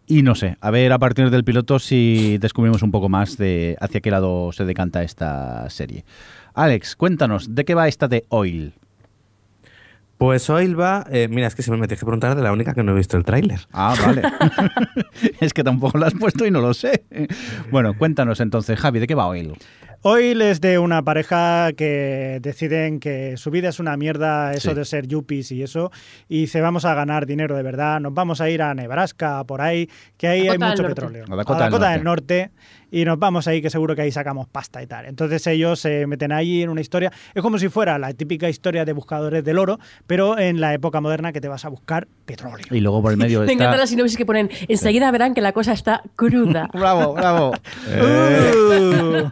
Y no sé, a ver a partir del piloto si descubrimos un poco más de hacia qué lado se decanta esta serie. Alex, cuéntanos, ¿de qué va esta de Oil? Pues hoy va. eh, mira, es que se me tienes que preguntar de la única que no he visto el tráiler. Ah, vale. [laughs] [laughs] es que tampoco lo has puesto y no lo sé. Bueno, cuéntanos entonces, Javi, ¿de qué va Oil? Hoy les de una pareja que deciden que su vida es una mierda, eso Sí. de ser yuppies y eso, y dice vamos a ganar dinero de verdad, nos vamos a ir a Nebraska, por ahí, que ahí Dakota hay mucho petróleo. A Dakota del del Norte, y nos vamos ahí, que seguro que ahí sacamos pasta y tal. Entonces ellos se meten ahí en una historia, es como si fuera la típica historia de buscadores del oro, pero en la época moderna que te vas a buscar petróleo. Y luego por el medio [laughs] Me está... encanta la sinopsis que ponen. Enseguida verán que la cosa está cruda. [laughs] Bravo, bravo. [laughs]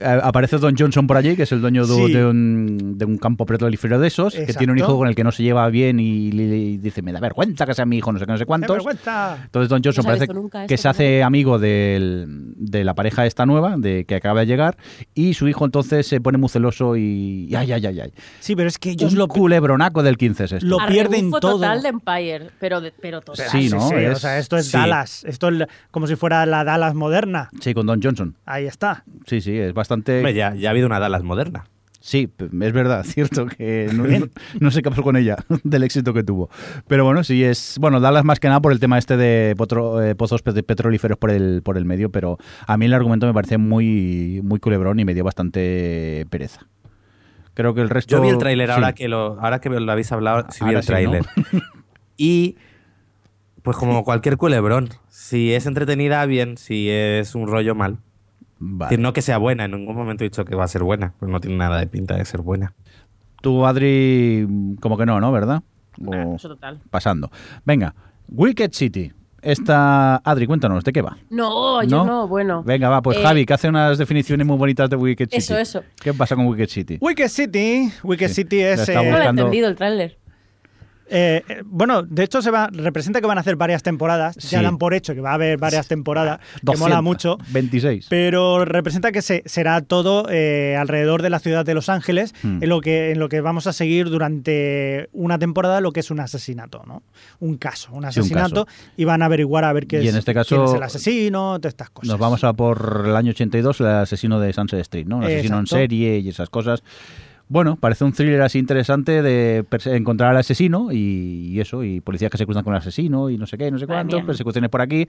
Eh, aparece Don Johnson por allí, que es el dueño de, Sí. de un, de un campo petrolífero de esos, que tiene un hijo con el que no se lleva bien y, y dice, me da vergüenza que sea mi hijo, no sé qué, no sé ¡Qué cuántos. vergüenza! Entonces Don Johnson No parece que esto, se hace amigo del- de la pareja esta nueva, de que acaba de llegar, y su hijo entonces se pone muy celoso y... y ay, ay, ay, ay. Sí, pero es que ellos Un lo, culebronaco del 15 es esto. Lo pierden todo. total de Empire, pero, de- pero total. Sí, ¿no? o Es- sea, esto es sí. Dallas, esto es como si fuera la Dallas moderna. Sí, con Don Johnson. Ahí está. Sí, sí, es bastante... Hombre, ya, ya ha habido una Dallas moderna. Sí, es verdad, [laughs] cierto que no, no- sé qué pasó con ella, [laughs] del éxito que tuvo. Pero bueno, sí es. Bueno, Dallas más que nada por el tema este de potro- eh, pozos pet- petrolíferos por el, por el medio, pero a mí el argumento me parece muy, muy culebrón y me dio bastante pereza. Creo que el resto. Yo vi el tráiler sí. ahora que lo ahora que lo habéis hablado, sí vi el sí, ¿no? tráiler. [laughs] y pues como cualquier culebrón, Si es entretenida, bien. Si es un rollo, mal. Vale. Es decir, no que sea buena, en ningún momento he dicho que va a ser buena, pues no tiene nada de pinta de ser buena. Tú, Adri, como que no, ¿no? ¿Verdad? Nah, O- eso total. pasando. Venga, Wicked City. Esta, Adri, cuéntanos, ¿de qué va? No, yo ¿No? no, bueno. Venga, va, pues Eh, Javi, que hace unas definiciones muy bonitas de Wicked City. Eso, eso. ¿Qué pasa con Wicked City? Wicked City, Wicked Sí, City es... eh, No lo he entendido el tráiler. Eh, eh, bueno, de hecho se va, representa que van a hacer varias temporadas. Sí. Ya dan por hecho que va a haber varias temporadas, que mola 200, mucho. 26. Pero representa que se, será todo eh, alrededor de la ciudad de Los Ángeles, Hmm. en, lo que, en lo que vamos a seguir durante una temporada lo que es un asesinato, ¿no? Un caso, un Sí, un asesinato, y van a averiguar a ver qué Y es, en este caso, quién es el asesino, todas estas cosas. Nos vamos a por el año 82, el asesino de Sunset Street, ¿no? Un asesino en serie y esas cosas. Bueno, parece un thriller así interesante de encontrar al asesino y, y eso, y policías que se cruzan con el asesino y no sé qué, no sé Madre cuánto, mía. persecuciones por aquí.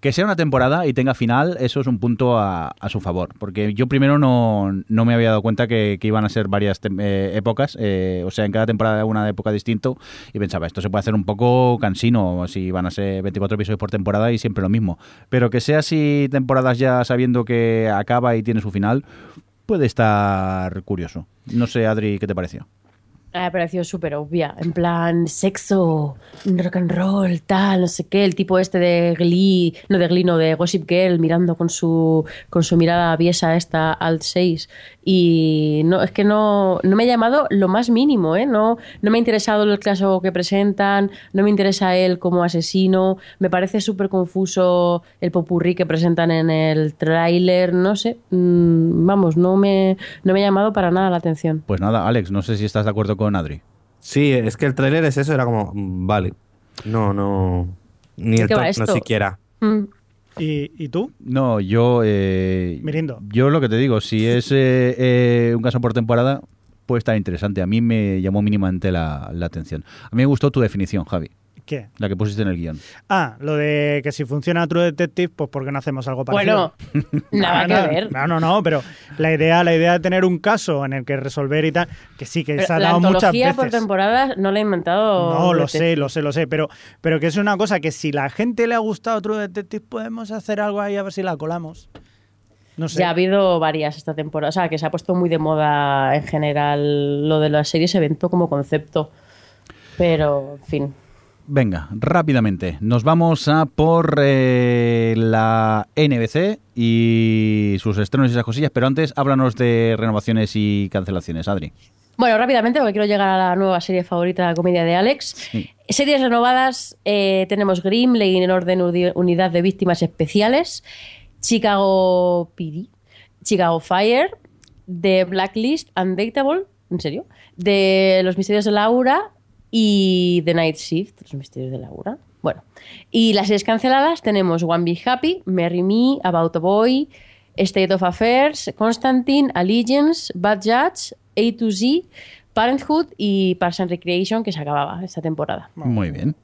Que sea una temporada y tenga final, eso es un punto a, a su favor. Porque yo primero no, no me había dado cuenta que, que iban a ser varias eh, épocas, eh, o sea, en cada temporada una época distinto, y pensaba, esto se puede hacer un poco cansino, si van a ser 24 episodios por temporada y siempre lo mismo. Pero que sea así temporadas ya sabiendo que acaba y tiene su final, puede estar curioso. No sé, Adri, ¿qué te pareció? Me ha parecido súper obvia. En plan, sexo, rock and roll, tal, no sé qué. El tipo este de Glee, no de Glee, no, de Gossip Girl, mirando con su, con su mirada aviesa esta alt 6. Y no, es que no, no me ha llamado lo más mínimo, ¿eh? No, no me ha interesado el caso que presentan, no me interesa él como asesino. Me parece súper confuso el popurrí que presentan en el tráiler, no sé. Mm, vamos, no me, no me ha llamado para nada la atención. Pues nada, Alex, no sé si estás de acuerdo con Adri. Sí, es que el tráiler es eso, era como, mm, vale. No, no. Ni ¿De el top, no siquiera. Mm. ¿Y, y tú? No, yo. Eh, Mirindo. Yo lo que te digo, si es eh, eh, un caso por temporada, puede estar interesante. A mí me llamó mínimamente la, la atención. A mí me gustó tu definición, Javi, ¿Qué? la que pusiste en el guion. Ah, lo de que si funciona True Detective, pues ¿por qué no hacemos algo parecido? Bueno, [laughs] nada Ah, que no, ver. No, no, no, pero la idea, la idea de tener un caso en el que resolver y tal, que sí, que Pero se ha la dado muchas antología veces. por temporada no la he inventado. No, lo sé, lo sé, lo sé, pero, pero que es una cosa que si la gente le ha gustado True Detective, podemos hacer algo ahí a ver si la colamos. No sé. Ya ha habido varias esta temporada. O sea, que se ha puesto muy de moda en general lo de las series evento como concepto. Pero, en fin. Venga, rápidamente. Nos vamos a por eh, la NBC y sus estrenos y esas cosillas, pero antes háblanos de renovaciones y cancelaciones, Adri. Bueno, rápidamente, porque quiero llegar a la nueva serie favorita, la comedia de Alex. Sí. Series renovadas, eh, tenemos Grimm, Ley en Orden Unidad de Víctimas Especiales, Chicago PD, Chicago Fire, The Blacklist, Undateable, ¿en serio? De Los Misterios de Laura y The Night Shift, Los Misterios de Laura. Bueno, y las series canceladas tenemos One Be Happy, Marry Me, About a Boy, State of Affairs, Constantine, Allegiance, Bad Judge, A to Z, Parenthood y Parks and Recreation, que se acababa esta temporada. Muy bien.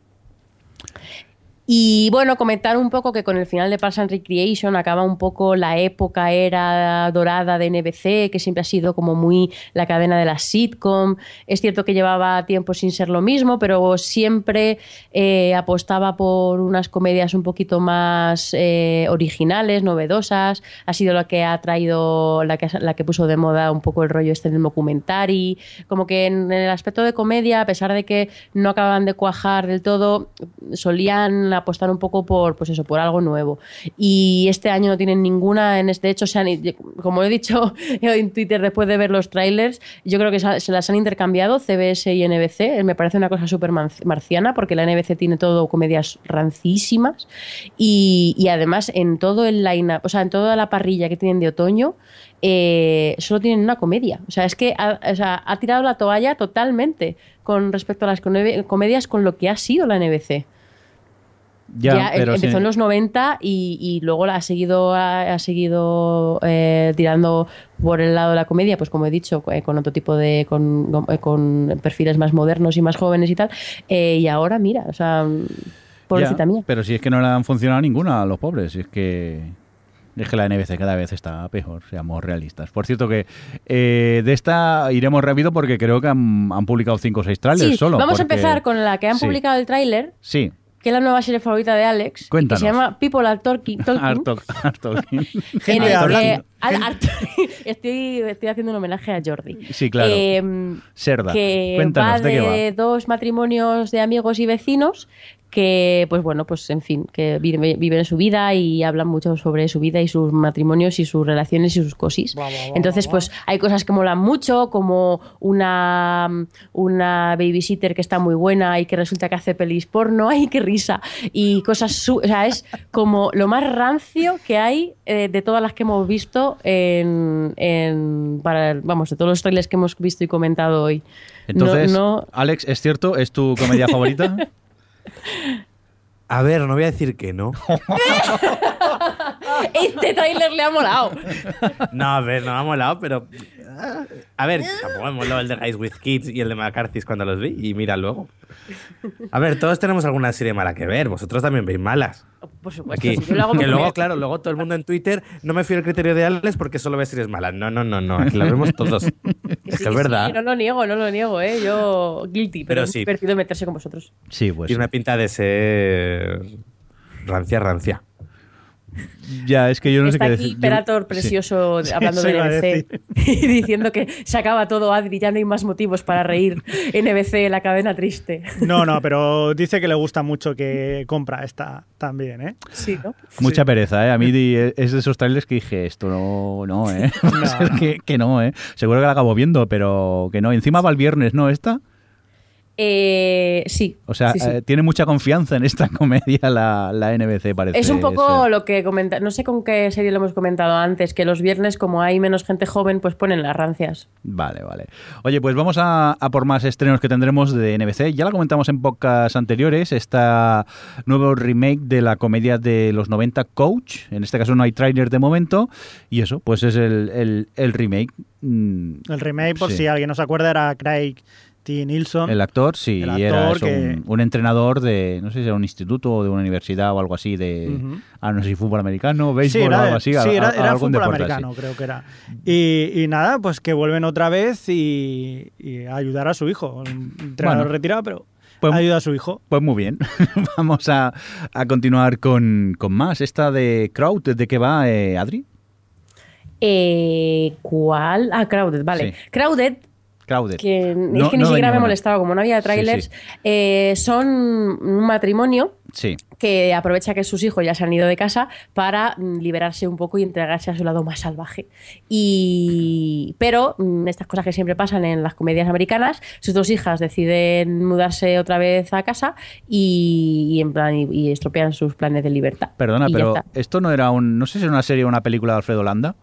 Y bueno, comentar un poco que con el final de Parks and Recreation acaba un poco la época era dorada de NBC, que siempre ha sido como muy la cadena de la sitcom. Es cierto que llevaba tiempo sin ser lo mismo, pero siempre eh, apostaba por unas comedias un poquito más eh, originales, novedosas. Ha sido la que ha traído, la que, la que puso de moda un poco el rollo este del documentary. Como que en el aspecto de comedia, a pesar de que no acababan de cuajar del todo, solían apostar un poco por, pues eso, por algo nuevo. Y este año no tienen ninguna, en este hecho, como he dicho [laughs] en Twitter después de ver los trailers, yo creo que se las han intercambiado CBS y NBC. Me parece una cosa súper marciana porque la NBC tiene todo comedias rancísimas y, además en todo el line o sea, en toda la parrilla que tienen de otoño, eh, solo tienen una comedia. O sea, es que ha, ha tirado la toalla totalmente con respecto a las come- comedias con lo que ha sido la NBC. Ya, Ya, em- pero empezó sí. en los 90 y, y luego la ha seguido, ha, ha seguido eh, tirando por el lado de la comedia, pues como he dicho, eh, con otro tipo de, con, eh, con perfiles más modernos y más jóvenes y tal. Eh, y ahora, mira, o sea, pobrecita Ya, mía. Pero si es que no le han funcionado ninguna a los pobres, si es que es que la NBC cada vez está peor, seamos realistas. Por cierto que eh, de esta iremos rápido porque creo que han, han publicado cinco o seis trailers Sí, solo. vamos a empezar con la que han Sí. publicado el tráiler. Sí, que es la nueva serie favorita de Alex, Cuéntanos. que se llama People Are Talking. Talking, Art Talk- Art Talking. en Gente hablando. al- estoy, estoy haciendo un homenaje a Jordi. Sí, claro. Em, Serda. que Cuéntanos, va ¿de qué de dos matrimonios de amigos y vecinos que, pues bueno, pues en fin, que vive- viven su vida y hablan mucho sobre su vida y sus matrimonios y sus relaciones y sus cosis. Entonces, pues hay cosas que molan mucho, como una, una babysitter que está muy buena y que resulta que hace pelis porno, [laughs] ¡ay, qué risa! Y cosas, su- o sea, es como lo más rancio que hay eh, de todas las que hemos visto en, en- para, vamos, de todos los trailers que hemos visto y comentado hoy. No- Entonces, no, Alex, ¿es cierto? ¿Es tu comedia [laughs] favorita? A ver, no voy a decir que no. [laughs] [laughs] este trailer le ha molado. No, a ver, no me ha molado, pero. A ver, tampoco me moló el de Guys with Kids y el de McCarthy cuando los vi. Y mira luego. A ver, todos tenemos alguna serie mala que ver. Vosotros también veis malas. Por supuesto, Aquí. si yo lo hago que luego, claro, luego todo el mundo en Twitter no me fío del criterio de Alex porque solo ve series malas. No, no, no, no. Aquí las vemos todos. [laughs] Que es sí, que es verdad. sí, no lo niego, no lo niego, ¿eh? Yo guilty, pero, Pero es sí. divertido meterse con vosotros. Sí, pues. Tiene una pinta de ser. rancia, rancia. Ya, es que yo no Está sé qué aquí decir. Yo- Perator sí. precioso [laughs] hablando de NBC [laughs] y diciendo que se acaba todo, Adri, ya no hay más motivos para reír. NBC, la cadena triste. No, no, pero dice que le gusta mucho que compra esta también, ¿eh? Sí, ¿no? Mucha pereza, ¿eh? A mí es de esos trailers que dije, esto no, no, ¿eh? [laughs] A ser que, que no, ¿eh? Seguro que la acabo viendo, pero que no. Encima va el viernes, ¿no? Esta. Eh, sí. O sea, sí, sí. eh, tiene mucha confianza en esta [laughs] comedia la, la NBC, parece. Es un poco ser. lo que comenta, no sé con qué serie lo hemos comentado antes, que los viernes como hay menos gente joven, pues ponen las rancias. Vale, vale. Oye, pues vamos a, a por más estrenos que tendremos de NBC. Ya la comentamos en podcasts anteriores, esta nuevo remake de la comedia de los 90, Coach. En este caso no hay tráiler de momento. Y eso, pues es el, el- el remake. Mm, El remake, por Sí. si alguien no se acuerda, era Craig T. Nilsson. El actor, sí, El y era actor eso, que- un, un entrenador de, no sé si era un instituto o de una universidad o algo así, de, Ujú. ah, no sé si fútbol americano, Sí, béisbol o era, algo así. sí, a- era, a- era algún fútbol deporte así. americano, creo que era. Y, y nada, pues que vuelven otra vez y, y a ayudar a su hijo. Un entrenador Bueno. retirado, pero Pues- ayuda a su hijo. Pues muy bien, [laughs] vamos a, a continuar con, con más. Esta de Crowd, ¿de qué va, eh, Adri? Eh, ¿Cuál? Ah, Crowded, vale. Sí. Crowded Que No- es que ni no siquiera me molestaba, como no había trailers, sí. eh, son un matrimonio Sí, que aprovecha que sus hijos ya se han ido de casa para mm, liberarse un poco y entregarse a su lado más salvaje. Y pero mm, estas cosas que siempre pasan en las comedias americanas, sus dos hijas deciden mudarse otra vez a casa y, y en plan y, y estropean sus planes de libertad. perdona, pero esto no era un, no sé si era una serie o una película de Alfredo Landa,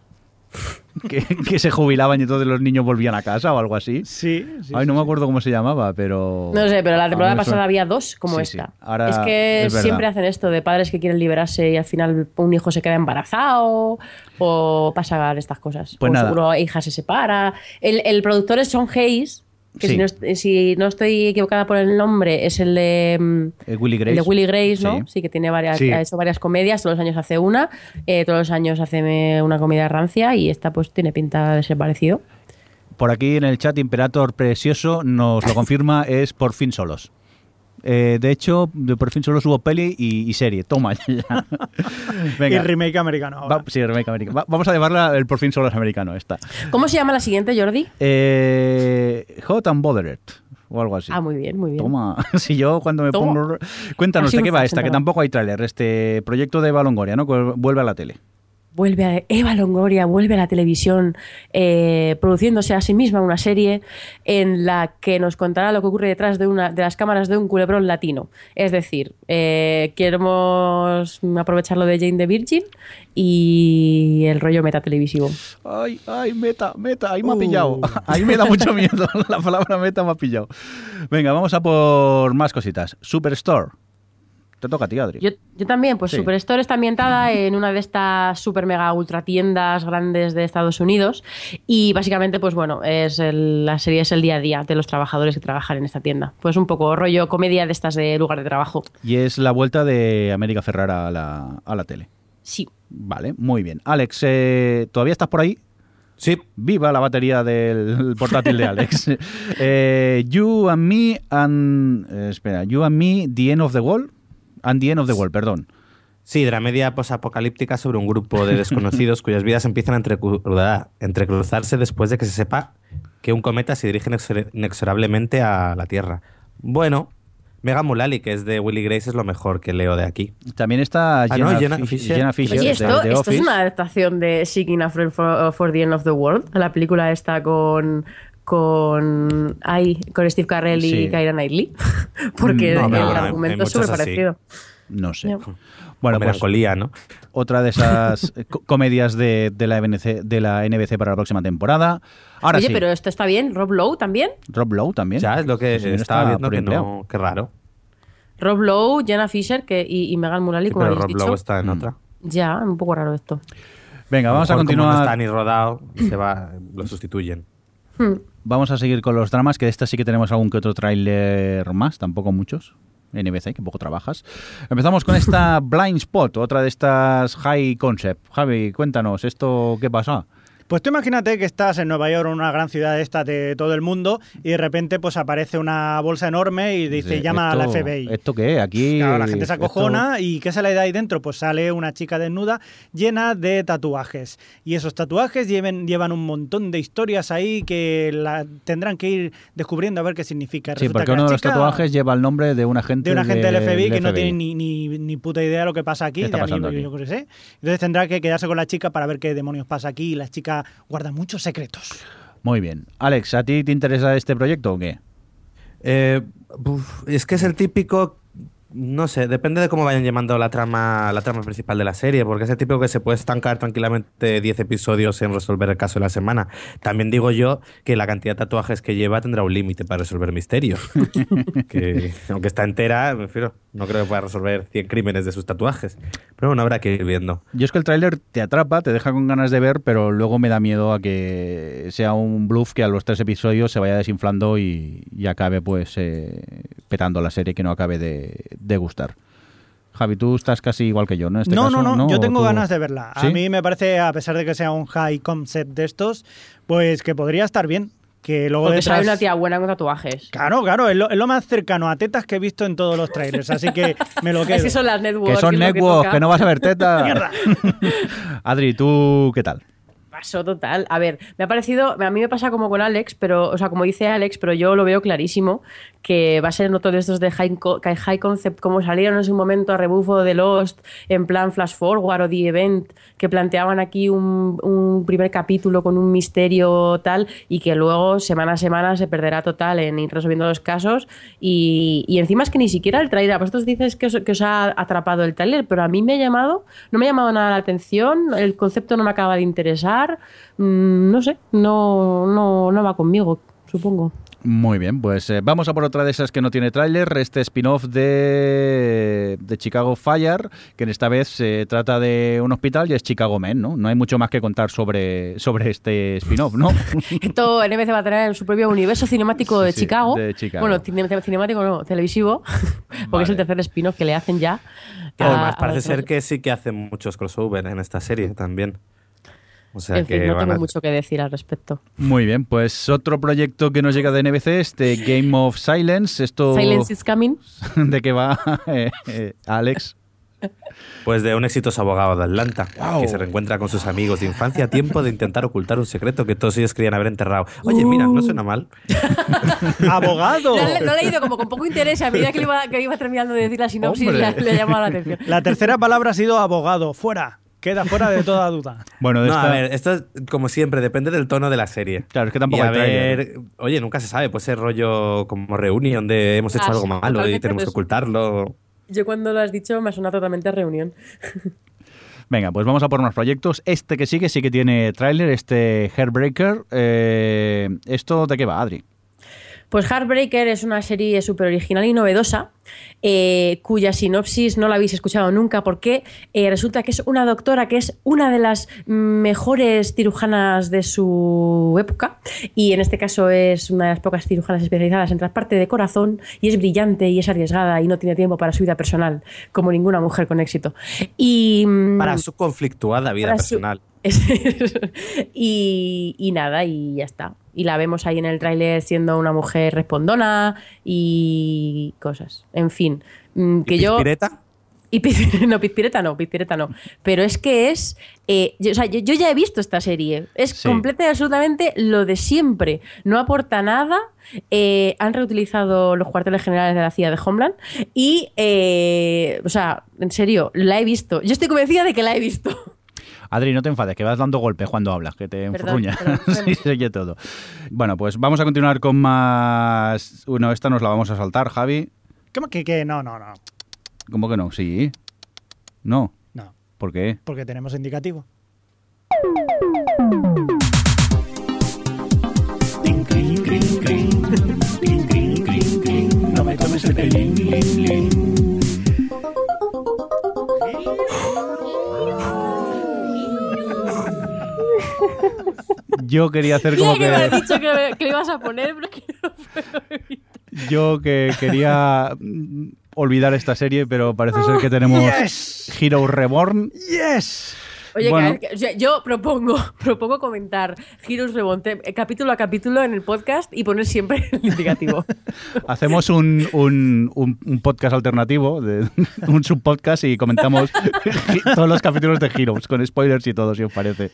[laughs] que, que se jubilaban y entonces los niños volvían a casa o algo así. Sí, sí, Ay, sí, no me sí. acuerdo cómo se llamaba, pero... No sé, pero la temporada pasada había dos como Sí, sí. esta. Ahora es que es siempre hacen esto de padres que quieren liberarse y al final un hijo se queda embarazado o pasa estas cosas. Pues o nada. seguro hija se separa. El, el productor es Sean Hayes, que Sí. si, no, est- si no estoy equivocada por el nombre, es el de, mm, Eh, Willy el Grace. de Willy Grace, ¿no? Sí. Sí, que tiene varias, Sí. ha hecho varias comedias, todos los años hace una, eh, todos los años hace eh, una comedia rancia y esta pues tiene pinta de ser parecido. Por aquí en el chat Imperator Precioso nos lo confirma, es por fin solos. Eh, de hecho, de por fin solos hubo peli y, y serie. Toma ya. [laughs] Y Venga. remake americano. ahora. Va- sí, remake americano. Va- vamos a llevarla el por fin solos americano esta. ¿Cómo se llama la siguiente, Jordi? Eh, Hot and Bothered o algo así. Ah, muy bien, muy bien. Toma, [laughs] si yo cuando me Toma. pongo... Cuéntanos, ¿de qué va esta? Que tampoco hay tráiler. Este proyecto de Balongoria, ¿no? Vuelve a la tele. Vuelve a Eva Longoria vuelve a la televisión eh, produciéndose a sí misma una serie en la que nos contará lo que ocurre detrás de una de las cámaras de un culebrón latino es decir eh, queremos aprovechar lo de Jane the Virgin y el rollo meta televisivo Ay, ay, meta, meta, ahí me ha Uh. pillado. [laughs] Ahí me da mucho miedo. [laughs] La palabra meta me ha pillado. Venga, vamos a por más cositas. Superstore. Te toca a ti, Adri. Yo, yo también, pues Sí. Superstore está ambientada en una de estas super mega ultra tiendas grandes de Estados Unidos y básicamente, pues bueno, es el- la serie es el día a día de los trabajadores que trabajan en esta tienda. Pues un poco rollo comedia de estas de lugar de trabajo. Y es la vuelta de América Ferrara a la, a la tele. Sí. Vale, muy bien. Alex, eh, ¿todavía estás por ahí? Sí. Viva la batería del [laughs] portátil de Alex. [laughs] Eh, you and me and... eh, espera, You and me, The End of the Wall. And the End of the World, perdón. Sí, dramedia posapocalíptica sobre un grupo de desconocidos [laughs] cuyas vidas empiezan a entrecru- a entrecruzarse después de que se sepa que un cometa se dirige inexor- inexorablemente a la Tierra. Bueno, Mega Mulali, que es de Willy Grace, es lo mejor que leo de aquí. También está Ah, no, Jenna, Jenna Fish- Fisher. Jenna Fisher Oye, de esto, The esto es una adaptación de Seeking a Friend for, for the End of the World, la película esta con con ay, con Steve Carell y Sí. Keira Knightley, [laughs] porque No, el bueno, argumento es súper parecido. No sé. Ya. Bueno, O pues melancolía, ¿no? otra de esas eh, co- comedias de, de la NBC, de la NBC para la próxima temporada. Ahora Oye, sí, pero esto está bien, Rob Lowe también. Rob Lowe también. Ya es lo que estaba viendo que no. Qué raro. Rob Lowe, Jenna Fisher que, y, y Megan Mullally, Sí, como habéis Rob dicho. Lowe está en Mm. otra. Ya, un poco raro esto. Venga, vamos a mejor, Como no continuar. está ni rodado, se va, lo sustituyen. Hmm. Vamos a seguir con los dramas, que de esta sí que tenemos algún que otro tráiler más, tampoco muchos. NBC, que poco trabajas. Empezamos con esta [laughs] Blind Spot, otra de estas high concept. Javi, cuéntanos, ¿esto qué pasa? Pues tú imagínate que estás en Nueva York, una gran ciudad esta de todo el mundo, y de repente pues aparece una bolsa enorme y dice Dice, llama a la ¿esto- FBI. ¿Esto qué? Aquí. Claro, la gente se esto- acojona y ¿qué sale de ahí dentro? Pues sale una chica desnuda llena de tatuajes. Y esos tatuajes lleven, llevan un montón de historias ahí que la, tendrán que ir descubriendo a ver qué significa. Sí, Resulta porque que uno de los tatuajes lleva el nombre de un agente de un agente del FBI que no tiene FBI. ni, ni, ni puta idea de lo que pasa aquí. ¿Qué está de mí, pasando yo- aquí? yo qué sé. Entonces tendrá que quedarse con la chica para ver qué demonios pasa aquí. Y la chica guarda muchos secretos. Muy bien. Alex, ¿a ti te interesa este proyecto o qué? Eh, uf, es que es el típico. No sé, depende de cómo vayan llamando la trama, la trama principal de la serie, porque es el típico que se puede estancar tranquilamente 10 episodios en resolver el caso de la semana. También digo yo que la cantidad de tatuajes que lleva tendrá un límite para resolver misterios. [laughs] que aunque está entera, me refiero, no creo que pueda resolver 100 crímenes de sus tatuajes. Pero bueno, habrá que ir viendo. Yo es que el tráiler te atrapa, te deja con ganas de ver, pero luego me da miedo a que sea un bluff que a los tres episodios se vaya desinflando y, y acabe pues eh, petando la serie que no acabe de, de gustar. Javi, tú estás casi igual que yo, ¿no? Este no, caso, no, no, yo tengo ¿Tú- ganas de verla. ¿Sí? A mí me parece, a pesar de que sea un high concept de estos, pues que podría estar bien. Que luego Porque detrás... sale una tía buena con tatuajes. Claro, claro, es lo, es lo más cercano a tetas que he visto en todos los trailers, así que me lo [laughs] quedo. Es que son las networks. Que son networks, toca. que, no vas a ver teta. [laughs] Mierda. [laughs] Adri, ¿tú qué tal? Pasó total. A ver, me ha parecido, a mí me pasa como con Alex, pero, o sea, como dice Alex, pero yo lo veo clarísimo, que va a ser otro de estos de high, high concept, como salieron en su momento a rebufo de Lost, en plan Flash Forward o The Event, que planteaban aquí un, primer capítulo con un misterio tal, y que luego semana a semana se perderá total en ir resolviendo los casos. Y, y encima es que ni siquiera el trailer, vosotros dices que os, que os ha atrapado el trailer, pero a mí me ha llamado, no me ha llamado nada la atención, el concepto no me acaba de interesar, mm, no sé, no, no, no va conmigo, supongo. Muy bien, pues eh, vamos a por otra de esas que no tiene tráiler, este spin-off de, de Chicago Fire, que en esta vez se trata de un hospital y es Chicago Men, ¿no? No hay mucho más que contar sobre, sobre este spin-off, ¿no? [laughs] Esto NBC va a tener su propio universo cinemático de, Sí, Chicago. de Chicago. Bueno, cine- cinemático no, televisivo, [laughs] porque es el tercer spin-off que le hacen ya. A- además a parece los- ser que sí que hacen muchos crossover en esta serie también. O sea En que fin, no tengo a- mucho que decir al respecto. Muy bien, pues otro proyecto que nos llega de NBC, este Game of Silence, esto... Silence is coming. [laughs] ¿De qué va, eh, eh, Alex? Pues de un exitoso abogado de Atlanta que se reencuentra con sus amigos de infancia a tiempo de intentar ocultar un secreto que todos ellos querían haber enterrado. Oye, mira, no suena mal. [laughs] ¡Abogado! Lo, he- lo he leído como con poco interés. A medida que, iba, que iba terminando de decir la sinopsis, le, le ha llamado la atención. La tercera palabra ha sido abogado. Fuera. Queda fuera de toda duda. [laughs] Bueno, de No, esta- a ver, esto es como siempre, depende del tono de la serie. Claro, es que tampoco Y a hay ver, oye, nunca se sabe, puede ser rollo como reunión de hemos hecho Ah, algo sí, malo y tenemos que pues- ocultarlo. Yo cuando lo has dicho me suena totalmente a reunión. [laughs] Venga, pues vamos a por unos proyectos. Este que sigue sí que tiene tráiler, este Hairbreaker. Eh, ¿Esto de qué va, Adri? Pues Heartbreaker es una serie súper original y novedosa, eh, cuya sinopsis no la habéis escuchado nunca, porque eh, resulta que es una doctora que es una de las mejores cirujanas de su época, y en este caso es una de las pocas cirujanas especializadas en trasplante de corazón, y es brillante y es arriesgada y no tiene tiempo para su vida personal, como ninguna mujer con éxito. Y, mm, Para su conflictuada vida su- personal. [laughs] y, y nada, y ya está. Y la vemos ahí en el tráiler siendo una mujer respondona y cosas. En fin, mm, que ¿Y yo... Pispireta? Y Piz- [laughs] no, Pizpireta no, Pizpireta no. Pero es que es. eh, yo, o sea, yo, yo ya he visto esta serie. Es Sí. completa y absolutamente lo de siempre. No aporta nada. eh, han reutilizado los cuarteles generales de la CIA de Homeland. Y. eh, o sea, en serio, la he visto. Yo estoy convencida de que la he visto. [laughs] Adri, no te enfades, que vas dando golpes cuando hablas, que te enfurruña. [laughs] sí, se oye todo. Bueno, pues vamos a continuar con más. Bueno, esta nos la vamos a saltar, Javi. ¿Cómo que, que no, no, no. ¿Cómo que no? Sí. No. No, ¿Por qué? porque tenemos indicativo. No me tomes el pelín, Yo quería hacer como que me has que. dicho que, me- que lo ibas a poner, pero que no puedo evitar. Yo que quería olvidar esta serie, pero parece ser que tenemos Yes. Hero Reborn. ¡Yes! Oye, Bueno. que- yo propongo, [laughs] propongo comentar Heroes Reborn capítulo a capítulo en el podcast y poner siempre el indicativo. [laughs] Hacemos un, un- un- un podcast alternativo, de, [laughs] un subpodcast y comentamos todos los capítulos de Heroes, con spoilers y todo, si os parece.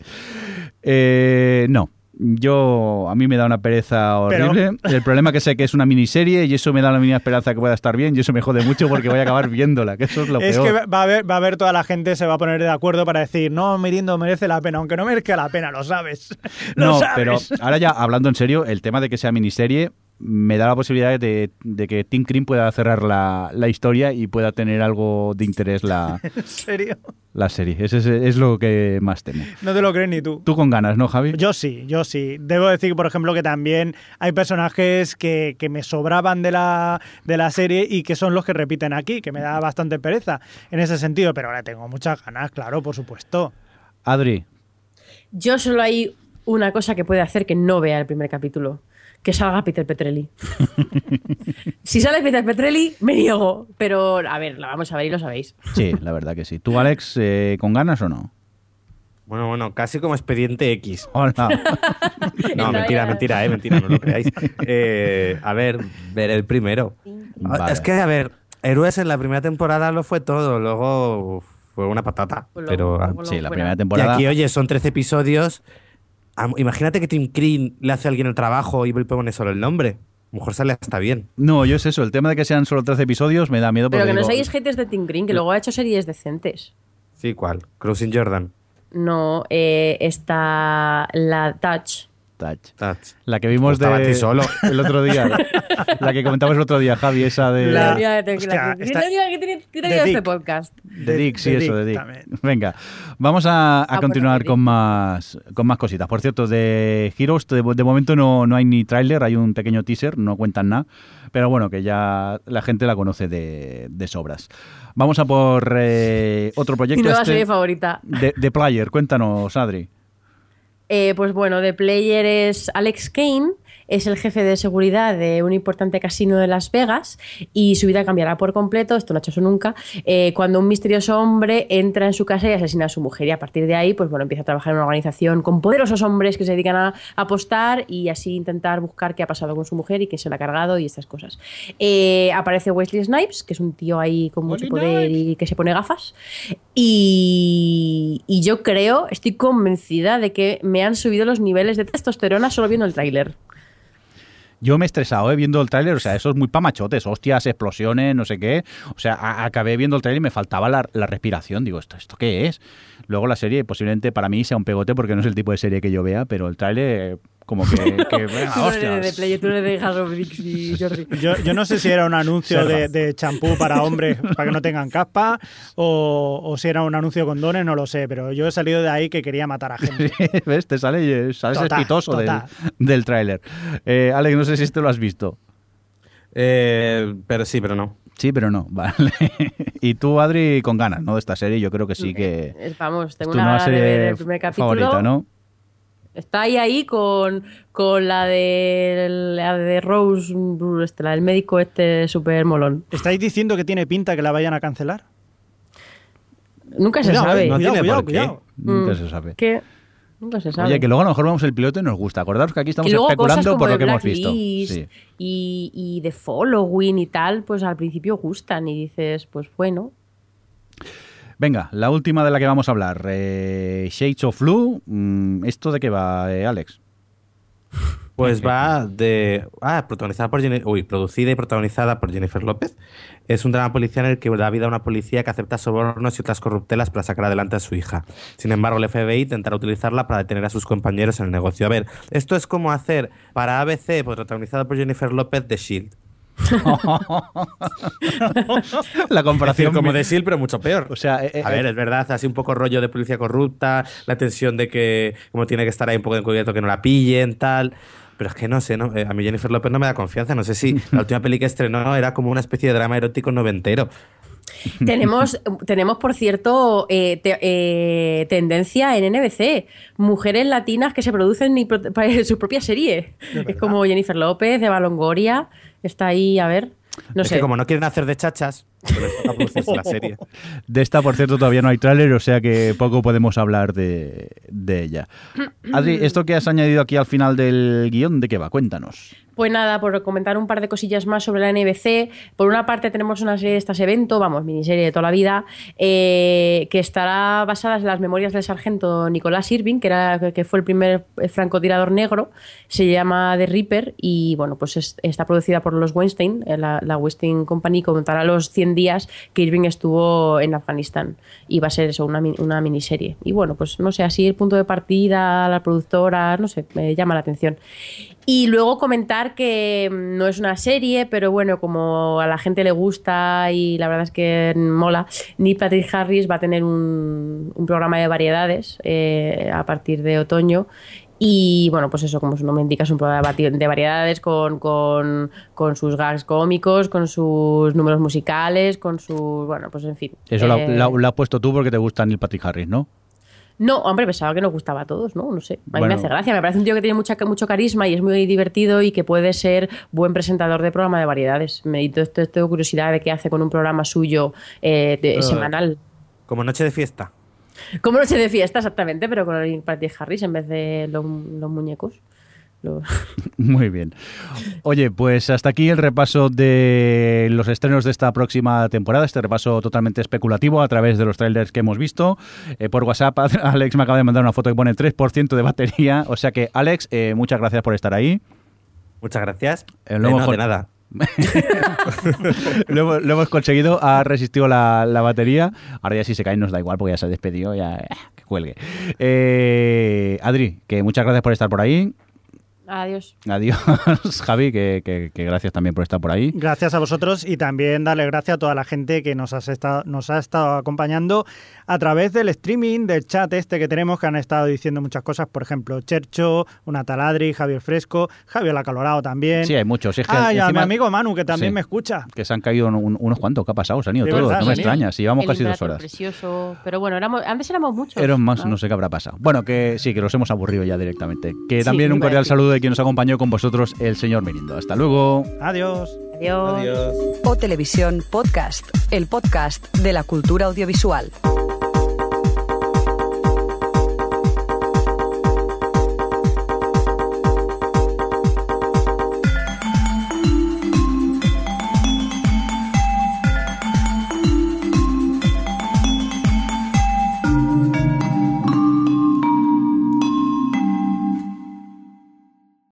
Eh, no. Yo, a mí me da una pereza Pero- horrible. [laughs] El problema que sé que es una miniserie y eso me da la mínima esperanza que pueda estar bien y eso me jode mucho porque voy a acabar viéndola, que eso es lo Es peor. que va a, haber, va a haber toda la gente, se va a poner de acuerdo para decir, no, Mirindo merece la pena, aunque no merezca la pena, lo sabes. [laughs] Lo No, sabes. pero ahora ya hablando en serio, el tema de que sea miniserie me da la posibilidad de, de que Tim Cream pueda cerrar la, la historia y pueda tener algo de interés la, [laughs] ¿En serio? la serie. Ese es, es lo que más temo. No te lo crees ni tú. Tú con ganas, ¿no, Javi? Yo sí, yo sí. Debo decir, por ejemplo, que también hay personajes que, que me sobraban de la, de la serie y que son los que repiten aquí, que me da bastante pereza en ese sentido, pero ahora tengo muchas ganas, claro, por supuesto. Adri, Yo solo hay una cosa que puede hacer que no vea el primer capítulo. Que salga Peter Petrelli. [laughs] si sale Peter Petrelli, me niego. Pero, a ver, la vamos a ver y lo sabéis. sí, la verdad que sí. ¿Tú, Alex, eh, con ganas o no? Bueno, bueno, casi como expediente X. Hola. [laughs] No, mentira, mentira, eh, mentira, no lo creáis. Eh, a ver, ver el primero. Vale. Es que, a ver, Héroes en la primera temporada lo fue todo, luego fue una patata. Pues pero luego- luego Sí, la fuera. primera Y temporada. aquí, oye, son 13 episodios. Imagínate que Tim Green le hace a alguien el trabajo y le pone solo el nombre. A lo mejor sale hasta bien. No, yo es eso. El tema de que sean solo 13 episodios me da miedo porque Pero que no seáis haters de Tim Green, que luego ha hecho series decentes. Sí, ¿cuál? Cruising Jordan. No, eh, está la Touch. Touch. Touch. La que vimos Estaba a de ti solo. el otro día. [laughs] La que comentamos el otro día, Javi, esa de... La- La que- hostia, la que- la tiene- que de tiene este Dick. podcast. De Dick, sí, de eso, de Dick también. Venga, vamos a, a Ah, pues continuar de con más, con más cositas. Por cierto, de Heroes, de, de momento no, no hay ni tráiler, hay un pequeño teaser, no cuentan nada, pero bueno, que ya la gente la conoce de, de sobras. Vamos a por eh, otro [laughs] Mi proyecto. nueva este serie favorita. de, de Player, cuéntanos, Adri. Eh, pues bueno, The Player es Alex Kane, es el jefe de seguridad de un importante casino de Las Vegas y su vida cambiará por completo, esto no ha hecho eso nunca, eh, cuando un misterioso hombre entra en su casa y asesina a su mujer y a partir de ahí pues bueno, empieza a trabajar en una organización con poderosos hombres que se dedican a apostar y así intentar buscar qué ha pasado con su mujer y quién se la ha cargado y estas cosas. Eh, aparece Wesley Snipes, que es un tío ahí con mucho poder y que se pone gafas y, y yo creo, estoy convencida de que me han subido los niveles de testosterona solo viendo el tráiler. Yo me he estresado eh, viendo el tráiler, o sea, eso es muy pamachotes, hostias, explosiones, no sé qué. O sea, acabé viendo el tráiler y me faltaba la, la respiración. Digo, ¿esto, ¿esto qué es? Luego la serie posiblemente para mí sea un pegote porque no es el tipo de serie que yo vea, pero el tráiler como que... que [laughs] venga, de tú de y [laughs] Jordi. Yo, yo no sé si era un anuncio de, de champú para hombres para que no tengan caspa o, o si era un anuncio con dones, no lo sé, pero yo he salido de ahí que quería matar a gente. [laughs] ¿Ves? Te sale, sales Total, espitoso del, total. del tráiler. Eh, Alex, no sé si este lo has visto. Eh, pero sí, pero no. Sí, pero no, vale. y tú, Adri, con ganas, ¿no? De esta serie, yo creo que sí que... Vamos, tengo una nueva gana de ver serie el primer capítulo. favorita, ¿no? Está ahí ahí con, con la de la de Rose, este, la del médico este súper molón. ¿Estáis diciendo que tiene pinta que la vayan a cancelar? Nunca se Cuidado, sabe. eh, No cuidado, tiene cuidado, por qué. cuidado. Nunca Mm, se sabe. ¿Qué? Nunca se sabe. Oye, que luego a lo mejor vemos el piloto y nos gusta. Acordaros que aquí estamos y luego cosas especulando como por lo que hemos visto. Sí. y, y de following y tal, pues al principio gustan y dices, pues bueno, Venga, la última de la que vamos a hablar. Eh, Shades of Blue. Mm, ¿Esto de qué va, eh, Alex? Pues va de. Ah, protagonizada por Jenni- Uy, producida y protagonizada por Jennifer López. Es un drama policial en el que da vida a una policía que acepta sobornos y otras corruptelas para sacar adelante a su hija. Sin embargo, el FBI intentará utilizarla para detener a sus compañeros en el negocio. A ver, esto es como hacer para ABC, pues, protagonizada por Jennifer López, The Shield. [laughs] la comparación. como The Shield, pero mucho peor. O sea, eh, eh, a ver, es verdad, así un poco rollo de policía corrupta, la tensión de que como tiene que estar ahí un poco encubierto que no la pillen, tal. Pero es que no sé, ¿no? Eh, a mí Jennifer López no me da confianza. No sé si [laughs] la última peli que estrenó era como una especie de drama erótico noventero. tenemos, [laughs] tenemos, por cierto, eh, te- eh, tendencia en NBC. Mujeres latinas que se producen para su propia serie. Es como Jennifer López, Eva Longoria. Está ahí, a ver. No es sé. que como no quieren hacer de chachas, la serie. De esta, por cierto, todavía no hay tráiler, o sea que poco podemos hablar de, de ella. Adri, esto que has añadido aquí al final del guion, ¿de qué va? Cuéntanos. Pues nada, por comentar un par de cosillas más sobre la NBC. Por una parte tenemos una serie de estas evento, vamos, miniserie de toda la vida, eh, que estará basada en las memorias del sargento Nicolás Irving, que, era, que fue el primer eh, francotirador negro. Se llama The Reaper y bueno, pues es- está producida por los Weinstein, eh, la, la Weinstein Company, contará los 100 días que Irving estuvo en Afganistán. Y va a ser eso, una, una miniserie. Y bueno, pues no sé, así el punto de partida, la productora, no sé, me llama la atención. Y luego comentar que mm, no es una serie, pero bueno, como a la gente le gusta y la verdad es que mola, Neil Patrick Harris va a tener un, un programa de variedades eh, a partir de otoño. Y bueno, pues eso, como su nombre indica, es un programa de variedades con, con, con sus gags cómicos, con sus números musicales, con sus. Bueno, pues en fin. Eso lo, Eh, lo- lo has puesto tú porque te gusta Neil Patrick Harris, ¿no? no, hombre, pensaba que nos gustaba a todos, ¿no? No sé. A mí Bueno. me hace gracia. Me parece un tío que tiene mucha, mucho carisma y es muy divertido y que puede ser buen presentador de programa de variedades. Me esto, esto, tengo curiosidad de qué hace con un programa suyo eh, de- Eh. semanal. Como noche de fiesta. Como noche de fiesta, exactamente, pero con el Patrick Harris en vez de los, los muñecos. [laughs] Muy bien. Oye, pues hasta aquí el repaso de los estrenos de esta próxima temporada, este repaso totalmente especulativo a través de los trailers que hemos visto. Eh, por WhatsApp, [laughs] Alex me acaba de mandar una foto que pone 3% de batería, o sea que Alex, eh, muchas gracias por estar ahí. Muchas gracias. El Eh, no, de nada. [laughs] lo, hemos- conseguido, ha resistido la, la batería. Ahora ya si se cae nos da igual porque ya se ha despedido, ya eh, que cuelgue. Eh, Adri, que muchas gracias por estar por ahí. Adiós. Adiós, [laughs] Javi, que, que- que gracias también por estar por ahí. Gracias a vosotros y también darle gracias a toda la gente que nos, has estado, nos ha estado acompañando a través del streaming, del chat este que tenemos, que han estado diciendo muchas cosas. Por ejemplo, Chercho, una taladri, Javier Fresco, Javier Acalorado también. Sí, hay muchos. Es que ah, y a mi encima- amigo Manu, que también Sí. me escucha. que se han caído un- unos cuantos. ¿Qué ha pasado? Se han ido todos. verdad, no me sí. extraña. Si llevamos El casi dos horas. precioso. Pero bueno, éramos, antes éramos muchos. Eran más, Ah. no sé qué habrá pasado. Bueno, que sí, que los hemos aburrido ya directamente. Que Sí, también un iba a cordial saludo de quien nos acompañó con vosotros, el señor Mirindo. Hasta luego. Adiós. Adiós. Adiós. O Televisión Podcast, el podcast de la cultura audiovisual.